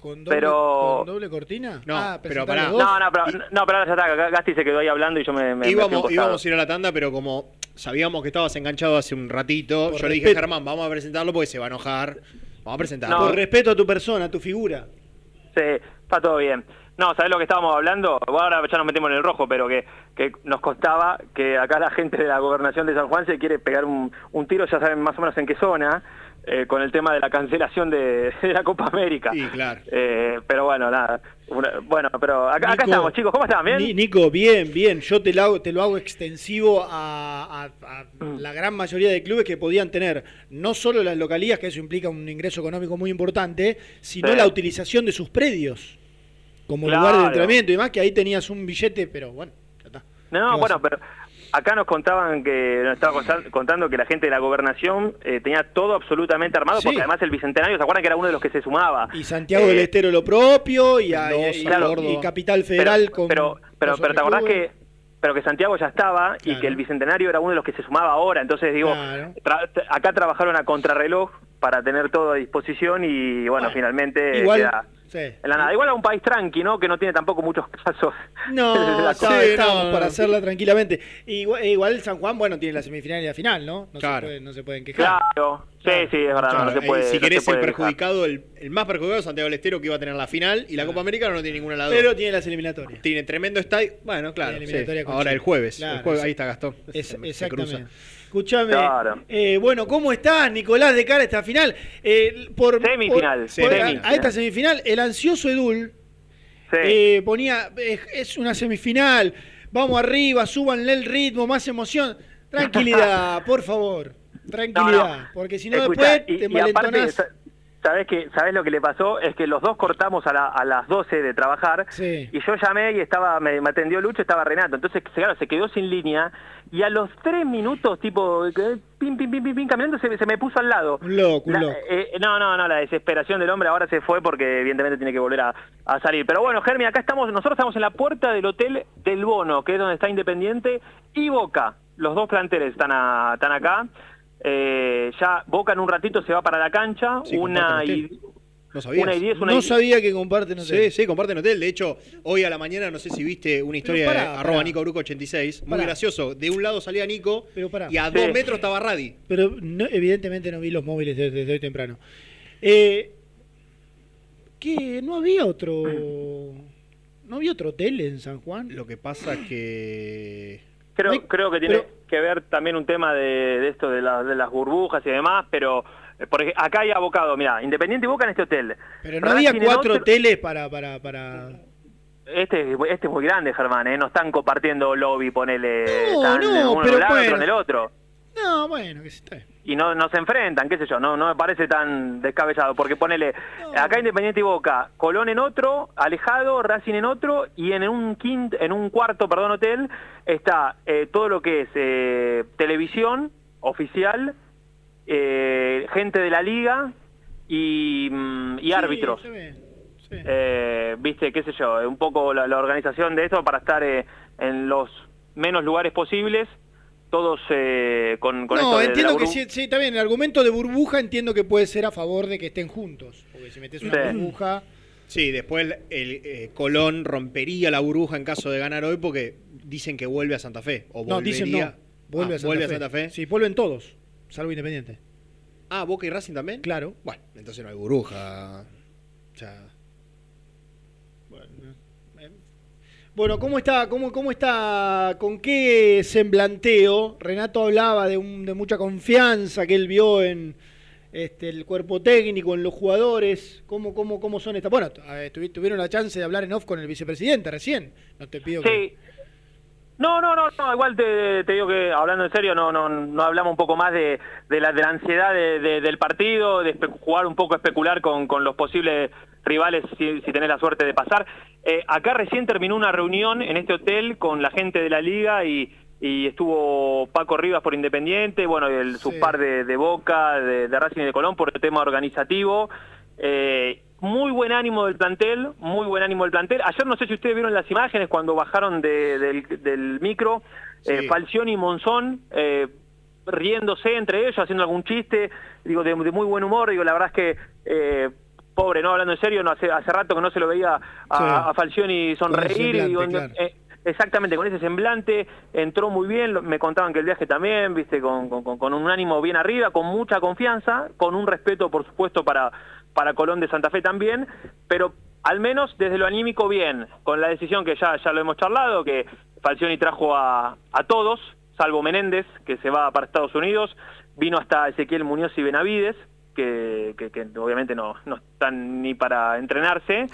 [SPEAKER 4] ¿Con doble,
[SPEAKER 22] pero-
[SPEAKER 4] con doble cortina?
[SPEAKER 5] No,
[SPEAKER 4] Ah,
[SPEAKER 5] pero pará.
[SPEAKER 22] No, no, pero, no, pero ahora ya está, Gasti se quedó ahí hablando y yo me, me, me
[SPEAKER 5] íbamos,
[SPEAKER 22] costado.
[SPEAKER 5] íbamos a ir a la tanda, pero como sabíamos que estabas enganchado hace un ratito,
[SPEAKER 4] Por
[SPEAKER 5] yo le dije
[SPEAKER 4] respeto.
[SPEAKER 5] a Germán, vamos a presentarlo porque se va a enojar. Vamos a presentarlo.
[SPEAKER 22] No.
[SPEAKER 4] Por respeto a tu persona, a tu figura.
[SPEAKER 22] Sí, está todo bien. No, ¿sabés lo que estábamos hablando? Ahora ya nos metemos en el rojo, pero que, que nos costaba que acá la gente de la gobernación de San Juan se quiere pegar un, un tiro, ya saben más o menos en qué zona, eh, con el tema de la cancelación de, de la Copa América.
[SPEAKER 5] Sí, claro.
[SPEAKER 22] Eh, pero bueno, nada. Una- bueno, pero acá, acá estamos, chicos. ¿Cómo están? ¿Bien?
[SPEAKER 4] Ni- Nico, bien, bien. Yo te lo hago, te lo hago extensivo a, a- a la gran mayoría de clubes que podían tener no solo las localías, que eso implica un ingreso económico muy importante, sino
[SPEAKER 22] Sí.
[SPEAKER 4] la utilización de sus predios como
[SPEAKER 22] Claro.
[SPEAKER 4] lugar de entrenamiento y demás, que ahí tenías un billete, pero bueno.
[SPEAKER 22] No,
[SPEAKER 4] ¿Qué
[SPEAKER 22] bueno,
[SPEAKER 4] vas a
[SPEAKER 22] pero acá nos contaban que, nos estaba conta- contando que la gente de la gobernación eh, tenía todo absolutamente armado,
[SPEAKER 4] Sí.
[SPEAKER 22] porque además el Bicentenario, ¿se acuerdan que era uno de los que se sumaba?
[SPEAKER 4] Y Santiago del Estero lo propio, y, a- Capital Federal
[SPEAKER 22] pero,
[SPEAKER 4] con.
[SPEAKER 22] pero, pero, pero te acordás que pero que Santiago ya estaba y que el Bicentenario era uno de los que se sumaba ahora, entonces digo,
[SPEAKER 4] Claro.
[SPEAKER 22] tra- t- acá trabajaron a contrarreloj para tener todo a disposición y bueno, finalmente
[SPEAKER 4] Igual,
[SPEAKER 22] queda
[SPEAKER 4] sí.
[SPEAKER 22] en la nada. Igual a un país tranqui, ¿no? Que no tiene tampoco muchos casos.
[SPEAKER 4] No,
[SPEAKER 22] la COVID.
[SPEAKER 4] estamos para hacerla tranquilamente. Igual, igual San Juan, bueno, tiene la semifinal y la final, ¿no? No,
[SPEAKER 5] Claro.
[SPEAKER 4] se, puede- no se pueden quejar.
[SPEAKER 22] Claro, sí, sí, es verdad, no, se puede.
[SPEAKER 5] eh, si
[SPEAKER 22] no
[SPEAKER 5] querés
[SPEAKER 22] se
[SPEAKER 5] el
[SPEAKER 22] puede
[SPEAKER 5] perjudicado, el, el más perjudicado es Santiago del Estero que iba a tener la final y la Copa América no tiene ninguna de las dos.
[SPEAKER 4] Pero tiene las eliminatorias.
[SPEAKER 5] Tiene tremendo estadio. Bueno, claro. Sí. Ahora el jueves.
[SPEAKER 4] Claro,
[SPEAKER 5] el jueves
[SPEAKER 4] sí.
[SPEAKER 5] ahí está Gastón.
[SPEAKER 4] Es-
[SPEAKER 5] Se- se
[SPEAKER 4] exactamente. Escúchame,
[SPEAKER 22] Claro.
[SPEAKER 4] eh, bueno, ¿cómo estás, Nicolás, de cara a esta final? Eh, por,
[SPEAKER 22] Semifinal,
[SPEAKER 4] por-
[SPEAKER 22] sí,
[SPEAKER 4] por- a-
[SPEAKER 22] semifinal.
[SPEAKER 4] a esta semifinal, el ansioso Edul eh, ponía, es una semifinal, vamos arriba, súbanle el ritmo, más emoción. Tranquilidad, por favor, tranquilidad,
[SPEAKER 22] No, no.
[SPEAKER 4] porque si no después
[SPEAKER 22] y-
[SPEAKER 4] te
[SPEAKER 22] y aparte,
[SPEAKER 4] malentonás.
[SPEAKER 22] sa- ¿sabés, que, ¿sabés lo que le pasó? Es que los dos cortamos a, la- a las 12 de trabajar
[SPEAKER 4] Sí.
[SPEAKER 22] y yo llamé y estaba me, me atendió Lucho, estaba Renato. Entonces, claro, se quedó sin línea y a los tres minutos, tipo, pim, pim, pim, pim, pim, caminando, se, se me puso al lado.
[SPEAKER 4] Un loco, un
[SPEAKER 22] La-
[SPEAKER 4] loco.
[SPEAKER 22] eh, no, no, no, la desesperación del hombre ahora se fue porque evidentemente tiene que volver a, a salir. Pero bueno, Germi, acá estamos, nosotros estamos en la puerta del Hotel del Bono, que es donde está Independiente, y Boca. Los dos planteles están, a- están acá. Eh, ya Boca en un ratito se va para la cancha,
[SPEAKER 5] Sí,
[SPEAKER 22] una y.
[SPEAKER 5] No sabías.
[SPEAKER 22] una y diez, una
[SPEAKER 4] No
[SPEAKER 22] y-
[SPEAKER 4] sabía que comparten hotel.
[SPEAKER 5] Sí, sí, comparten hotel. De hecho, hoy a la mañana, no sé si viste una historia
[SPEAKER 4] pará,
[SPEAKER 5] de
[SPEAKER 4] pará.
[SPEAKER 5] arroba Nico Bruco 86. Muy
[SPEAKER 4] Pará.
[SPEAKER 5] gracioso. De un lado salía Nico
[SPEAKER 4] Pero pará.
[SPEAKER 5] y a
[SPEAKER 4] Sí.
[SPEAKER 5] dos metros estaba Radi.
[SPEAKER 4] Pero no- evidentemente no vi los móviles desde, desde hoy temprano. Eh, que no había otro. No había otro hotel en San Juan.
[SPEAKER 5] Lo que pasa que.
[SPEAKER 22] Creo, creo que tiene que ver también un tema de, de esto de, la- de las burbujas y demás, pero eh, por ej- acá hay abocado, mira, Independiente y Boca en este hotel.
[SPEAKER 4] Pero no había
[SPEAKER 22] Racing
[SPEAKER 4] cuatro hoteles para, para, para.
[SPEAKER 22] Este, este es muy grande, Germán, ¿eh? No están compartiendo lobby, ponele.
[SPEAKER 4] No,
[SPEAKER 22] están
[SPEAKER 4] no,
[SPEAKER 22] uno
[SPEAKER 4] pero
[SPEAKER 22] en el otro.
[SPEAKER 4] No, bueno, que se está.
[SPEAKER 22] Y no, no se enfrentan, qué sé yo, no, no me parece tan descabellado, porque ponele, acá Independiente y Boca, Colón en otro, alejado, Racing en otro, y en un quinto, en un cuarto, perdón, hotel, está eh, todo lo que es eh, televisión oficial, eh, gente de la liga y, mm, y árbitros. Eh, viste, qué sé yo, un poco la, la organización de esto para estar en los menos lugares posibles, todos eh, con, con
[SPEAKER 4] No,
[SPEAKER 22] de- de
[SPEAKER 4] entiendo
[SPEAKER 22] la
[SPEAKER 4] que sí, sí, bien. El argumento de burbuja entiendo que puede ser a favor de que estén juntos. Porque si metes una
[SPEAKER 5] Sí.
[SPEAKER 4] burbuja.
[SPEAKER 5] Sí, después el eh, Colón rompería la burbuja en caso de ganar hoy porque dicen que vuelve a Santa Fe. O
[SPEAKER 4] No, dicen no. Vuelve,
[SPEAKER 5] Ah,
[SPEAKER 4] a, Santa
[SPEAKER 5] vuelve
[SPEAKER 4] Fe.
[SPEAKER 5] a Santa Fe.
[SPEAKER 4] Sí, vuelven todos, salvo Independiente.
[SPEAKER 5] Ah, Boca y Racing también.
[SPEAKER 4] Claro.
[SPEAKER 5] Bueno, entonces no hay burbuja. O sea,
[SPEAKER 4] Bueno, ¿cómo está, cómo, cómo está, con qué semblanteo? Renato hablaba de, un- de mucha confianza que él vio en este, el cuerpo técnico, en los jugadores. ¿Cómo, cómo, cómo son estas? Bueno, tuvieron la chance de hablar en off con el vicepresidente recién. No te pido que...
[SPEAKER 22] Sí. No, no, no, no, igual te, digo que hablando en serio, no, no, no hablamos un poco más de, de la, de la ansiedad de- de- del partido, de jugar un poco, especular con, con los posibles rivales si, si tenés la suerte de pasar. Eh, acá recién terminó una reunión en este hotel con la gente de la liga y, y estuvo Paco Rivas por Independiente, bueno, el, su par de, de Boca, de, de Racing y de Colón por el tema organizativo. Eh, muy buen ánimo del plantel, muy buen ánimo del plantel. Ayer no sé si ustedes vieron las imágenes cuando bajaron de- del, del micro, eh, Falcioni y Monzón eh, riéndose entre ellos, haciendo algún chiste, digo, de, de muy buen humor, digo, la verdad es que, pobre, no hablando en serio, no hace, hace rato que no se lo veía a,
[SPEAKER 4] Sí.
[SPEAKER 22] a Falcioni sonreír, y
[SPEAKER 4] claro.
[SPEAKER 22] eh, Exactamente, con ese semblante entró muy bien, me contaban que el viaje también, viste, con- con un ánimo bien arriba, con mucha confianza, con un respeto, por supuesto, para, para Colón de Santa Fe también, pero al menos desde lo anímico bien, con la decisión que ya, ya lo hemos charlado, que Falcioni trajo a, a todos, salvo Menéndez, que se va para Estados Unidos, vino hasta Ezequiel Muñoz y Benavides, que, que- que obviamente no, no están ni para entrenarse,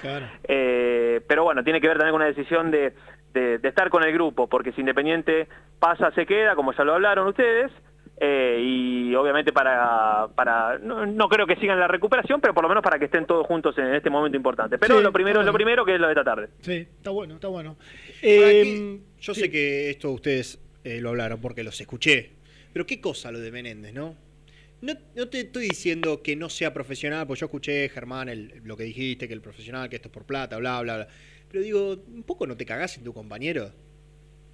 [SPEAKER 22] eh, pero bueno, tiene que ver también con una decisión de, de- de estar con el grupo, porque si Independiente pasa, se queda, como ya lo hablaron ustedes, eh, y obviamente para, para no, no creo que sigan la recuperación, pero por lo menos para que estén todos juntos en este momento importante. Pero
[SPEAKER 4] Sí,
[SPEAKER 22] lo primero es lo primero, que es lo de esta tarde.
[SPEAKER 4] Sí, está bueno, está bueno. Eh,
[SPEAKER 5] aquí, yo sé que esto ustedes eh, lo hablaron porque los escuché. Pero qué cosa lo de Menéndez, ¿no? No, no te estoy diciendo que no sea profesional, porque yo escuché, Germán, lo que dijiste, que el profesional, que esto es por plata, bla, bla, bla. Pero digo, ¿un poco no te cagás en tu compañero?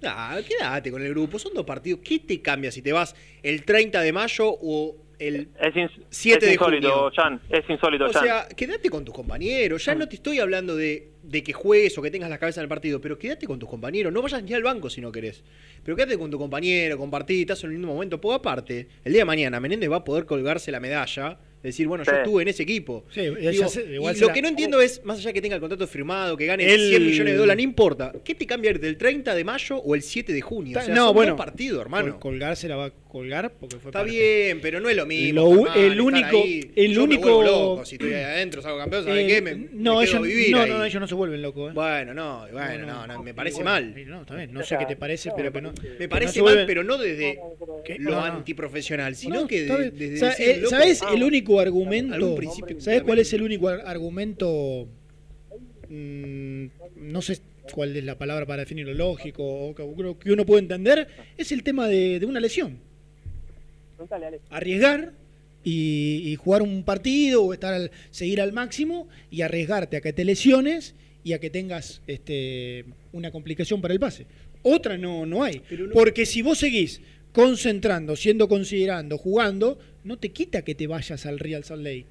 [SPEAKER 5] Ah, quédate con el grupo, son dos partidos. ¿Qué te cambia si te vas el 30 de mayo o el
[SPEAKER 22] Es, ins-
[SPEAKER 5] 7
[SPEAKER 22] es
[SPEAKER 5] de
[SPEAKER 22] insólito,
[SPEAKER 5] junio?
[SPEAKER 22] Jan, es insólito,
[SPEAKER 5] O
[SPEAKER 22] Jan.
[SPEAKER 5] sea, quédate con tus compañeros. Ya no te estoy hablando de, de que juegues o que tengas la cabeza en el partido, pero quédate con tus compañeros. No vayas ni al banco si no querés. Pero quédate con tu compañero, compartí, estás en el mismo momento. Porque aparte, el día de mañana Menéndez va a poder colgarse la medalla. Decir, bueno, yo estuve en ese equipo.
[SPEAKER 4] Sí,
[SPEAKER 5] Digo,
[SPEAKER 4] ya sé, igual
[SPEAKER 5] y
[SPEAKER 4] se
[SPEAKER 5] lo que no entiendo es, más allá que tenga el contrato firmado, que gane
[SPEAKER 4] El-
[SPEAKER 5] 100 millones de dólares, no importa. ¿Qué te cambia irte el 30 de mayo o el 7 de junio? O sea,
[SPEAKER 4] no, bueno,
[SPEAKER 5] dos partidos, hermano.
[SPEAKER 4] col- colgar se la va a colgar porque fue
[SPEAKER 5] Está
[SPEAKER 4] parte.
[SPEAKER 5] bien, pero no es lo mismo.
[SPEAKER 4] Lo el único-
[SPEAKER 5] ahí.
[SPEAKER 4] el
[SPEAKER 5] Yo me
[SPEAKER 4] único-
[SPEAKER 5] vuelvo loco si estoy ahí adentro, salgo campeón, ¿sabes
[SPEAKER 4] Eh,
[SPEAKER 5] qué? Me,
[SPEAKER 4] no,
[SPEAKER 5] me
[SPEAKER 4] ellos,
[SPEAKER 5] vivir
[SPEAKER 4] no,
[SPEAKER 5] ahí.
[SPEAKER 4] no, no, ellos no se vuelven locos. ¿eh?
[SPEAKER 5] Bueno, no, bueno, no, no, me parece
[SPEAKER 4] Bueno,
[SPEAKER 5] mal.
[SPEAKER 4] No, está bien, no sé qué te parece, pero que no.
[SPEAKER 5] Me parece mal, pero no desde lo antiprofesional, sino
[SPEAKER 4] No,
[SPEAKER 5] que desde
[SPEAKER 4] eh, ¿Sabes el único argumento? ¿Sabes cuál es el único ar- argumento? mm, no sé cuál es la palabra para definirlo, lógico, o que, uno puede entender, es el tema de, de una lesión. Arriesgar y, y jugar un partido o estar al- seguir al máximo y arriesgarte a que te lesiones y a que tengas este, una complicación para el pase. Otra no, no hay. Porque si vos seguís concentrando, siendo considerando, jugando, no te quita que te vayas al Real Salt Lake.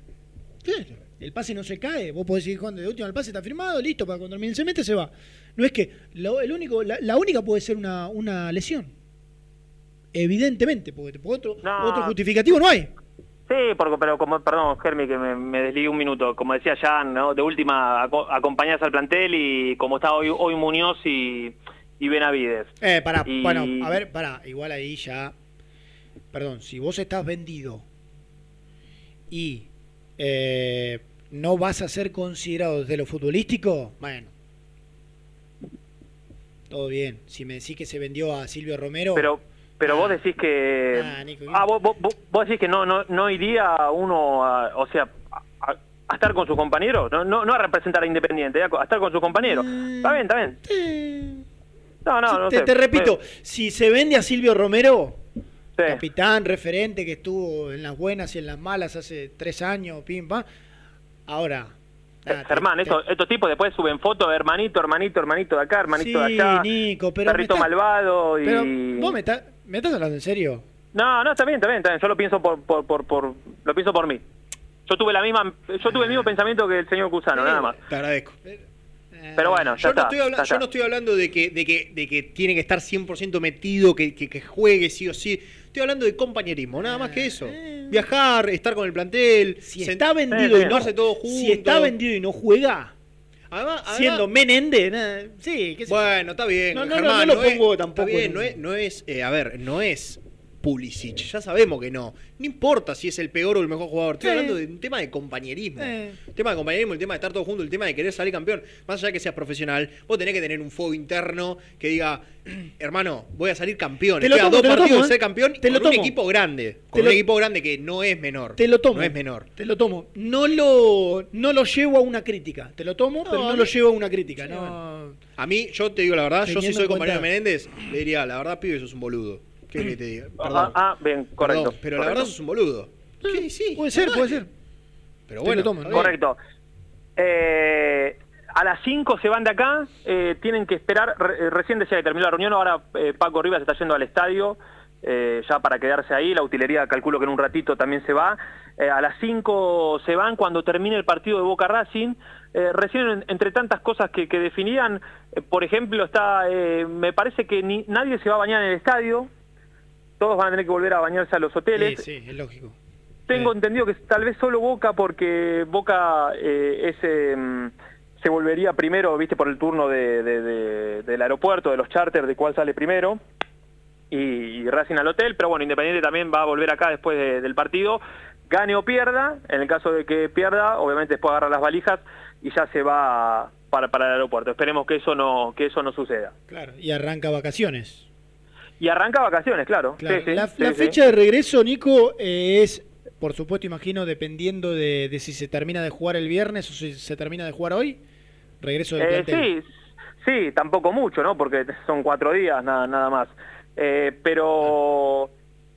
[SPEAKER 4] Claro, El pase no se cae, vos podés seguir jugando de última, el pase está firmado, listo, para cuando termine se mete, se va. No es que lo- el único, la, la única puede ser una, una lesión. Evidentemente, porque porque otro,
[SPEAKER 22] No.
[SPEAKER 4] otro justificativo no hay.
[SPEAKER 22] Sí, porque, pero como, perdón, Germi, que me, me desligué un minuto. Como decía Jan, ¿no? de última aco- acompañás al plantel y como está hoy, hoy Muñoz y, y Benavides.
[SPEAKER 4] Eh, pará,
[SPEAKER 22] Y-
[SPEAKER 4] bueno, a ver, pará, igual ahí ya. Perdón, si vos estás vendido y eh, no vas a ser considerado desde lo futbolístico, bueno. Todo bien. Si me decís que se vendió a Silvio Romero.
[SPEAKER 22] Pero pero vos decís que
[SPEAKER 4] Ah, Nico,
[SPEAKER 22] ah, vos, vos- vos- decís que no no no iría uno a, o sea a, estar con sus compañeros no no no a representar a Independiente a, a estar con sus compañeros está bien está bien no no no
[SPEAKER 4] te,
[SPEAKER 22] sé.
[SPEAKER 4] te repito, si se vende a Silvio Romero, capitán, referente, que estuvo en las buenas y en las malas hace tres años, pim, pam. Ahora, nada, te-
[SPEAKER 22] Germán,
[SPEAKER 4] te-
[SPEAKER 22] estos, estos tipos después suben fotos, hermanito, hermanito, hermanito de acá, hermanito
[SPEAKER 4] Sí,
[SPEAKER 22] de allá,
[SPEAKER 4] Nico, pero
[SPEAKER 22] perrito
[SPEAKER 4] está-
[SPEAKER 22] malvado y...
[SPEAKER 4] Pero, ¿vos me, estás- me estás hablando en serio?
[SPEAKER 22] No, no, está bien, está bien, está bien. Yo lo pienso por, por, por, por- lo pienso por mí. Yo tuve la misma, yo tuve el mismo pensamiento que el señor Cusano, nada más.
[SPEAKER 5] Te agradezco.
[SPEAKER 22] Pero bueno, ya
[SPEAKER 5] Yo no,
[SPEAKER 22] está.
[SPEAKER 5] estoy habla-
[SPEAKER 22] ya
[SPEAKER 5] yo no estoy hablando de que, de que, de que tiene que estar 100% metido, que, que, que juegue sí o sí. Estoy hablando de compañerismo, nada más que eso. Viajar, estar con el plantel.
[SPEAKER 4] Si está vendido y no
[SPEAKER 5] hace todo junto.
[SPEAKER 4] Si está vendido y no juega,
[SPEAKER 5] Además-
[SPEAKER 4] siendo Menéndez, nada, sí, qué sé.
[SPEAKER 5] Bueno, está bien.
[SPEAKER 4] No, no,
[SPEAKER 5] Germán,
[SPEAKER 4] no, no lo
[SPEAKER 5] es-
[SPEAKER 4] pongo
[SPEAKER 5] está
[SPEAKER 4] tampoco
[SPEAKER 5] bien,
[SPEAKER 4] en-
[SPEAKER 5] no es, no es, eh, a ver, no es Pulisic, ya sabemos que no. No importa si es el peor o el mejor jugador. Estoy
[SPEAKER 4] Eh.
[SPEAKER 5] hablando de un tema de compañerismo.
[SPEAKER 4] Eh.
[SPEAKER 5] El tema de compañerismo, el tema de estar todos juntos, el tema de querer salir campeón. Más allá de que seas profesional, vos tenés que tener un fuego interno que diga, hermano, voy a salir campeón.
[SPEAKER 4] Te lo
[SPEAKER 5] Estoy a
[SPEAKER 4] tomo,
[SPEAKER 5] dos
[SPEAKER 4] te lo
[SPEAKER 5] partidos
[SPEAKER 4] tomo,
[SPEAKER 5] de
[SPEAKER 4] ¿eh?
[SPEAKER 5] ser campeón
[SPEAKER 4] Te lo
[SPEAKER 5] con un
[SPEAKER 4] tomo.
[SPEAKER 5] equipo grande. Con
[SPEAKER 4] Te
[SPEAKER 5] un
[SPEAKER 4] lo-
[SPEAKER 5] equipo grande que no es menor.
[SPEAKER 4] Te lo tomo.
[SPEAKER 5] No es menor.
[SPEAKER 4] Te lo tomo. No lo, no lo llevo a una crítica. Te lo tomo, pero no lo llevo a una crítica. No.
[SPEAKER 5] A mí, yo te digo la verdad, yo si soy compañero de Menéndez, le diría, la verdad, pibe, sos un boludo. ¿Qué querés que te diga?
[SPEAKER 22] Ah,
[SPEAKER 5] Perdón.
[SPEAKER 22] ah, bien, correcto.
[SPEAKER 5] Perdón, pero la verdad sos un boludo. ¿Qué? Sí,
[SPEAKER 4] Puede ser, puede ser.
[SPEAKER 5] Pero bueno,
[SPEAKER 4] lo
[SPEAKER 5] bien.
[SPEAKER 22] Correcto. Eh, a las 5 se van de acá, eh, tienen que esperar, re- eh, recién decía que terminó la reunión, ahora eh, Paco Rivas está yendo al estadio eh, ya para quedarse ahí, la utilería calculo que en un ratito también se va. Eh, a las 5 se van cuando termine el partido de Boca Racing. Eh, recién en- entre tantas cosas que, que definían, eh, por ejemplo, está, eh, me parece que ni, nadie se va a bañar en el estadio, todos van a tener que volver a bañarse a los hoteles.
[SPEAKER 4] Sí, sí, es lógico.
[SPEAKER 22] Tengo entendido que tal vez solo Boca porque Boca eh, es, eh, se volvería primero, viste, por el turno de, de- de- del aeropuerto, de los charters, de cuál sale primero, y, y Racing al hotel, pero bueno, Independiente también va a volver acá después de- del partido, gane o pierda, en el caso de que pierda, obviamente después agarra las valijas y ya se va para, para el aeropuerto. Esperemos que eso no, que eso no suceda.
[SPEAKER 4] Claro, y arranca vacaciones.
[SPEAKER 22] Y arranca vacaciones, claro.
[SPEAKER 4] Claro,
[SPEAKER 22] Sí, sí,
[SPEAKER 4] la
[SPEAKER 22] sí,
[SPEAKER 4] la
[SPEAKER 22] sí.
[SPEAKER 4] fecha de regreso, Nico, eh, es, por supuesto, imagino, dependiendo de, de si se termina de jugar el viernes o si se termina de jugar hoy. Regreso del
[SPEAKER 22] Eh,
[SPEAKER 4] plantel.
[SPEAKER 22] sí, sí, tampoco mucho, ¿no? Porque son cuatro días, nada, nada más. Eh, pero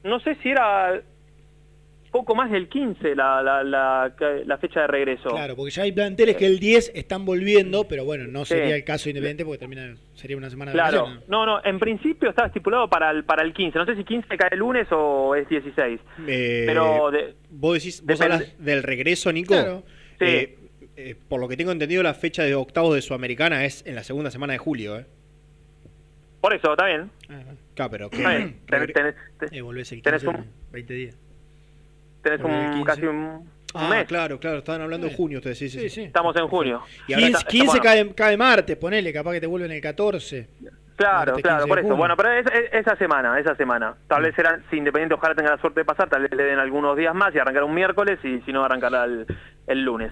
[SPEAKER 22] no sé si era poco más del 15 la, la, la, la fecha de regreso.
[SPEAKER 4] Claro, porque ya hay planteles que el 10 están volviendo, pero bueno, no
[SPEAKER 22] Sí.
[SPEAKER 4] sería el caso independiente porque termina sería una semana de
[SPEAKER 22] Claro,
[SPEAKER 4] vacaciones.
[SPEAKER 22] no, no, en principio estaba estipulado para el, para el 15. No sé si 15 cae el lunes o es 16.
[SPEAKER 5] Eh,
[SPEAKER 22] Pero de-
[SPEAKER 5] vos decís, vos hablas del regreso, Nico.
[SPEAKER 22] Claro. Sí.
[SPEAKER 5] Eh, eh, por lo que tengo entendido, la fecha de octavos de Sudamericana es en la segunda semana de julio, ¿eh?
[SPEAKER 22] Por eso, está bien.
[SPEAKER 5] Claro, pero que
[SPEAKER 22] Está bien. Tenés, tenés-
[SPEAKER 4] Eh, volvés el
[SPEAKER 22] tenés
[SPEAKER 4] 15,
[SPEAKER 22] un,
[SPEAKER 4] 20 días.
[SPEAKER 22] Tenés un
[SPEAKER 5] 15.
[SPEAKER 22] casi un, un
[SPEAKER 5] Ah,
[SPEAKER 22] mes.
[SPEAKER 5] claro, claro, estaban hablando de junio ustedes, sí, sí, sí.
[SPEAKER 22] Estamos en junio.
[SPEAKER 5] Y ahora
[SPEAKER 4] 15,
[SPEAKER 5] está-
[SPEAKER 4] 15
[SPEAKER 22] bueno.
[SPEAKER 4] cae, cae martes, ponele, capaz que te vuelven el 14.
[SPEAKER 22] Claro,
[SPEAKER 4] Martes 15
[SPEAKER 22] claro, por eso.
[SPEAKER 4] junio.
[SPEAKER 22] Bueno, pero es- es- esa semana, esa semana. Tal vez será, si Independiente ojalá tenga la suerte de pasar, tal vez le den algunos días más y arrancará un miércoles y si no arrancará el, el lunes.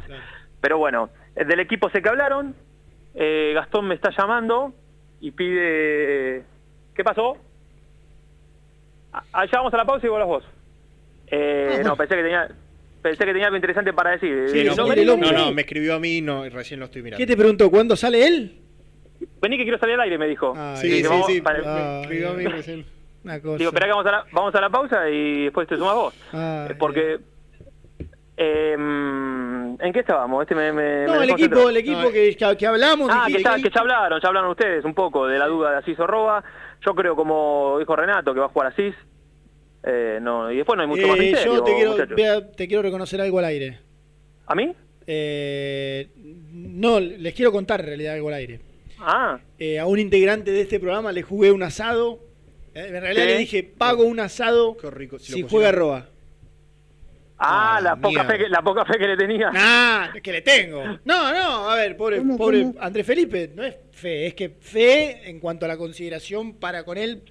[SPEAKER 22] Pero bueno, eh, del equipo sé que hablaron. eh, Gastón me está llamando y pide... ¿Qué pasó? Allá vamos a la pausa y vuelvas vos. Eh, No, pensé que tenía... Pensé que tenía algo interesante para decir.
[SPEAKER 5] Sí,
[SPEAKER 22] Eh,
[SPEAKER 5] no,
[SPEAKER 22] no,
[SPEAKER 5] no, me escribió a mí no, recién lo estoy mirando.
[SPEAKER 4] ¿Qué te preguntó? ¿Cuándo sale él?
[SPEAKER 22] Vení que quiero salir al aire, me dijo.
[SPEAKER 5] Sí,
[SPEAKER 22] Dice,
[SPEAKER 5] sí,
[SPEAKER 22] vamos-
[SPEAKER 5] sí,
[SPEAKER 22] para-
[SPEAKER 5] me escribió a mí recién.
[SPEAKER 4] Una cosa.
[SPEAKER 22] Digo, espera que vamos a, la, vamos a la pausa y después te sumas vos.
[SPEAKER 4] Ah,
[SPEAKER 22] Eh, Porque... eh, mm, ¿En qué estábamos? Este me, me-
[SPEAKER 4] No,
[SPEAKER 22] me
[SPEAKER 4] el equipo, el equipo que, que, que hablamos.
[SPEAKER 22] Ah, que ya, que ya hablaron, ya hablaron ustedes un poco de la duda de Asís o Roba. Yo creo, como dijo Renato, que va a jugar Asís. Eh, no, y después no hay mucho más
[SPEAKER 4] Eh,
[SPEAKER 22] misterio,
[SPEAKER 4] yo te quiero, vea, te quiero reconocer algo al aire.
[SPEAKER 22] ¿A mí?
[SPEAKER 4] Eh, no, les quiero contar en realidad algo al aire.
[SPEAKER 22] Ah,
[SPEAKER 4] Eh, a un integrante de este programa le jugué un asado. Eh, en realidad le dije, pago un asado si, juega Roa.
[SPEAKER 22] ah, la, poca
[SPEAKER 4] mierda.
[SPEAKER 22] fe que, la poca fe que le tenía.
[SPEAKER 4] Ah, que le tengo. No, no, a ver, pobre, pobre Andrés Felipe, no es fe, es que fe en cuanto a la consideración para con él,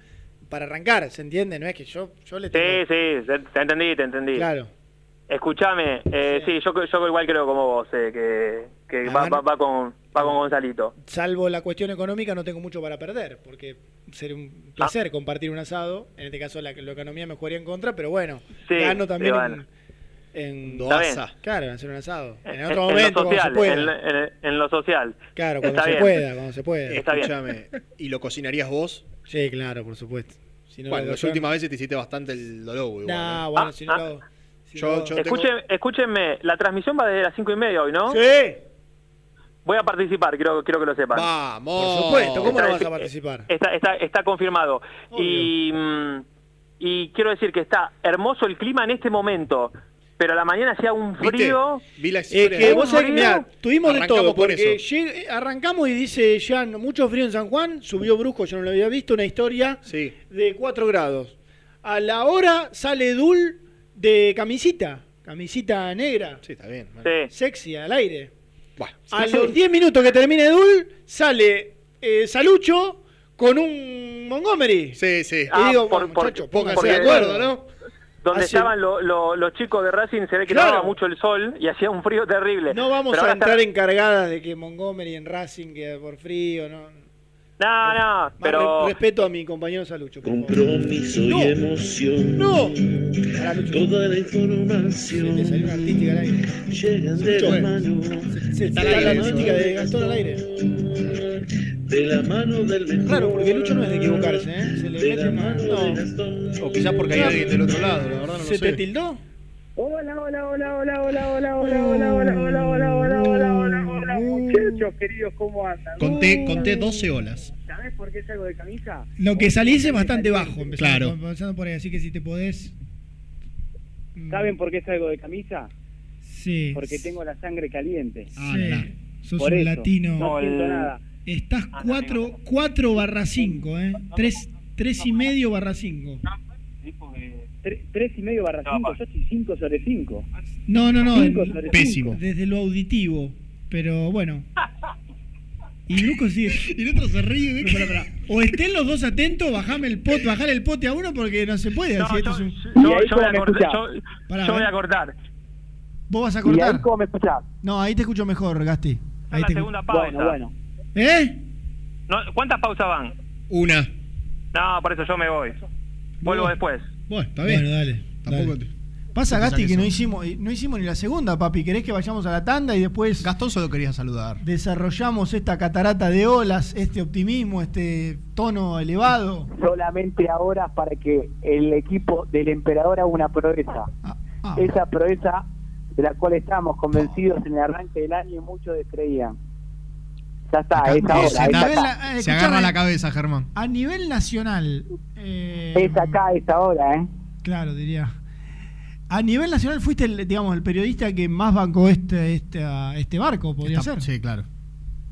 [SPEAKER 4] para arrancar, ¿se entiende? No es que yo, yo le tengo...
[SPEAKER 22] Sí, sí, te, te entendí, te entendí.
[SPEAKER 4] Claro.
[SPEAKER 22] Escuchame, eh, sí, yo, yo igual creo como vos, eh, que, que va, va, va con, va con Gonzalito.
[SPEAKER 4] Salvo la cuestión económica, no tengo mucho para perder, porque sería un
[SPEAKER 22] Ah.
[SPEAKER 4] placer compartir un asado. En este caso, la, la economía me jugaría en contra, pero bueno,
[SPEAKER 22] Sí,
[SPEAKER 4] gano también
[SPEAKER 22] sí, bueno.
[SPEAKER 4] En, en
[SPEAKER 22] bien.
[SPEAKER 4] Claro, en hacer un asado. En,
[SPEAKER 22] En-
[SPEAKER 4] otro
[SPEAKER 22] en
[SPEAKER 4] momento,
[SPEAKER 22] lo
[SPEAKER 4] cuando
[SPEAKER 22] social,
[SPEAKER 4] se pueda.
[SPEAKER 22] en, en- en lo social.
[SPEAKER 4] Claro, cuando
[SPEAKER 22] Está
[SPEAKER 4] se
[SPEAKER 22] bien.
[SPEAKER 4] pueda, cuando se pueda.
[SPEAKER 22] Está bien.
[SPEAKER 5] Escúchame, ¿y lo cocinarías vos?
[SPEAKER 4] Sí, claro, por supuesto. Si no
[SPEAKER 5] bueno,
[SPEAKER 4] lo-
[SPEAKER 5] las
[SPEAKER 4] yo-
[SPEAKER 5] últimas veces te hiciste bastante el dolor, igual.
[SPEAKER 4] Nah,
[SPEAKER 5] ¿eh?
[SPEAKER 4] bueno, si no lo- si
[SPEAKER 5] Yo-
[SPEAKER 4] no-
[SPEAKER 5] yo tengo-
[SPEAKER 22] Escuchen, escúchenme, la transmisión va desde las cinco y media hoy, ¿no?
[SPEAKER 4] Sí.
[SPEAKER 22] Voy a participar, quiero, quiero que lo sepan.
[SPEAKER 5] Vamos.
[SPEAKER 4] Por supuesto, ¿cómo
[SPEAKER 22] Está-
[SPEAKER 4] no vas a participar?
[SPEAKER 22] Está, está, está confirmado. Y, mm, y quiero decir que está hermoso el clima en este momento, pero a la mañana hacía un frío.
[SPEAKER 5] Vi la
[SPEAKER 4] Eh,
[SPEAKER 5] historia.
[SPEAKER 4] que
[SPEAKER 5] de-
[SPEAKER 4] vos sabés mirá, tuvimos de
[SPEAKER 5] Arrancamos
[SPEAKER 4] todo,
[SPEAKER 5] por
[SPEAKER 4] porque
[SPEAKER 5] eso.
[SPEAKER 4] lleg- arrancamos y dice ya mucho frío en San Juan, subió brusco, yo no lo había visto, una historia de 4 grados. A la hora sale Dul de camisita, camisita negra.
[SPEAKER 5] Sí, está bien.
[SPEAKER 4] Sexy, al aire. A
[SPEAKER 5] sí.
[SPEAKER 4] los 10 minutos que termine Dul, sale eh, Salucho con un Montgomery.
[SPEAKER 5] Sí, sí.
[SPEAKER 4] Y
[SPEAKER 22] Ah,
[SPEAKER 4] digo,
[SPEAKER 22] por-
[SPEAKER 4] bueno,
[SPEAKER 22] por- porque-
[SPEAKER 4] pónganse de acuerdo, ¿no?
[SPEAKER 22] Donde
[SPEAKER 4] Hace-
[SPEAKER 22] estaban lo- lo- los chicos de Racing se ve que
[SPEAKER 4] Claro.
[SPEAKER 22] no daba mucho el sol y hacía un frío terrible.
[SPEAKER 4] No vamos
[SPEAKER 22] Pero
[SPEAKER 4] a entrar
[SPEAKER 22] está-
[SPEAKER 4] en cargadas de que Montgomery en Racing queda por frío, no.
[SPEAKER 22] No, no,
[SPEAKER 4] Más
[SPEAKER 22] pero...
[SPEAKER 4] re- respeto a mi compañero Salucho.
[SPEAKER 23] Compromiso
[SPEAKER 4] No.
[SPEAKER 23] y emoción.
[SPEAKER 4] No.
[SPEAKER 23] Toda la información.
[SPEAKER 4] Le salió una artística al aire.
[SPEAKER 23] Llegan de la
[SPEAKER 4] eh.
[SPEAKER 23] mano.
[SPEAKER 4] Se está la artística de Gastón al aire.
[SPEAKER 23] De la mano del mejor.
[SPEAKER 4] Raro, porque Lucho no es de equivocarse, ¿eh? Se le
[SPEAKER 23] De
[SPEAKER 4] mete
[SPEAKER 23] la mano de
[SPEAKER 4] No.
[SPEAKER 23] Gastón.
[SPEAKER 5] O quizás porque hay alguien del otro lado, la verdad no lo
[SPEAKER 4] ¿Se
[SPEAKER 5] sé.
[SPEAKER 4] te tildó?
[SPEAKER 24] Hola, hola, hola, hola, hola, hola, hola, hola, hola, hola, hola, muchachos queridos, ¿cómo andan?
[SPEAKER 20] Conté, conté 12 olas.
[SPEAKER 24] ¿Sabés por qué salgo de camisa?
[SPEAKER 4] Lo que salís es bastante bajo, empezando,
[SPEAKER 20] Claro.
[SPEAKER 4] empezando por ahí, así que si te podés...
[SPEAKER 24] ¿Saben por qué salgo de camisa?
[SPEAKER 4] Sí.
[SPEAKER 24] Porque tengo la sangre caliente.
[SPEAKER 4] Sí. Sos
[SPEAKER 24] Por
[SPEAKER 4] un
[SPEAKER 24] eso,
[SPEAKER 4] latino.
[SPEAKER 24] No siento nada.
[SPEAKER 4] Estás 4, 4 barra 5, ¿eh? 3, 3 y medio barra 5.
[SPEAKER 24] Tre- Tres y medio barra cinco, yo estoy cinco sobre cinco.
[SPEAKER 4] No, no, no.
[SPEAKER 24] Cinco
[SPEAKER 4] en-
[SPEAKER 24] sobre
[SPEAKER 20] Pésimo.
[SPEAKER 4] Desde lo auditivo. Pero bueno. Y Brusco sigue.
[SPEAKER 5] Y el otro se ríe. ¿eh?
[SPEAKER 4] Pará, pará. O estén los dos atentos, bajame el pote, bajale el pote a uno porque no se puede.
[SPEAKER 22] No, yo,
[SPEAKER 4] es un-
[SPEAKER 22] yo- yo voy a cortar. Yo,
[SPEAKER 4] Pará,
[SPEAKER 22] yo voy a cortar.
[SPEAKER 4] ¿Vos vas a
[SPEAKER 25] ¿Y
[SPEAKER 4] cortar?
[SPEAKER 25] ahí cómo me escuchás?
[SPEAKER 4] No, ahí te escucho mejor, Gasti. Ahí
[SPEAKER 22] la
[SPEAKER 4] te
[SPEAKER 22] segunda pausa.
[SPEAKER 25] Bueno, bueno.
[SPEAKER 4] ¿Eh?
[SPEAKER 22] No, ¿Cuántas pausas van?
[SPEAKER 5] Una.
[SPEAKER 22] No, por eso yo me voy. Vuelvo después.
[SPEAKER 5] Bueno, está
[SPEAKER 4] Bueno, dale.
[SPEAKER 5] Tampoco
[SPEAKER 4] dale. Pasa, Gasti, que
[SPEAKER 5] que
[SPEAKER 4] no hicimos, no hicimos ni la segunda, papi. ¿Querés que vayamos a la tanda y después
[SPEAKER 5] Gastón solo quería saludar.
[SPEAKER 4] desarrollamos esta catarata de olas, este optimismo, este tono elevado?
[SPEAKER 25] Solamente ahora para que el equipo del emperador haga una proeza.
[SPEAKER 4] ah.
[SPEAKER 25] Esa proeza de la cual estábamos convencidos en el arranque del año y muchos descreían. Ya está,
[SPEAKER 5] Acá-
[SPEAKER 25] es ahora.
[SPEAKER 5] se,
[SPEAKER 4] eh,
[SPEAKER 5] agarra la cabeza, Germán.
[SPEAKER 4] A nivel nacional. eh,
[SPEAKER 25] Es acá, es ahora, ¿eh?
[SPEAKER 4] Claro, diría. A nivel nacional fuiste, el, digamos, el periodista que más bancó este, este, este barco, podría
[SPEAKER 5] Está-
[SPEAKER 4] ser.
[SPEAKER 5] Sí, claro.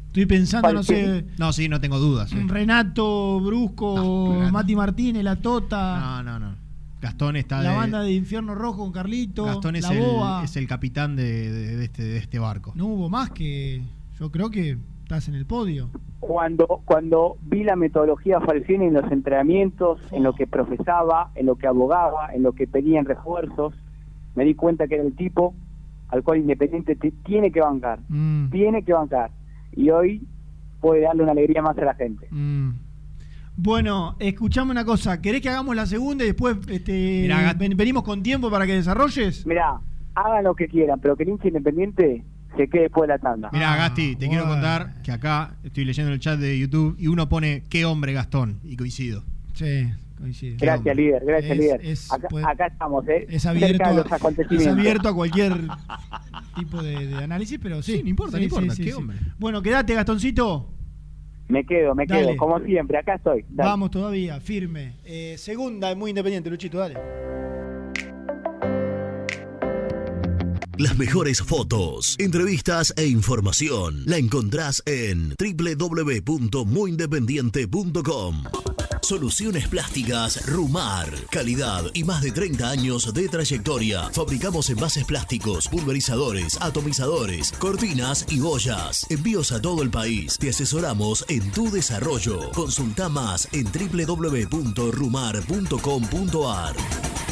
[SPEAKER 4] Estoy pensando, no sé,
[SPEAKER 5] No, sí, no tengo dudas. sí.
[SPEAKER 4] Renato, Brusco. Mati Martínez, La Tota,
[SPEAKER 5] No, no, no. Gastón está
[SPEAKER 4] la
[SPEAKER 5] de-
[SPEAKER 4] banda de Infierno Rojo con Carlito,
[SPEAKER 5] Gastón es
[SPEAKER 4] La
[SPEAKER 5] el,
[SPEAKER 4] Boa.
[SPEAKER 5] es el capitán de, de- de este, de este barco.
[SPEAKER 4] No hubo más que. Yo creo que estás en el podio.
[SPEAKER 25] Cuando, cuando vi la metodología Falcioni en los entrenamientos, en lo que profesaba, en lo que abogaba, en lo que pedían refuerzos, me di cuenta que era el tipo al cual Independiente te- tiene que bancar.
[SPEAKER 4] Mm,
[SPEAKER 25] Tiene que bancar. Y hoy puede darle una alegría más a la gente.
[SPEAKER 4] mm. Bueno, escuchame una cosa. ¿Querés que hagamos la segunda y después este,
[SPEAKER 25] Mirá, Gat-
[SPEAKER 4] ven- venimos con tiempo para que desarrolles?
[SPEAKER 25] Mirá, hagan lo que quieran, pero que el hincha Independiente se quede después de la tanda.
[SPEAKER 5] Mirá, Gasti, te quiero contar que acá estoy leyendo el chat de YouTube y uno pone qué hombre Gastón y coincido.
[SPEAKER 4] Sí, coincido.
[SPEAKER 25] Gracias, líder, gracias,
[SPEAKER 4] Es-
[SPEAKER 25] líder.
[SPEAKER 4] es-
[SPEAKER 25] acá,
[SPEAKER 4] puede-
[SPEAKER 25] acá estamos, ¿eh?
[SPEAKER 4] Es abierto,
[SPEAKER 25] de los
[SPEAKER 4] a,
[SPEAKER 25] acontecimientos.
[SPEAKER 4] es abierto a cualquier tipo de, de análisis, pero sí.
[SPEAKER 5] Sí, no importa, no importa, qué hombre.
[SPEAKER 4] Bueno, quédate, Gastoncito.
[SPEAKER 25] Me quedo, me
[SPEAKER 4] Dale.
[SPEAKER 25] quedo, como siempre, acá estoy. Dale.
[SPEAKER 4] Vamos todavía, firme. Eh, segunda, es muy independiente, Luchito, dale.
[SPEAKER 8] Las mejores fotos, entrevistas e información la encontrás en www.muyindependiente.com. Soluciones plásticas Rumar. Calidad y más de 30 años de trayectoria. Fabricamos envases plásticos, pulverizadores, atomizadores, cortinas y boyas. Envíos a todo el país. Te asesoramos en tu desarrollo. Consulta más en www.rumar.com.ar.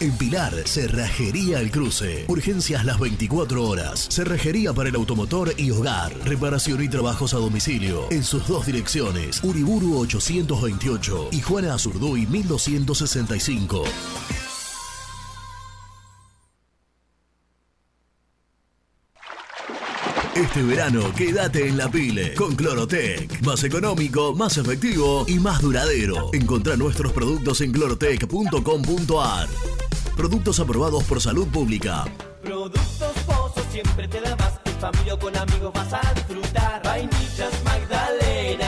[SPEAKER 8] En Pilar, Cerrajería El Cruce. Urgencias las 24 horas. Cerrajería para el automotor y hogar. Reparación y trabajos a domicilio. En sus dos direcciones. Uriburu 828 y Juana Azurduy 1265. Este verano quédate en la pile con Clorotec. Más económico, más efectivo y más duradero. Encontrá nuestros productos en clorotec.com.ar. Productos aprobados por salud pública.
[SPEAKER 26] Productos Pozos siempre te da más. En familia o con amigos vas a disfrutar. Vainillas, magdalenas,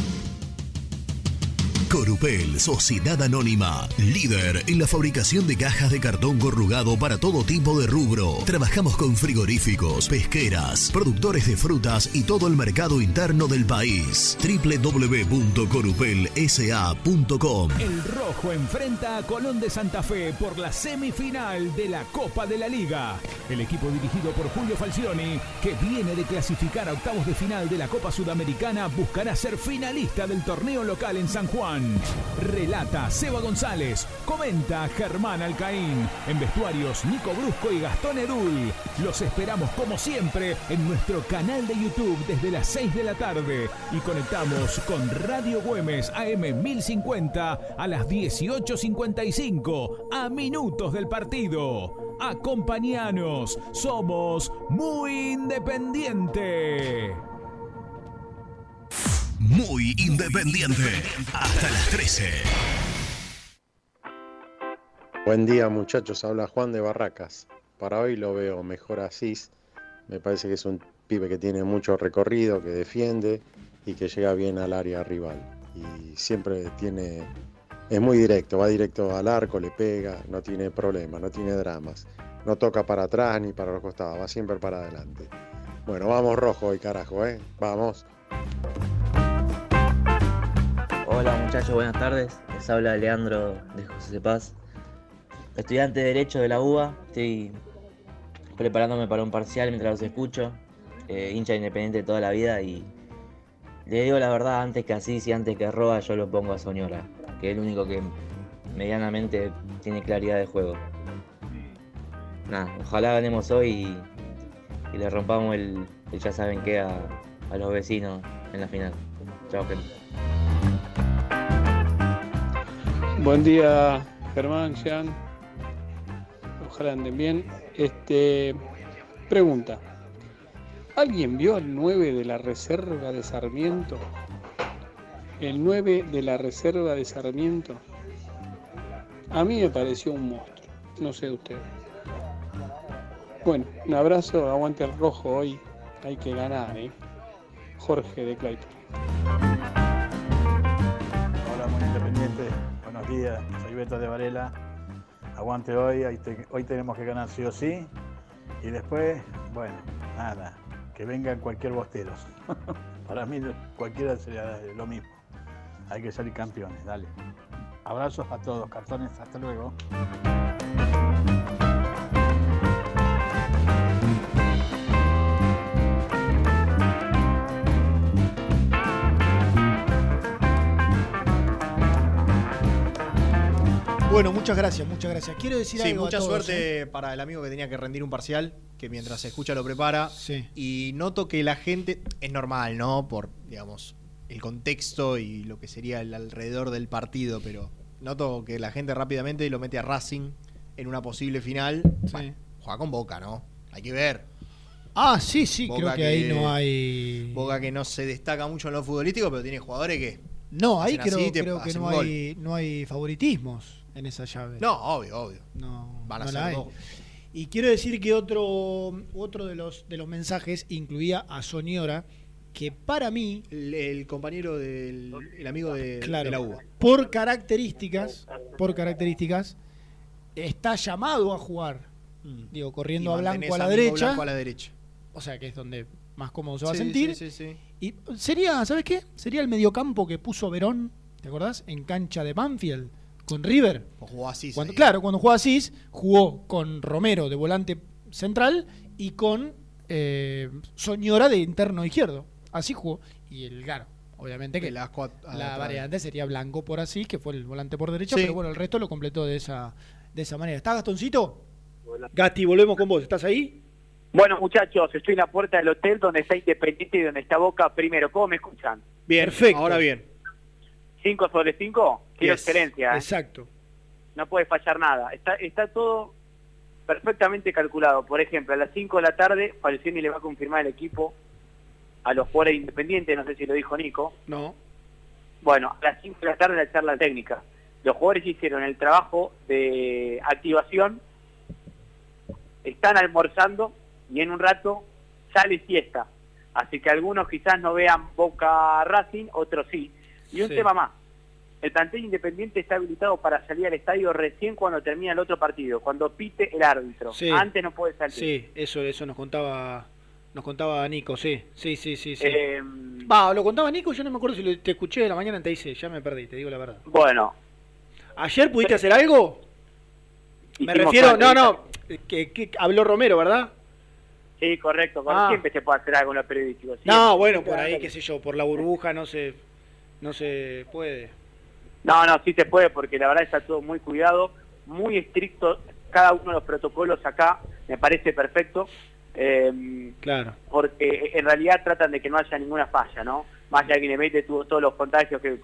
[SPEAKER 8] Corupel, Sociedad Anónima, líder en la fabricación de cajas de cartón corrugado para todo tipo de rubro. Trabajamos con frigoríficos, pesqueras, productores de frutas y todo el mercado interno del país. www.corupelsa.com
[SPEAKER 27] El Rojo enfrenta a Colón de Santa Fe por la semifinal de la Copa de la Liga. El equipo dirigido por Julio Falcioni, que viene de clasificar a octavos de final de la Copa Sudamericana, buscará ser finalista del torneo local en San Juan. Relata Seba González, comenta Germán Alcaín. En vestuarios, Nico Brusco y Gastón Edul. Los esperamos como siempre en nuestro canal de YouTube desde las 6 de la tarde y conectamos con Radio Güemes AM 1050 a las 18.55 a minutos del partido. Acompañanos, somos muy independiente.
[SPEAKER 8] Muy independiente. Hasta las 13.
[SPEAKER 28] Buen día muchachos, habla Juan de Barracas. Para hoy lo veo mejor así. Me parece que es un pibe que tiene mucho recorrido, que defiende y que llega bien al área rival. Y siempre tiene, es muy directo, va directo al arco, le pega, no tiene problemas, no tiene dramas. No toca para atrás ni para los costados, va siempre para adelante. Bueno, vamos rojo hoy carajo, ¿eh? Vamos.
[SPEAKER 29] Hola muchachos, buenas tardes. Les habla Leandro de José Paz. Estudiante de Derecho de la UBA. Estoy preparándome para un parcial mientras los escucho. Eh, hincha independiente toda la vida y le digo la verdad, antes que Asís y antes que Roa, yo lo pongo a Soñora, que es el único que medianamente tiene claridad de juego. Nada, ojalá ganemos hoy y, le rompamos el, el ya saben qué a, a los vecinos en la final. Chao, gente.
[SPEAKER 30] Buen día, Germán, Jean. Ojalá anden bien. Este, Pregunta. ¿Alguien vio el 9 de la reserva de Sarmiento? El 9 de la reserva de Sarmiento. A mí me pareció un monstruo. No sé usted. Bueno, un abrazo, aguante el rojo hoy. Hay que ganar, ¿eh? Jorge de Clayton.
[SPEAKER 31] Días, soy Beto de Varela. Aguante hoy, hoy tenemos que ganar sí o sí. Y después, bueno, nada, que vengan cualquier bosteros. Para mí cualquiera sería lo mismo. Hay que salir campeones, dale. Abrazos a todos, cartones, hasta luego.
[SPEAKER 4] Bueno, muchas gracias, muchas gracias. Quiero decir
[SPEAKER 5] Sí,
[SPEAKER 4] algo a
[SPEAKER 5] mucha
[SPEAKER 4] todos,
[SPEAKER 5] suerte
[SPEAKER 4] ¿eh?
[SPEAKER 5] para el amigo que tenía que rendir un parcial, que mientras se escucha lo prepara.
[SPEAKER 4] Sí.
[SPEAKER 5] Y noto que la gente, es normal, ¿no? Por, digamos, el contexto y lo que sería el alrededor del partido, pero noto que la gente rápidamente lo mete a Racing en una posible final. Bueno, juega con Boca, ¿no? Hay que ver.
[SPEAKER 4] Ah, sí, sí,
[SPEAKER 5] Boca
[SPEAKER 4] creo que, ahí no hay.
[SPEAKER 5] Boca que no se destaca mucho en lo futbolístico, pero tiene jugadores que.
[SPEAKER 4] No, ahí creo,
[SPEAKER 5] así,
[SPEAKER 4] creo que no hay, no hay favoritismos en esa llave.
[SPEAKER 5] No, obvio, obvio.
[SPEAKER 4] No,
[SPEAKER 5] Van a
[SPEAKER 4] no
[SPEAKER 5] ser
[SPEAKER 4] la hay.
[SPEAKER 5] dos.
[SPEAKER 4] Y quiero decir que otro, otro de los de los mensajes incluía a Soñora, que para mí,
[SPEAKER 5] El, el compañero del el amigo de,
[SPEAKER 4] claro,
[SPEAKER 5] de la UBA.
[SPEAKER 4] por características, por características, está llamado a jugar. Digo, corriendo a Blanco a la derecha.
[SPEAKER 5] Blanco a la derecha.
[SPEAKER 4] O sea que es donde más cómodo se va a sentir.
[SPEAKER 5] sí, sí, sí.
[SPEAKER 4] Y sería, ¿sabes qué? Sería el mediocampo que puso Verón, ¿te acordás? En cancha de Banfield, con River.
[SPEAKER 5] O jugó así.
[SPEAKER 4] Cuando, claro, cuando jugó Asís, jugó con Romero de volante central y con eh, Soñora de interno izquierdo. Así jugó. Y el Garo, obviamente que
[SPEAKER 5] Velasco a- a
[SPEAKER 4] la variante sería Blanco por Asís, que fue el volante por derecha,
[SPEAKER 5] Sí.
[SPEAKER 4] pero bueno, el resto lo completó de esa, de esa manera. ¿Está Gastoncito? Gasti, volvemos con vos. ¿Estás ahí?
[SPEAKER 25] Bueno, muchachos, estoy en la puerta del hotel donde está Independiente y donde está Boca primero. ¿Cómo me escuchan?
[SPEAKER 5] Bien,
[SPEAKER 4] Perfecto.
[SPEAKER 5] ahora bien.
[SPEAKER 25] ¿Cinco sobre cinco? Quiero
[SPEAKER 4] Yes.
[SPEAKER 25] excelencia. ¿eh?
[SPEAKER 4] Exacto.
[SPEAKER 25] No puede fallar nada. Está, está todo perfectamente calculado. Por ejemplo, a las 5 de la tarde, Falcioni le va a confirmar el equipo a los jugadores independientes, no sé si lo dijo Nico.
[SPEAKER 4] No.
[SPEAKER 25] Bueno, a las 5 de la tarde la charla técnica. Los jugadores hicieron el trabajo de activación, están almorzando y en un rato sale siesta. Así que algunos quizás no vean Boca Racing, otros sí. Y un
[SPEAKER 4] Sí.
[SPEAKER 25] tema más. El plantel independiente está habilitado para salir al estadio recién cuando termina el otro partido, cuando pite el árbitro.
[SPEAKER 4] Sí.
[SPEAKER 25] Antes no puede salir.
[SPEAKER 4] Sí, eso, eso nos contaba, nos contaba Nico, sí, sí, sí, sí, sí.
[SPEAKER 25] Eh,
[SPEAKER 4] Va, lo contaba Nico, yo no me acuerdo si lo- te escuché de la mañana, te dice, ya me perdí, te digo la verdad.
[SPEAKER 25] bueno,
[SPEAKER 4] ¿Ayer pudiste hacer algo? Me refiero, no, no, que, que habló Romero, ¿verdad?
[SPEAKER 25] sí, correcto.
[SPEAKER 4] Ah.
[SPEAKER 25] Siempre se puede hacer algo en los periodísticos.
[SPEAKER 4] No, bueno, por ahí, qué sé yo, por la burbuja no se, no se puede.
[SPEAKER 25] No, no, sí se puede porque la verdad está todo muy cuidado, muy estricto. Cada uno de los protocolos acá me parece perfecto. eh,
[SPEAKER 4] Claro.
[SPEAKER 25] porque en realidad tratan de que no haya ninguna falla, ¿no? Más allá que le mete tuvo todos los contagios que,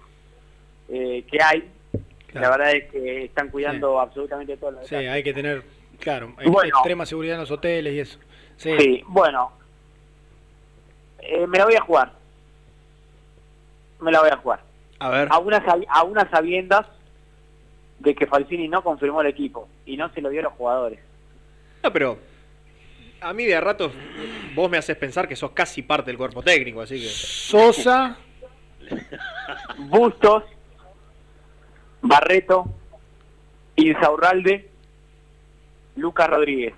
[SPEAKER 25] eh, que hay, la verdad es que están cuidando absolutamente todo lo
[SPEAKER 4] Sí, hay que tener, claro,
[SPEAKER 25] Bueno.
[SPEAKER 4] extrema seguridad en los hoteles y eso. Sí.
[SPEAKER 25] Sí, bueno, eh, me la voy a jugar. Me la voy a jugar.
[SPEAKER 5] A ver.
[SPEAKER 25] A unas, a unas sabiendas de que Falcini no confirmó el equipo y no se lo dio a los jugadores.
[SPEAKER 5] No, pero a mí de a ratos vos me haces pensar que sos casi parte del cuerpo técnico, así que.
[SPEAKER 4] Sosa.
[SPEAKER 25] Bustos, Barreto, Insaurralde, Lucas Rodríguez.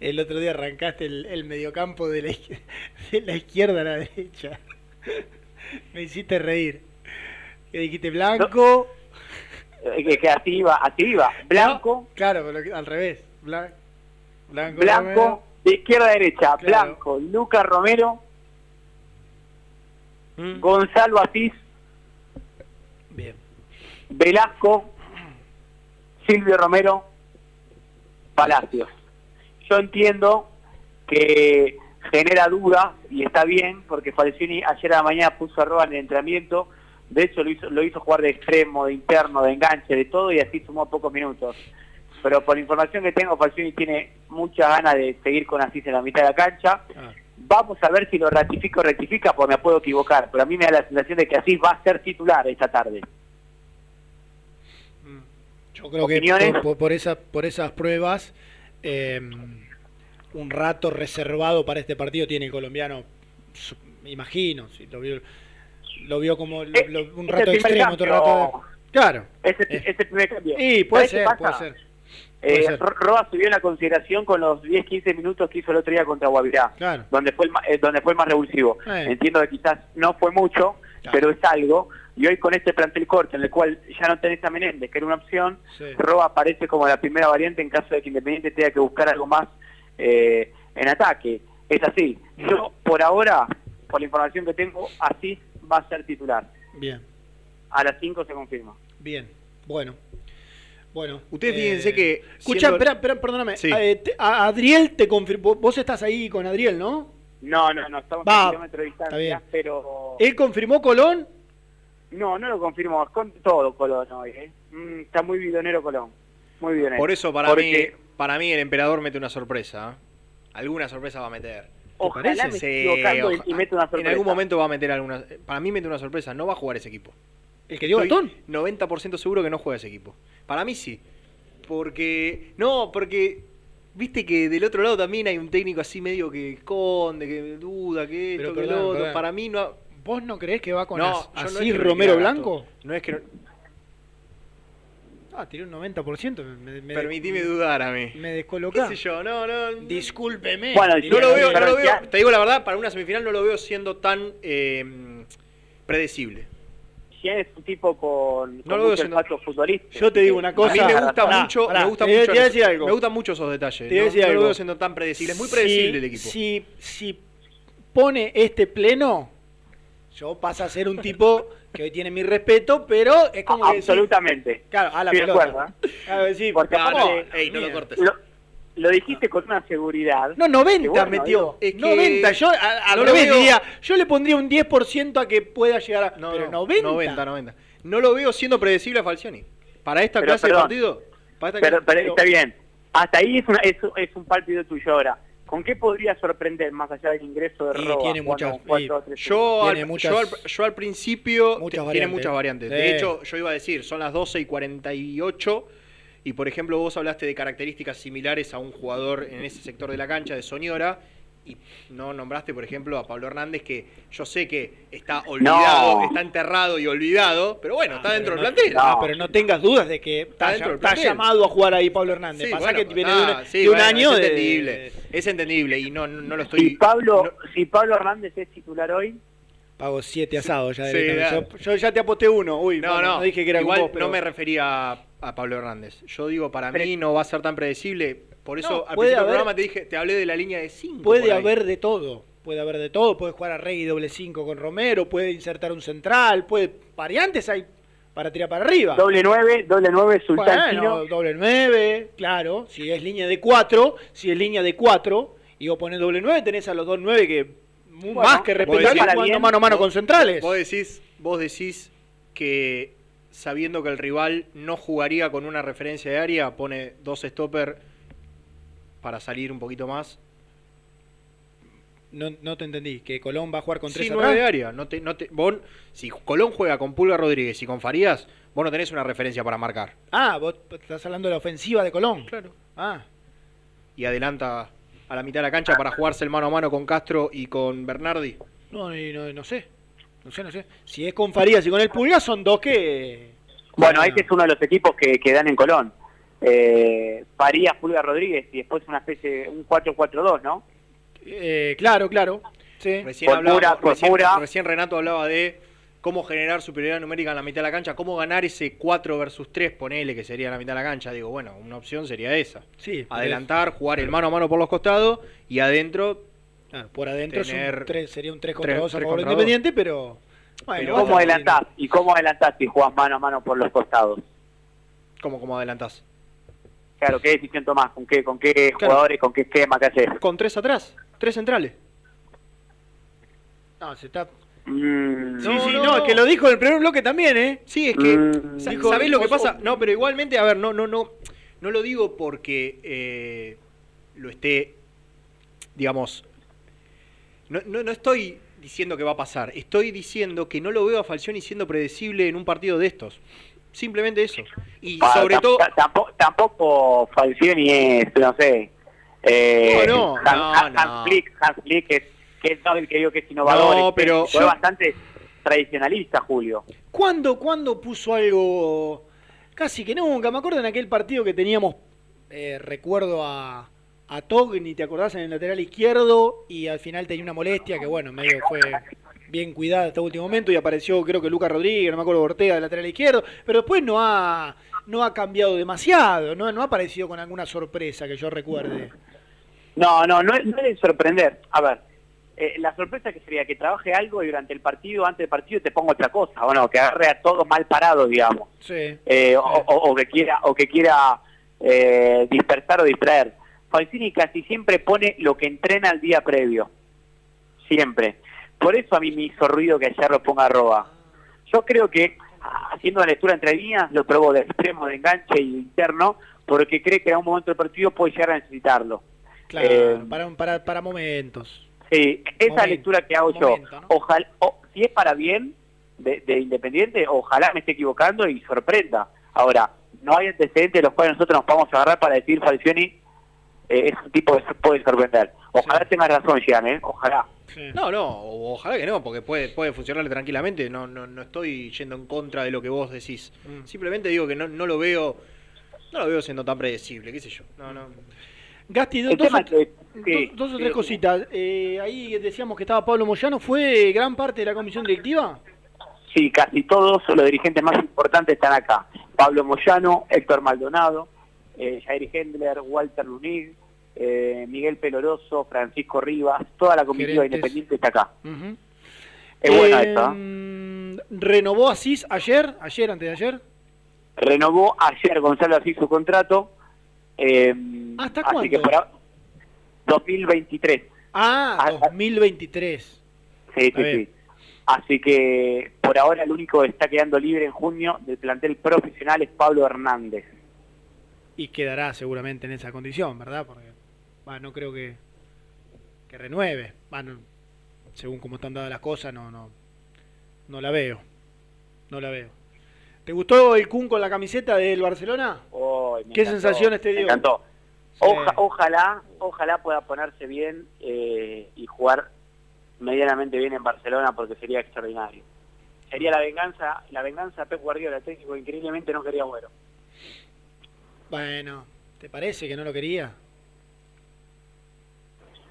[SPEAKER 4] El otro día arrancaste el, el mediocampo de la, de la izquierda a la derecha. Me hiciste reír. Que dijiste blanco.
[SPEAKER 25] Eh, que, que así iba, así iba. Blanco,
[SPEAKER 4] Claro, pero al revés. Blan- blanco.
[SPEAKER 25] Blanco,
[SPEAKER 4] Romero.
[SPEAKER 25] de izquierda a derecha,
[SPEAKER 4] Claro.
[SPEAKER 25] Blanco, Lucas Romero, Gonzalo Asís,
[SPEAKER 4] Bien.
[SPEAKER 25] Velasco, Silvio Romero, Palacios. Yo entiendo que genera dudas y está bien porque Falcioni ayer a la mañana puso a Roa en el entrenamiento, de hecho lo hizo, lo hizo jugar de extremo, de interno, de enganche, de todo y así sumó pocos minutos. pero por la información que tengo, Falcioni tiene muchas ganas de seguir con Asís en la mitad de la cancha.
[SPEAKER 4] Ah.
[SPEAKER 25] Vamos a ver si lo ratifica o rectifica, porque me puedo equivocar, pero a mí me da la sensación de que Asís va a ser titular esta tarde.
[SPEAKER 4] Yo creo que
[SPEAKER 25] ¿Opiniones?
[SPEAKER 4] por, por- por esa- por esas pruebas, eh, un rato reservado para este partido tiene el colombiano, imagino, si lo vio, lo vio como lo- lo- un rato extremo, otro rato... Claro.
[SPEAKER 25] Ese es el primer cambio.
[SPEAKER 4] Y puede
[SPEAKER 25] ¿Sabés qué
[SPEAKER 4] ser, puede ser. Puede
[SPEAKER 25] Eh,
[SPEAKER 4] ser.
[SPEAKER 25] Roa subió la consideración con los 10-15 minutos que hizo el otro día contra Guavirá,
[SPEAKER 4] Claro.
[SPEAKER 25] donde fue el, eh, donde fue el más revulsivo.
[SPEAKER 4] Eh.
[SPEAKER 25] Entiendo que quizás no fue mucho, pero es algo. Y hoy con este plantel corto, en el cual ya no tenés a Menéndez, que era una opción,
[SPEAKER 4] Sí.
[SPEAKER 25] Roa aparece como la primera variante en caso de que Independiente tenga que buscar algo más eh, en ataque. Es así. Yo, por ahora, por la información que tengo, así va a ser titular.
[SPEAKER 4] Bien,
[SPEAKER 25] A las 5 se confirma.
[SPEAKER 4] bien, bueno. Bueno,
[SPEAKER 5] Ustedes fíjense que
[SPEAKER 4] Escucha,
[SPEAKER 5] siendo-
[SPEAKER 4] espera, espera, perdóname.
[SPEAKER 5] Sí.
[SPEAKER 4] Eh, te- a- Adriel te confirmó. Vos estás ahí con Adriel, ¿no?
[SPEAKER 25] No, no, no, estamos
[SPEAKER 4] Va,
[SPEAKER 25] a un kilómetro de distancia,
[SPEAKER 4] está bien.
[SPEAKER 25] pero...
[SPEAKER 4] ¿Él confirmó Colón?
[SPEAKER 25] No, no lo confirmo, con todo Colón hoy, ¿eh? Mm, está muy bidonero Colón, muy bidonero.
[SPEAKER 5] Por eso para
[SPEAKER 25] Porque
[SPEAKER 5] mí, para mí el emperador mete una sorpresa. ¿eh? Alguna sorpresa va a meter.
[SPEAKER 25] Ojalá me
[SPEAKER 5] Sí,
[SPEAKER 25] esté equivocando y-
[SPEAKER 5] oja-
[SPEAKER 25] y mete una
[SPEAKER 5] En algún momento va a meter alguna. Para mí mete una sorpresa. No va a jugar ese equipo.
[SPEAKER 4] ¿El que dio
[SPEAKER 5] Estoy 90% seguro que no juega ese equipo. Para mí sí. Porque. No, porque. Viste que del otro lado también hay un técnico así medio que esconde, que duda, que esto,
[SPEAKER 4] Pero
[SPEAKER 5] que
[SPEAKER 4] perdón,
[SPEAKER 5] lo otro.
[SPEAKER 4] perdón.
[SPEAKER 5] Para mí no.
[SPEAKER 4] ¿Vos no creés que va con
[SPEAKER 5] No,
[SPEAKER 4] As-
[SPEAKER 5] yo no es
[SPEAKER 4] así
[SPEAKER 5] que
[SPEAKER 4] Romero Blanco?
[SPEAKER 5] No es que no-
[SPEAKER 4] Ah, tiró un 90%. Me, me,
[SPEAKER 5] Permitime dudar a mí.
[SPEAKER 4] Me descolocá.
[SPEAKER 5] ¿Qué sé yo? No, no.
[SPEAKER 4] Discúlpeme.
[SPEAKER 5] Bueno, no lo veo, no lo veo. Te digo la verdad, para una semifinal no lo veo siendo tan eh, predecible.
[SPEAKER 25] Si es un tipo con,
[SPEAKER 5] No
[SPEAKER 25] con
[SPEAKER 5] lo veo
[SPEAKER 25] mucho
[SPEAKER 5] siendo-
[SPEAKER 25] olfato futbolístico.
[SPEAKER 4] Yo te digo una cosa.
[SPEAKER 5] A mí me gusta
[SPEAKER 4] Pará,
[SPEAKER 5] mucho,
[SPEAKER 4] pará,
[SPEAKER 5] me gusta
[SPEAKER 4] te voy a-
[SPEAKER 5] mucho,
[SPEAKER 4] te voy a decir algo.
[SPEAKER 5] me gustan mucho esos detalles.
[SPEAKER 4] Te
[SPEAKER 5] no,
[SPEAKER 4] decir
[SPEAKER 5] no
[SPEAKER 4] algo.
[SPEAKER 5] lo veo siendo tan predecible, es muy predecible
[SPEAKER 4] Si-
[SPEAKER 5] el equipo.
[SPEAKER 4] Si, si pone este pleno, yo paso a ser un tipo que hoy tiene mi respeto, pero es como que decís-
[SPEAKER 25] Absolutamente.
[SPEAKER 4] claro, a la
[SPEAKER 25] de
[SPEAKER 4] pelota.
[SPEAKER 25] ¿eh?
[SPEAKER 4] Claro, sí,
[SPEAKER 25] Porque
[SPEAKER 4] ¿cómo?
[SPEAKER 25] aparte,
[SPEAKER 5] Ey, no lo cortes.
[SPEAKER 25] Lo, lo dijiste con una seguridad.
[SPEAKER 4] No, 90
[SPEAKER 25] que bueno,
[SPEAKER 4] metió.
[SPEAKER 5] Es que
[SPEAKER 4] 90. Yo a- al
[SPEAKER 5] no lo
[SPEAKER 4] revés
[SPEAKER 5] veo-
[SPEAKER 4] diría, yo le pondría un 10% a que pueda llegar a...
[SPEAKER 5] No,
[SPEAKER 4] pero
[SPEAKER 5] no,
[SPEAKER 4] 90.
[SPEAKER 5] 90, 90. No lo veo siendo predecible a Falcioni. Para esta
[SPEAKER 25] Pero,
[SPEAKER 5] clase
[SPEAKER 25] perdón.
[SPEAKER 5] de partido. Para esta
[SPEAKER 25] Pero,
[SPEAKER 5] clase-
[SPEAKER 25] pero está bien. Hasta ahí es, una, es, es un partido tuyo ahora. ¿Con qué podría sorprender más allá del ingreso de
[SPEAKER 4] Y
[SPEAKER 25] Roa?
[SPEAKER 4] tiene muchas-
[SPEAKER 25] cuatro tres
[SPEAKER 5] Yo al, yo, al, yo al principio
[SPEAKER 4] muchas
[SPEAKER 5] tiene muchas variantes.
[SPEAKER 4] Sí.
[SPEAKER 5] De hecho, yo iba a decir, son las 12 y 48 y por ejemplo vos hablaste de características similares a un jugador en ese sector de la cancha de Soñora y no nombraste, por ejemplo, a Pablo Hernández que yo sé que está olvidado,
[SPEAKER 25] No.
[SPEAKER 5] está enterrado y olvidado, pero bueno, está dentro del
[SPEAKER 4] no-
[SPEAKER 5] plantel.
[SPEAKER 4] Ah, pero no tengas dudas de que está,
[SPEAKER 5] dentro del
[SPEAKER 4] está
[SPEAKER 5] plantel.
[SPEAKER 4] llamado a jugar ahí Pablo Hernández.
[SPEAKER 5] Sí,
[SPEAKER 4] Pasa
[SPEAKER 5] bueno,
[SPEAKER 4] que viene
[SPEAKER 5] ah,
[SPEAKER 4] de, una-
[SPEAKER 5] sí,
[SPEAKER 4] de un
[SPEAKER 5] bueno,
[SPEAKER 4] año
[SPEAKER 5] es
[SPEAKER 4] de...
[SPEAKER 5] entendible, es entendible y no, no, no lo
[SPEAKER 25] Si
[SPEAKER 5] estoy
[SPEAKER 25] Pablo, si Pablo Hernández es titular hoy,
[SPEAKER 4] Pago siete asados ya
[SPEAKER 5] Sí,
[SPEAKER 4] yo, yo ya te aposté uno. Uy,
[SPEAKER 5] No,
[SPEAKER 4] bueno,
[SPEAKER 5] no,
[SPEAKER 4] dije que era
[SPEAKER 5] igual
[SPEAKER 4] vos, pero...
[SPEAKER 5] no me refería a, a Pablo Hernández. Yo digo, para
[SPEAKER 25] Pero-
[SPEAKER 5] mí no va a ser tan predecible. Por eso
[SPEAKER 4] No,
[SPEAKER 5] al
[SPEAKER 4] puede
[SPEAKER 5] principio del
[SPEAKER 4] haber-
[SPEAKER 5] programa te dije, te hablé de la línea de 5.
[SPEAKER 4] Puede haber de todo. Puede haber de todo. Puede jugar a Rey doble 5 con Romero. Puede insertar un central. Puede variantes hay para tirar para arriba.
[SPEAKER 25] doble 9, doble 9, Sultán
[SPEAKER 4] Bueno, doble 9, claro. Si es línea de 4, si es línea de 4 y vos ponés doble 9, tenés a los dos 9 que
[SPEAKER 25] Bueno,
[SPEAKER 4] más que respetar jugando mano a mano con centrales.
[SPEAKER 5] Vos decís, vos decís que sabiendo que el rival no jugaría con una referencia de área, pone dos stopper para salir un poquito más.
[SPEAKER 4] No, no te entendí. ¿Que Colón va a jugar con
[SPEAKER 5] Sí,
[SPEAKER 4] 3
[SPEAKER 5] nueve de área. No te, no te, vos, si Colón juega con Pulga Rodríguez y con Farías, vos no tenés una referencia para marcar.
[SPEAKER 4] Ah, vos estás hablando de la ofensiva de Colón.
[SPEAKER 5] Claro.
[SPEAKER 4] Ah,
[SPEAKER 5] Y adelanta a la mitad de la cancha para jugarse el mano a mano con Castro y con Bernardi.
[SPEAKER 4] no, no, no sé. No sé, no sé. Si es con Farías y con el Pulga, son dos que...
[SPEAKER 25] Bueno, este es uno de los equipos que, que dan en Colón. Eh, Farías, Pulga Rodríguez y después una especie de un 4-4-2, ¿no?
[SPEAKER 4] Eh, claro, claro. Sí.
[SPEAKER 5] Recién,
[SPEAKER 25] Por
[SPEAKER 5] hablaba-
[SPEAKER 25] pura- por
[SPEAKER 5] recién-
[SPEAKER 25] pura.
[SPEAKER 5] recién Renato hablaba de cómo generar superioridad numérica en la mitad de la cancha, cómo ganar ese 4 versus 3, ponele que sería en la mitad de la cancha. Digo, bueno, una opción sería esa.
[SPEAKER 4] Sí,
[SPEAKER 5] Adelantar, jugar el mano a mano por los costados y adentro
[SPEAKER 4] Claro, por adentro es un
[SPEAKER 5] Tener
[SPEAKER 4] tres- sería un 3 contra
[SPEAKER 5] tres-
[SPEAKER 4] 2 a favor. Independiente, pero... Bueno,
[SPEAKER 25] ¿Y
[SPEAKER 4] va a
[SPEAKER 25] ¿Cómo adelantás? ¿Y cómo adelantás si jugás mano a mano por los costados?
[SPEAKER 5] ¿Cómo, cómo adelantás?
[SPEAKER 25] Claro, ¿qué decisión tomás? ¿Con qué, con qué jugadores, con qué esquema, qué haces?
[SPEAKER 5] Con tres atrás, tres centrales.
[SPEAKER 4] No, se está...
[SPEAKER 25] Mm,
[SPEAKER 4] Sí, sí, no, es que lo dijo en el primer bloque también, ¿eh?
[SPEAKER 5] Sí, es que
[SPEAKER 25] Mm.
[SPEAKER 4] Dijo-
[SPEAKER 5] ¿sabés lo que pasa? No, pero igualmente, a ver, no, no, no, No lo digo porque eh, lo esté, digamos, no, no, no estoy diciendo que va a pasar, estoy diciendo que no lo veo a Falcioni siendo predecible en un partido de estos. Simplemente eso. Y sobre todo...
[SPEAKER 25] ta- Tampoco, tampoco Falcioni es, no sé. Eh,
[SPEAKER 5] No, no,
[SPEAKER 25] Hans,
[SPEAKER 5] no,
[SPEAKER 25] Hans- Flick, Hans Flick es, que es el que digo que es innovador.
[SPEAKER 5] No, pero
[SPEAKER 25] fue
[SPEAKER 5] yo-
[SPEAKER 25] bastante tradicionalista, Julio.
[SPEAKER 4] ¿Cuándo, ¿Cuándo puso algo? Casi que nunca. Me acuerdo en aquel partido que teníamos, eh, recuerdo a, a Togni, ¿te acordás? En el lateral izquierdo y al final tenía una molestia que, bueno, medio fue bien cuidada hasta último momento y apareció creo que Lucas Rodríguez, no me acuerdo, Ortega, del lateral izquierdo, pero después no ha, no ha cambiado demasiado, no, no ha aparecido con alguna sorpresa que yo recuerde.
[SPEAKER 25] No, no, no, es- no es de sorprender. A ver, eh, la sorpresa que sería que trabaje algo y durante el partido, antes del partido, te ponga otra cosa. Bueno, que agarre a todos mal parados, digamos.
[SPEAKER 4] Sí.
[SPEAKER 25] Eh, o, o- o que quiera, o que quiera eh, dispersar o distraer. Falcini casi siempre pone lo que entrena el día previo. Siempre. Por eso a mí me hizo ruido que ayer lo ponga arroba. Yo creo que ah, haciendo la lectura entre líneas lo probó de extremo, de enganche y de interno, porque cree que en un momento del partido puede llegar a necesitarlo.
[SPEAKER 4] Claro,
[SPEAKER 25] Eh,
[SPEAKER 4] para, para, para momentos.
[SPEAKER 25] Sí, esa
[SPEAKER 4] Momento,
[SPEAKER 25] lectura que hago yo, ojalá, o- si es para bien de, de Independiente, ojalá me esté equivocando y sorprenda. Ahora, no hay antecedentes de los cuales nosotros nos podamos agarrar para decir Falcioni es un tipo que puede sorprender. Ojalá tenga razón, Gian, ¿eh? Ojalá.
[SPEAKER 5] No, no, o- ojalá que no, porque puede, puede funcionarle tranquilamente. No, no, no estoy yendo en contra de lo que vos decís.
[SPEAKER 4] Mm.
[SPEAKER 5] Simplemente digo que no, no lo veo, no lo veo siendo tan predecible, qué sé yo. No, no.
[SPEAKER 4] Gasti, dos, o,
[SPEAKER 25] que-
[SPEAKER 4] dos-
[SPEAKER 25] sí,
[SPEAKER 4] dos o
[SPEAKER 25] sí,
[SPEAKER 4] tres
[SPEAKER 25] sí.
[SPEAKER 4] cositas. Eh, ahí decíamos que estaba Pablo Moyano, ¿fue gran parte de la comisión directiva?
[SPEAKER 25] Sí, casi todos los dirigentes más importantes están acá. Pablo Moyano, Héctor Maldonado, eh, Jair Hendler, Walter Lunig, eh, Miguel Peloroso, Francisco Rivas, toda la comitiva
[SPEAKER 4] Gerentes.
[SPEAKER 25] independiente está acá. Es buena
[SPEAKER 4] Eh,
[SPEAKER 25] esta.
[SPEAKER 4] mm, ¿Renovó Asís ayer? ¿Ayer, antes de ayer?
[SPEAKER 25] Renovó ayer Gonzalo así su contrato. eh,
[SPEAKER 4] ¿Hasta
[SPEAKER 25] así
[SPEAKER 4] cuándo?
[SPEAKER 25] que por ahora- 2023.
[SPEAKER 4] Ah, 2023.
[SPEAKER 25] Sí, sí,
[SPEAKER 4] Está bien.
[SPEAKER 25] sí. Así que por ahora el único que está quedando libre en junio del plantel profesional es Pablo Hernández.
[SPEAKER 4] Y quedará seguramente en esa condición, ¿verdad? Porque va, no creo que, que renueve. No- según cómo están dadas las cosas, no, no, no la veo. No la veo. ¿Te gustó el Kun con la camiseta del Barcelona?
[SPEAKER 25] Oh, me
[SPEAKER 4] ¿Qué
[SPEAKER 25] encantó,
[SPEAKER 4] sensaciones te
[SPEAKER 25] me
[SPEAKER 4] dio?
[SPEAKER 25] encantó.
[SPEAKER 4] Sí.
[SPEAKER 25] Oja- ojalá, ojalá pueda ponerse bien eh, y jugar medianamente bien en Barcelona porque sería extraordinario. Sería la venganza, la venganza Pep Guardiola, el técnico increíblemente no quería bueno.
[SPEAKER 4] Bueno, ¿te parece que no lo quería?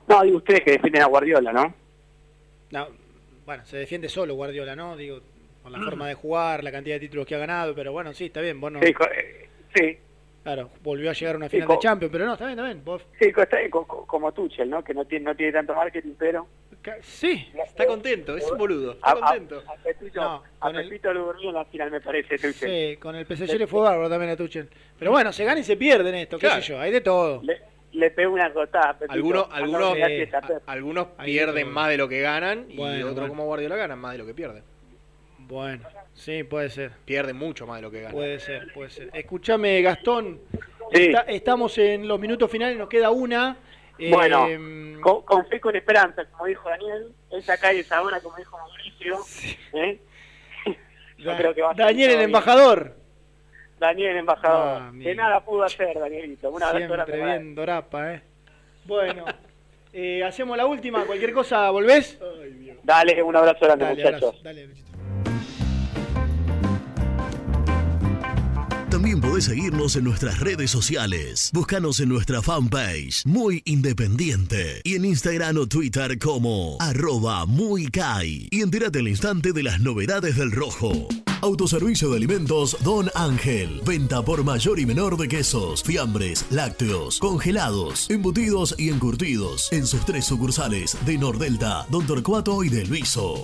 [SPEAKER 25] No, digo ustedes que defienden a Guardiola, ¿no?
[SPEAKER 4] No, bueno, se defiende solo Guardiola, ¿no? Digo, por la forma de jugar, la cantidad de títulos que ha ganado, pero bueno, sí, está bien, vos no...
[SPEAKER 25] Sí, eh, sí.
[SPEAKER 4] Claro, volvió a llegar a una final de Champions, pero no, está bien, está bien. Vos...
[SPEAKER 25] Sí, está bien, co- co- como Tuchel, ¿no? Que no tiene, no tiene tanto marketing, pero...
[SPEAKER 4] Sí,
[SPEAKER 5] está contento, es un boludo, está
[SPEAKER 25] a-
[SPEAKER 5] contento.
[SPEAKER 25] a Pepito,
[SPEAKER 4] No,
[SPEAKER 25] a Pepito lo durmió en la final, me parece, Tuchel.
[SPEAKER 4] Sí, con el PSG le fue bárbaro también a Tuchel. Pero bueno, se gana y se pierde en esto, qué
[SPEAKER 5] Claro.
[SPEAKER 4] sé yo, hay de todo.
[SPEAKER 25] Le, le pegó una gotada a Pepito.
[SPEAKER 5] Algunos, algunos, algunos pierden más de lo que ganan y otros
[SPEAKER 4] bueno.
[SPEAKER 5] como Guardiola ganan más de lo que pierden.
[SPEAKER 4] Bueno, sí, puede ser.
[SPEAKER 5] Pierden mucho más de lo que ganan.
[SPEAKER 4] Puede ser, puede ser. Escúchame, Gastón.
[SPEAKER 25] Sí.
[SPEAKER 4] está- estamos en los minutos finales, nos queda una. Eh,
[SPEAKER 25] Bueno, con, con fe y con esperanza, como dijo Daniel, esa calle esa hora, como dijo Mauricio. ¿eh? Yo
[SPEAKER 4] Da-
[SPEAKER 25] creo que va
[SPEAKER 4] Daniel, el embajador.
[SPEAKER 25] Daniel, el embajador.
[SPEAKER 4] Ah,
[SPEAKER 25] que nada pudo hacer, Danielito. Una abrazo grande
[SPEAKER 4] Siempre bien Dorapa, ¿eh? Bueno, eh, hacemos la última. Cualquier cosa, ¿volvés?
[SPEAKER 25] Dale, un abrazo grande,
[SPEAKER 4] Dale,
[SPEAKER 25] muchachos.
[SPEAKER 4] abrazo. Dale,
[SPEAKER 8] También podés seguirnos en nuestras redes sociales. Búscanos en nuestra fanpage, Muy Independiente. Y en Instagram o Twitter como arroba muy Kai. Y entérate al instante de las novedades del rojo. Autoservicio de alimentos Don Ángel. Venta por mayor y menor de quesos, fiambres, lácteos, congelados, embutidos y encurtidos. En sus tres sucursales de Nordelta, Don Torcuato y de Luiso.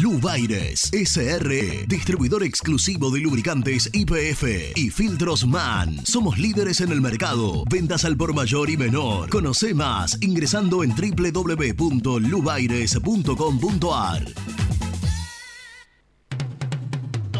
[SPEAKER 8] Lubaires SRE, distribuidor exclusivo de lubricantes IPF y filtros MAN. Somos líderes en el mercado. Ventas al por mayor y menor. Conoce más ingresando en www.lubaires.com.ar.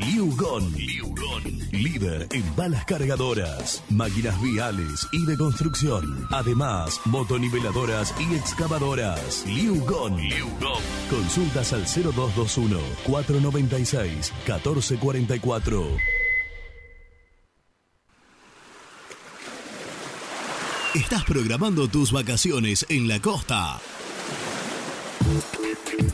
[SPEAKER 8] Liugon. Líder en balas cargadoras, máquinas viales y de construcción. Además, motoniveladoras y excavadoras. Liugon. Consultas al 0221 496 1444. ¿Estás programando tus vacaciones en la costa?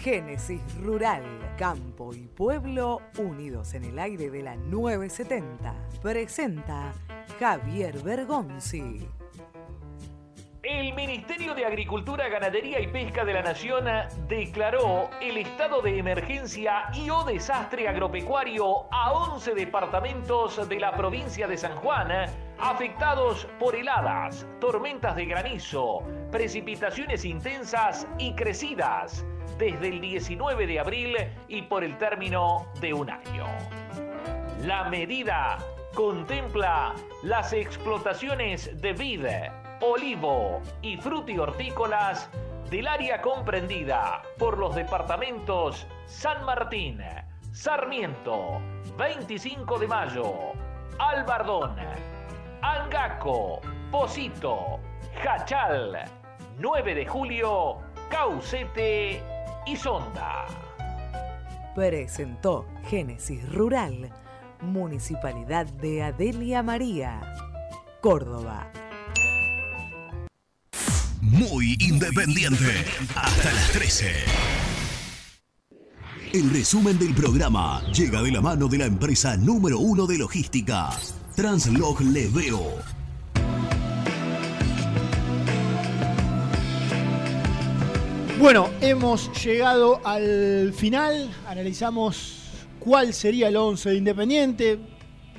[SPEAKER 7] Génesis Rural, Campo y Pueblo unidos en el aire de la 970. Presenta Javier Bergonzi.
[SPEAKER 6] El Ministerio de Agricultura, Ganadería y Pesca de la Nación declaró el estado de emergencia y o desastre agropecuario a 11 departamentos de la provincia de San Juan afectados por heladas, tormentas de granizo, precipitaciones intensas y crecidas desde el 19 de abril y por el término de un año. La medida contempla las explotaciones de vid, olivo y frutihortícolas del área comprendida por los departamentos San Martín, Sarmiento, 25 de Mayo, Albardón, Angaco, Posito, Jachal, 9 de Julio, Caucete y Sonda.
[SPEAKER 7] Presentó Génesis Rural, Municipalidad de Adelia María, Córdoba.
[SPEAKER 8] Muy independiente. Hasta las 13. El resumen del programa llega de la mano de la empresa número uno de logística, Translog Leveo.
[SPEAKER 4] Bueno, hemos llegado al final, analizamos cuál sería el 11 de Independiente.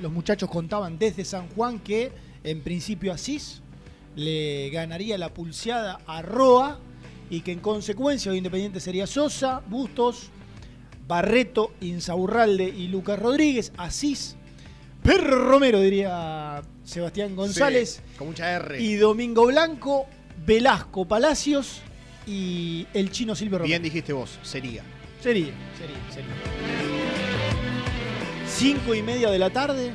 [SPEAKER 4] Los muchachos contaban desde San Juan que en principio Asís le ganaría la pulseada a Roa y que en consecuencia Independiente sería Sosa, Bustos, Barreto, Insaurralde y Lucas Rodríguez, Asís, Perro Romero diría Sebastián González
[SPEAKER 5] Sí, con mucha R.
[SPEAKER 4] y Domingo Blanco, Velasco Palacios y el chino Silvio Romero.
[SPEAKER 5] Bien dijiste vos, sería.
[SPEAKER 4] Sería, sería, sería. Cinco y media de la tarde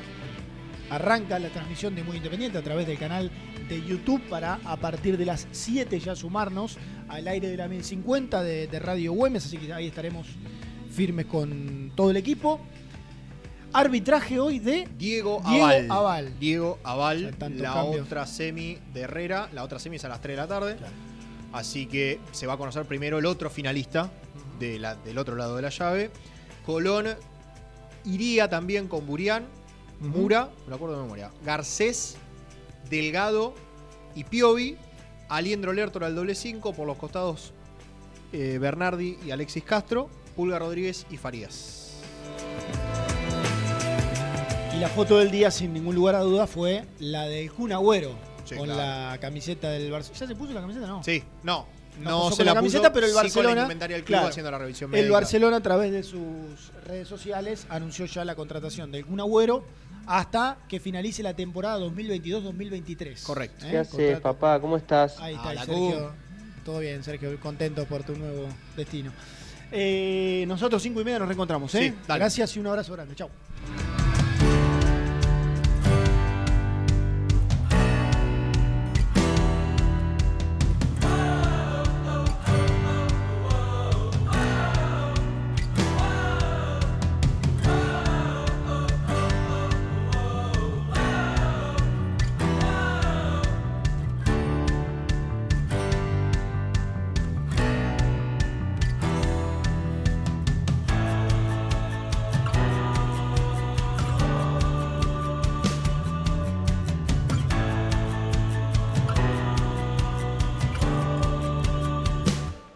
[SPEAKER 4] arranca la transmisión de Muy Independiente a través del canal de YouTube para a partir de las 7 ya sumarnos al aire de la 1050 de, de Radio Güemes, así que ahí estaremos firmes con todo el equipo. Arbitraje hoy de
[SPEAKER 5] Diego,
[SPEAKER 4] Diego
[SPEAKER 5] Aval.
[SPEAKER 4] Aval.
[SPEAKER 5] Diego Aval.
[SPEAKER 4] tantos
[SPEAKER 5] La
[SPEAKER 4] cambios.
[SPEAKER 5] otra semi de Herrera. La otra semi es a las 3 de la tarde. Así que se va a conocer primero el otro finalista de la- del otro lado de la llave. Colón iría también con Burián, Mura, me acuerdo de memoria, Garcés, Delgado y Piovi. Aliendro Lertor al doble 5 por los costados eh, Bernardi y Alexis Castro. Pulga Rodríguez y Farías.
[SPEAKER 4] Y la foto del día, sin ningún lugar a duda, fue la del Kun Agüero
[SPEAKER 5] Sí,
[SPEAKER 4] con
[SPEAKER 5] claro.
[SPEAKER 4] la camiseta del Barcelona. ¿Ya se puso la camiseta? No.
[SPEAKER 5] Sí, no.
[SPEAKER 4] No,
[SPEAKER 5] se
[SPEAKER 4] con
[SPEAKER 5] la,
[SPEAKER 4] la
[SPEAKER 5] puso,
[SPEAKER 4] camiseta, pero el
[SPEAKER 5] sí con la
[SPEAKER 4] Barcelona.
[SPEAKER 5] indumentaria del club
[SPEAKER 4] claro,
[SPEAKER 5] haciendo la revisión
[SPEAKER 4] El. Barcelona, a través de sus redes sociales, anunció ya la contratación del Kun Agüero hasta que finalice la temporada 2022-2023.
[SPEAKER 5] Correcto.
[SPEAKER 4] ¿Eh?
[SPEAKER 32] ¿Qué haces,
[SPEAKER 4] Contrato-
[SPEAKER 32] papá? ¿Cómo estás?
[SPEAKER 4] Ahí está, Sergio. Todo bien, Sergio. Contento por tu nuevo destino. Eh, nosotros cinco y media nos reencontramos. ¿eh?
[SPEAKER 5] Sí.
[SPEAKER 4] Gracias y un abrazo grande. Chao.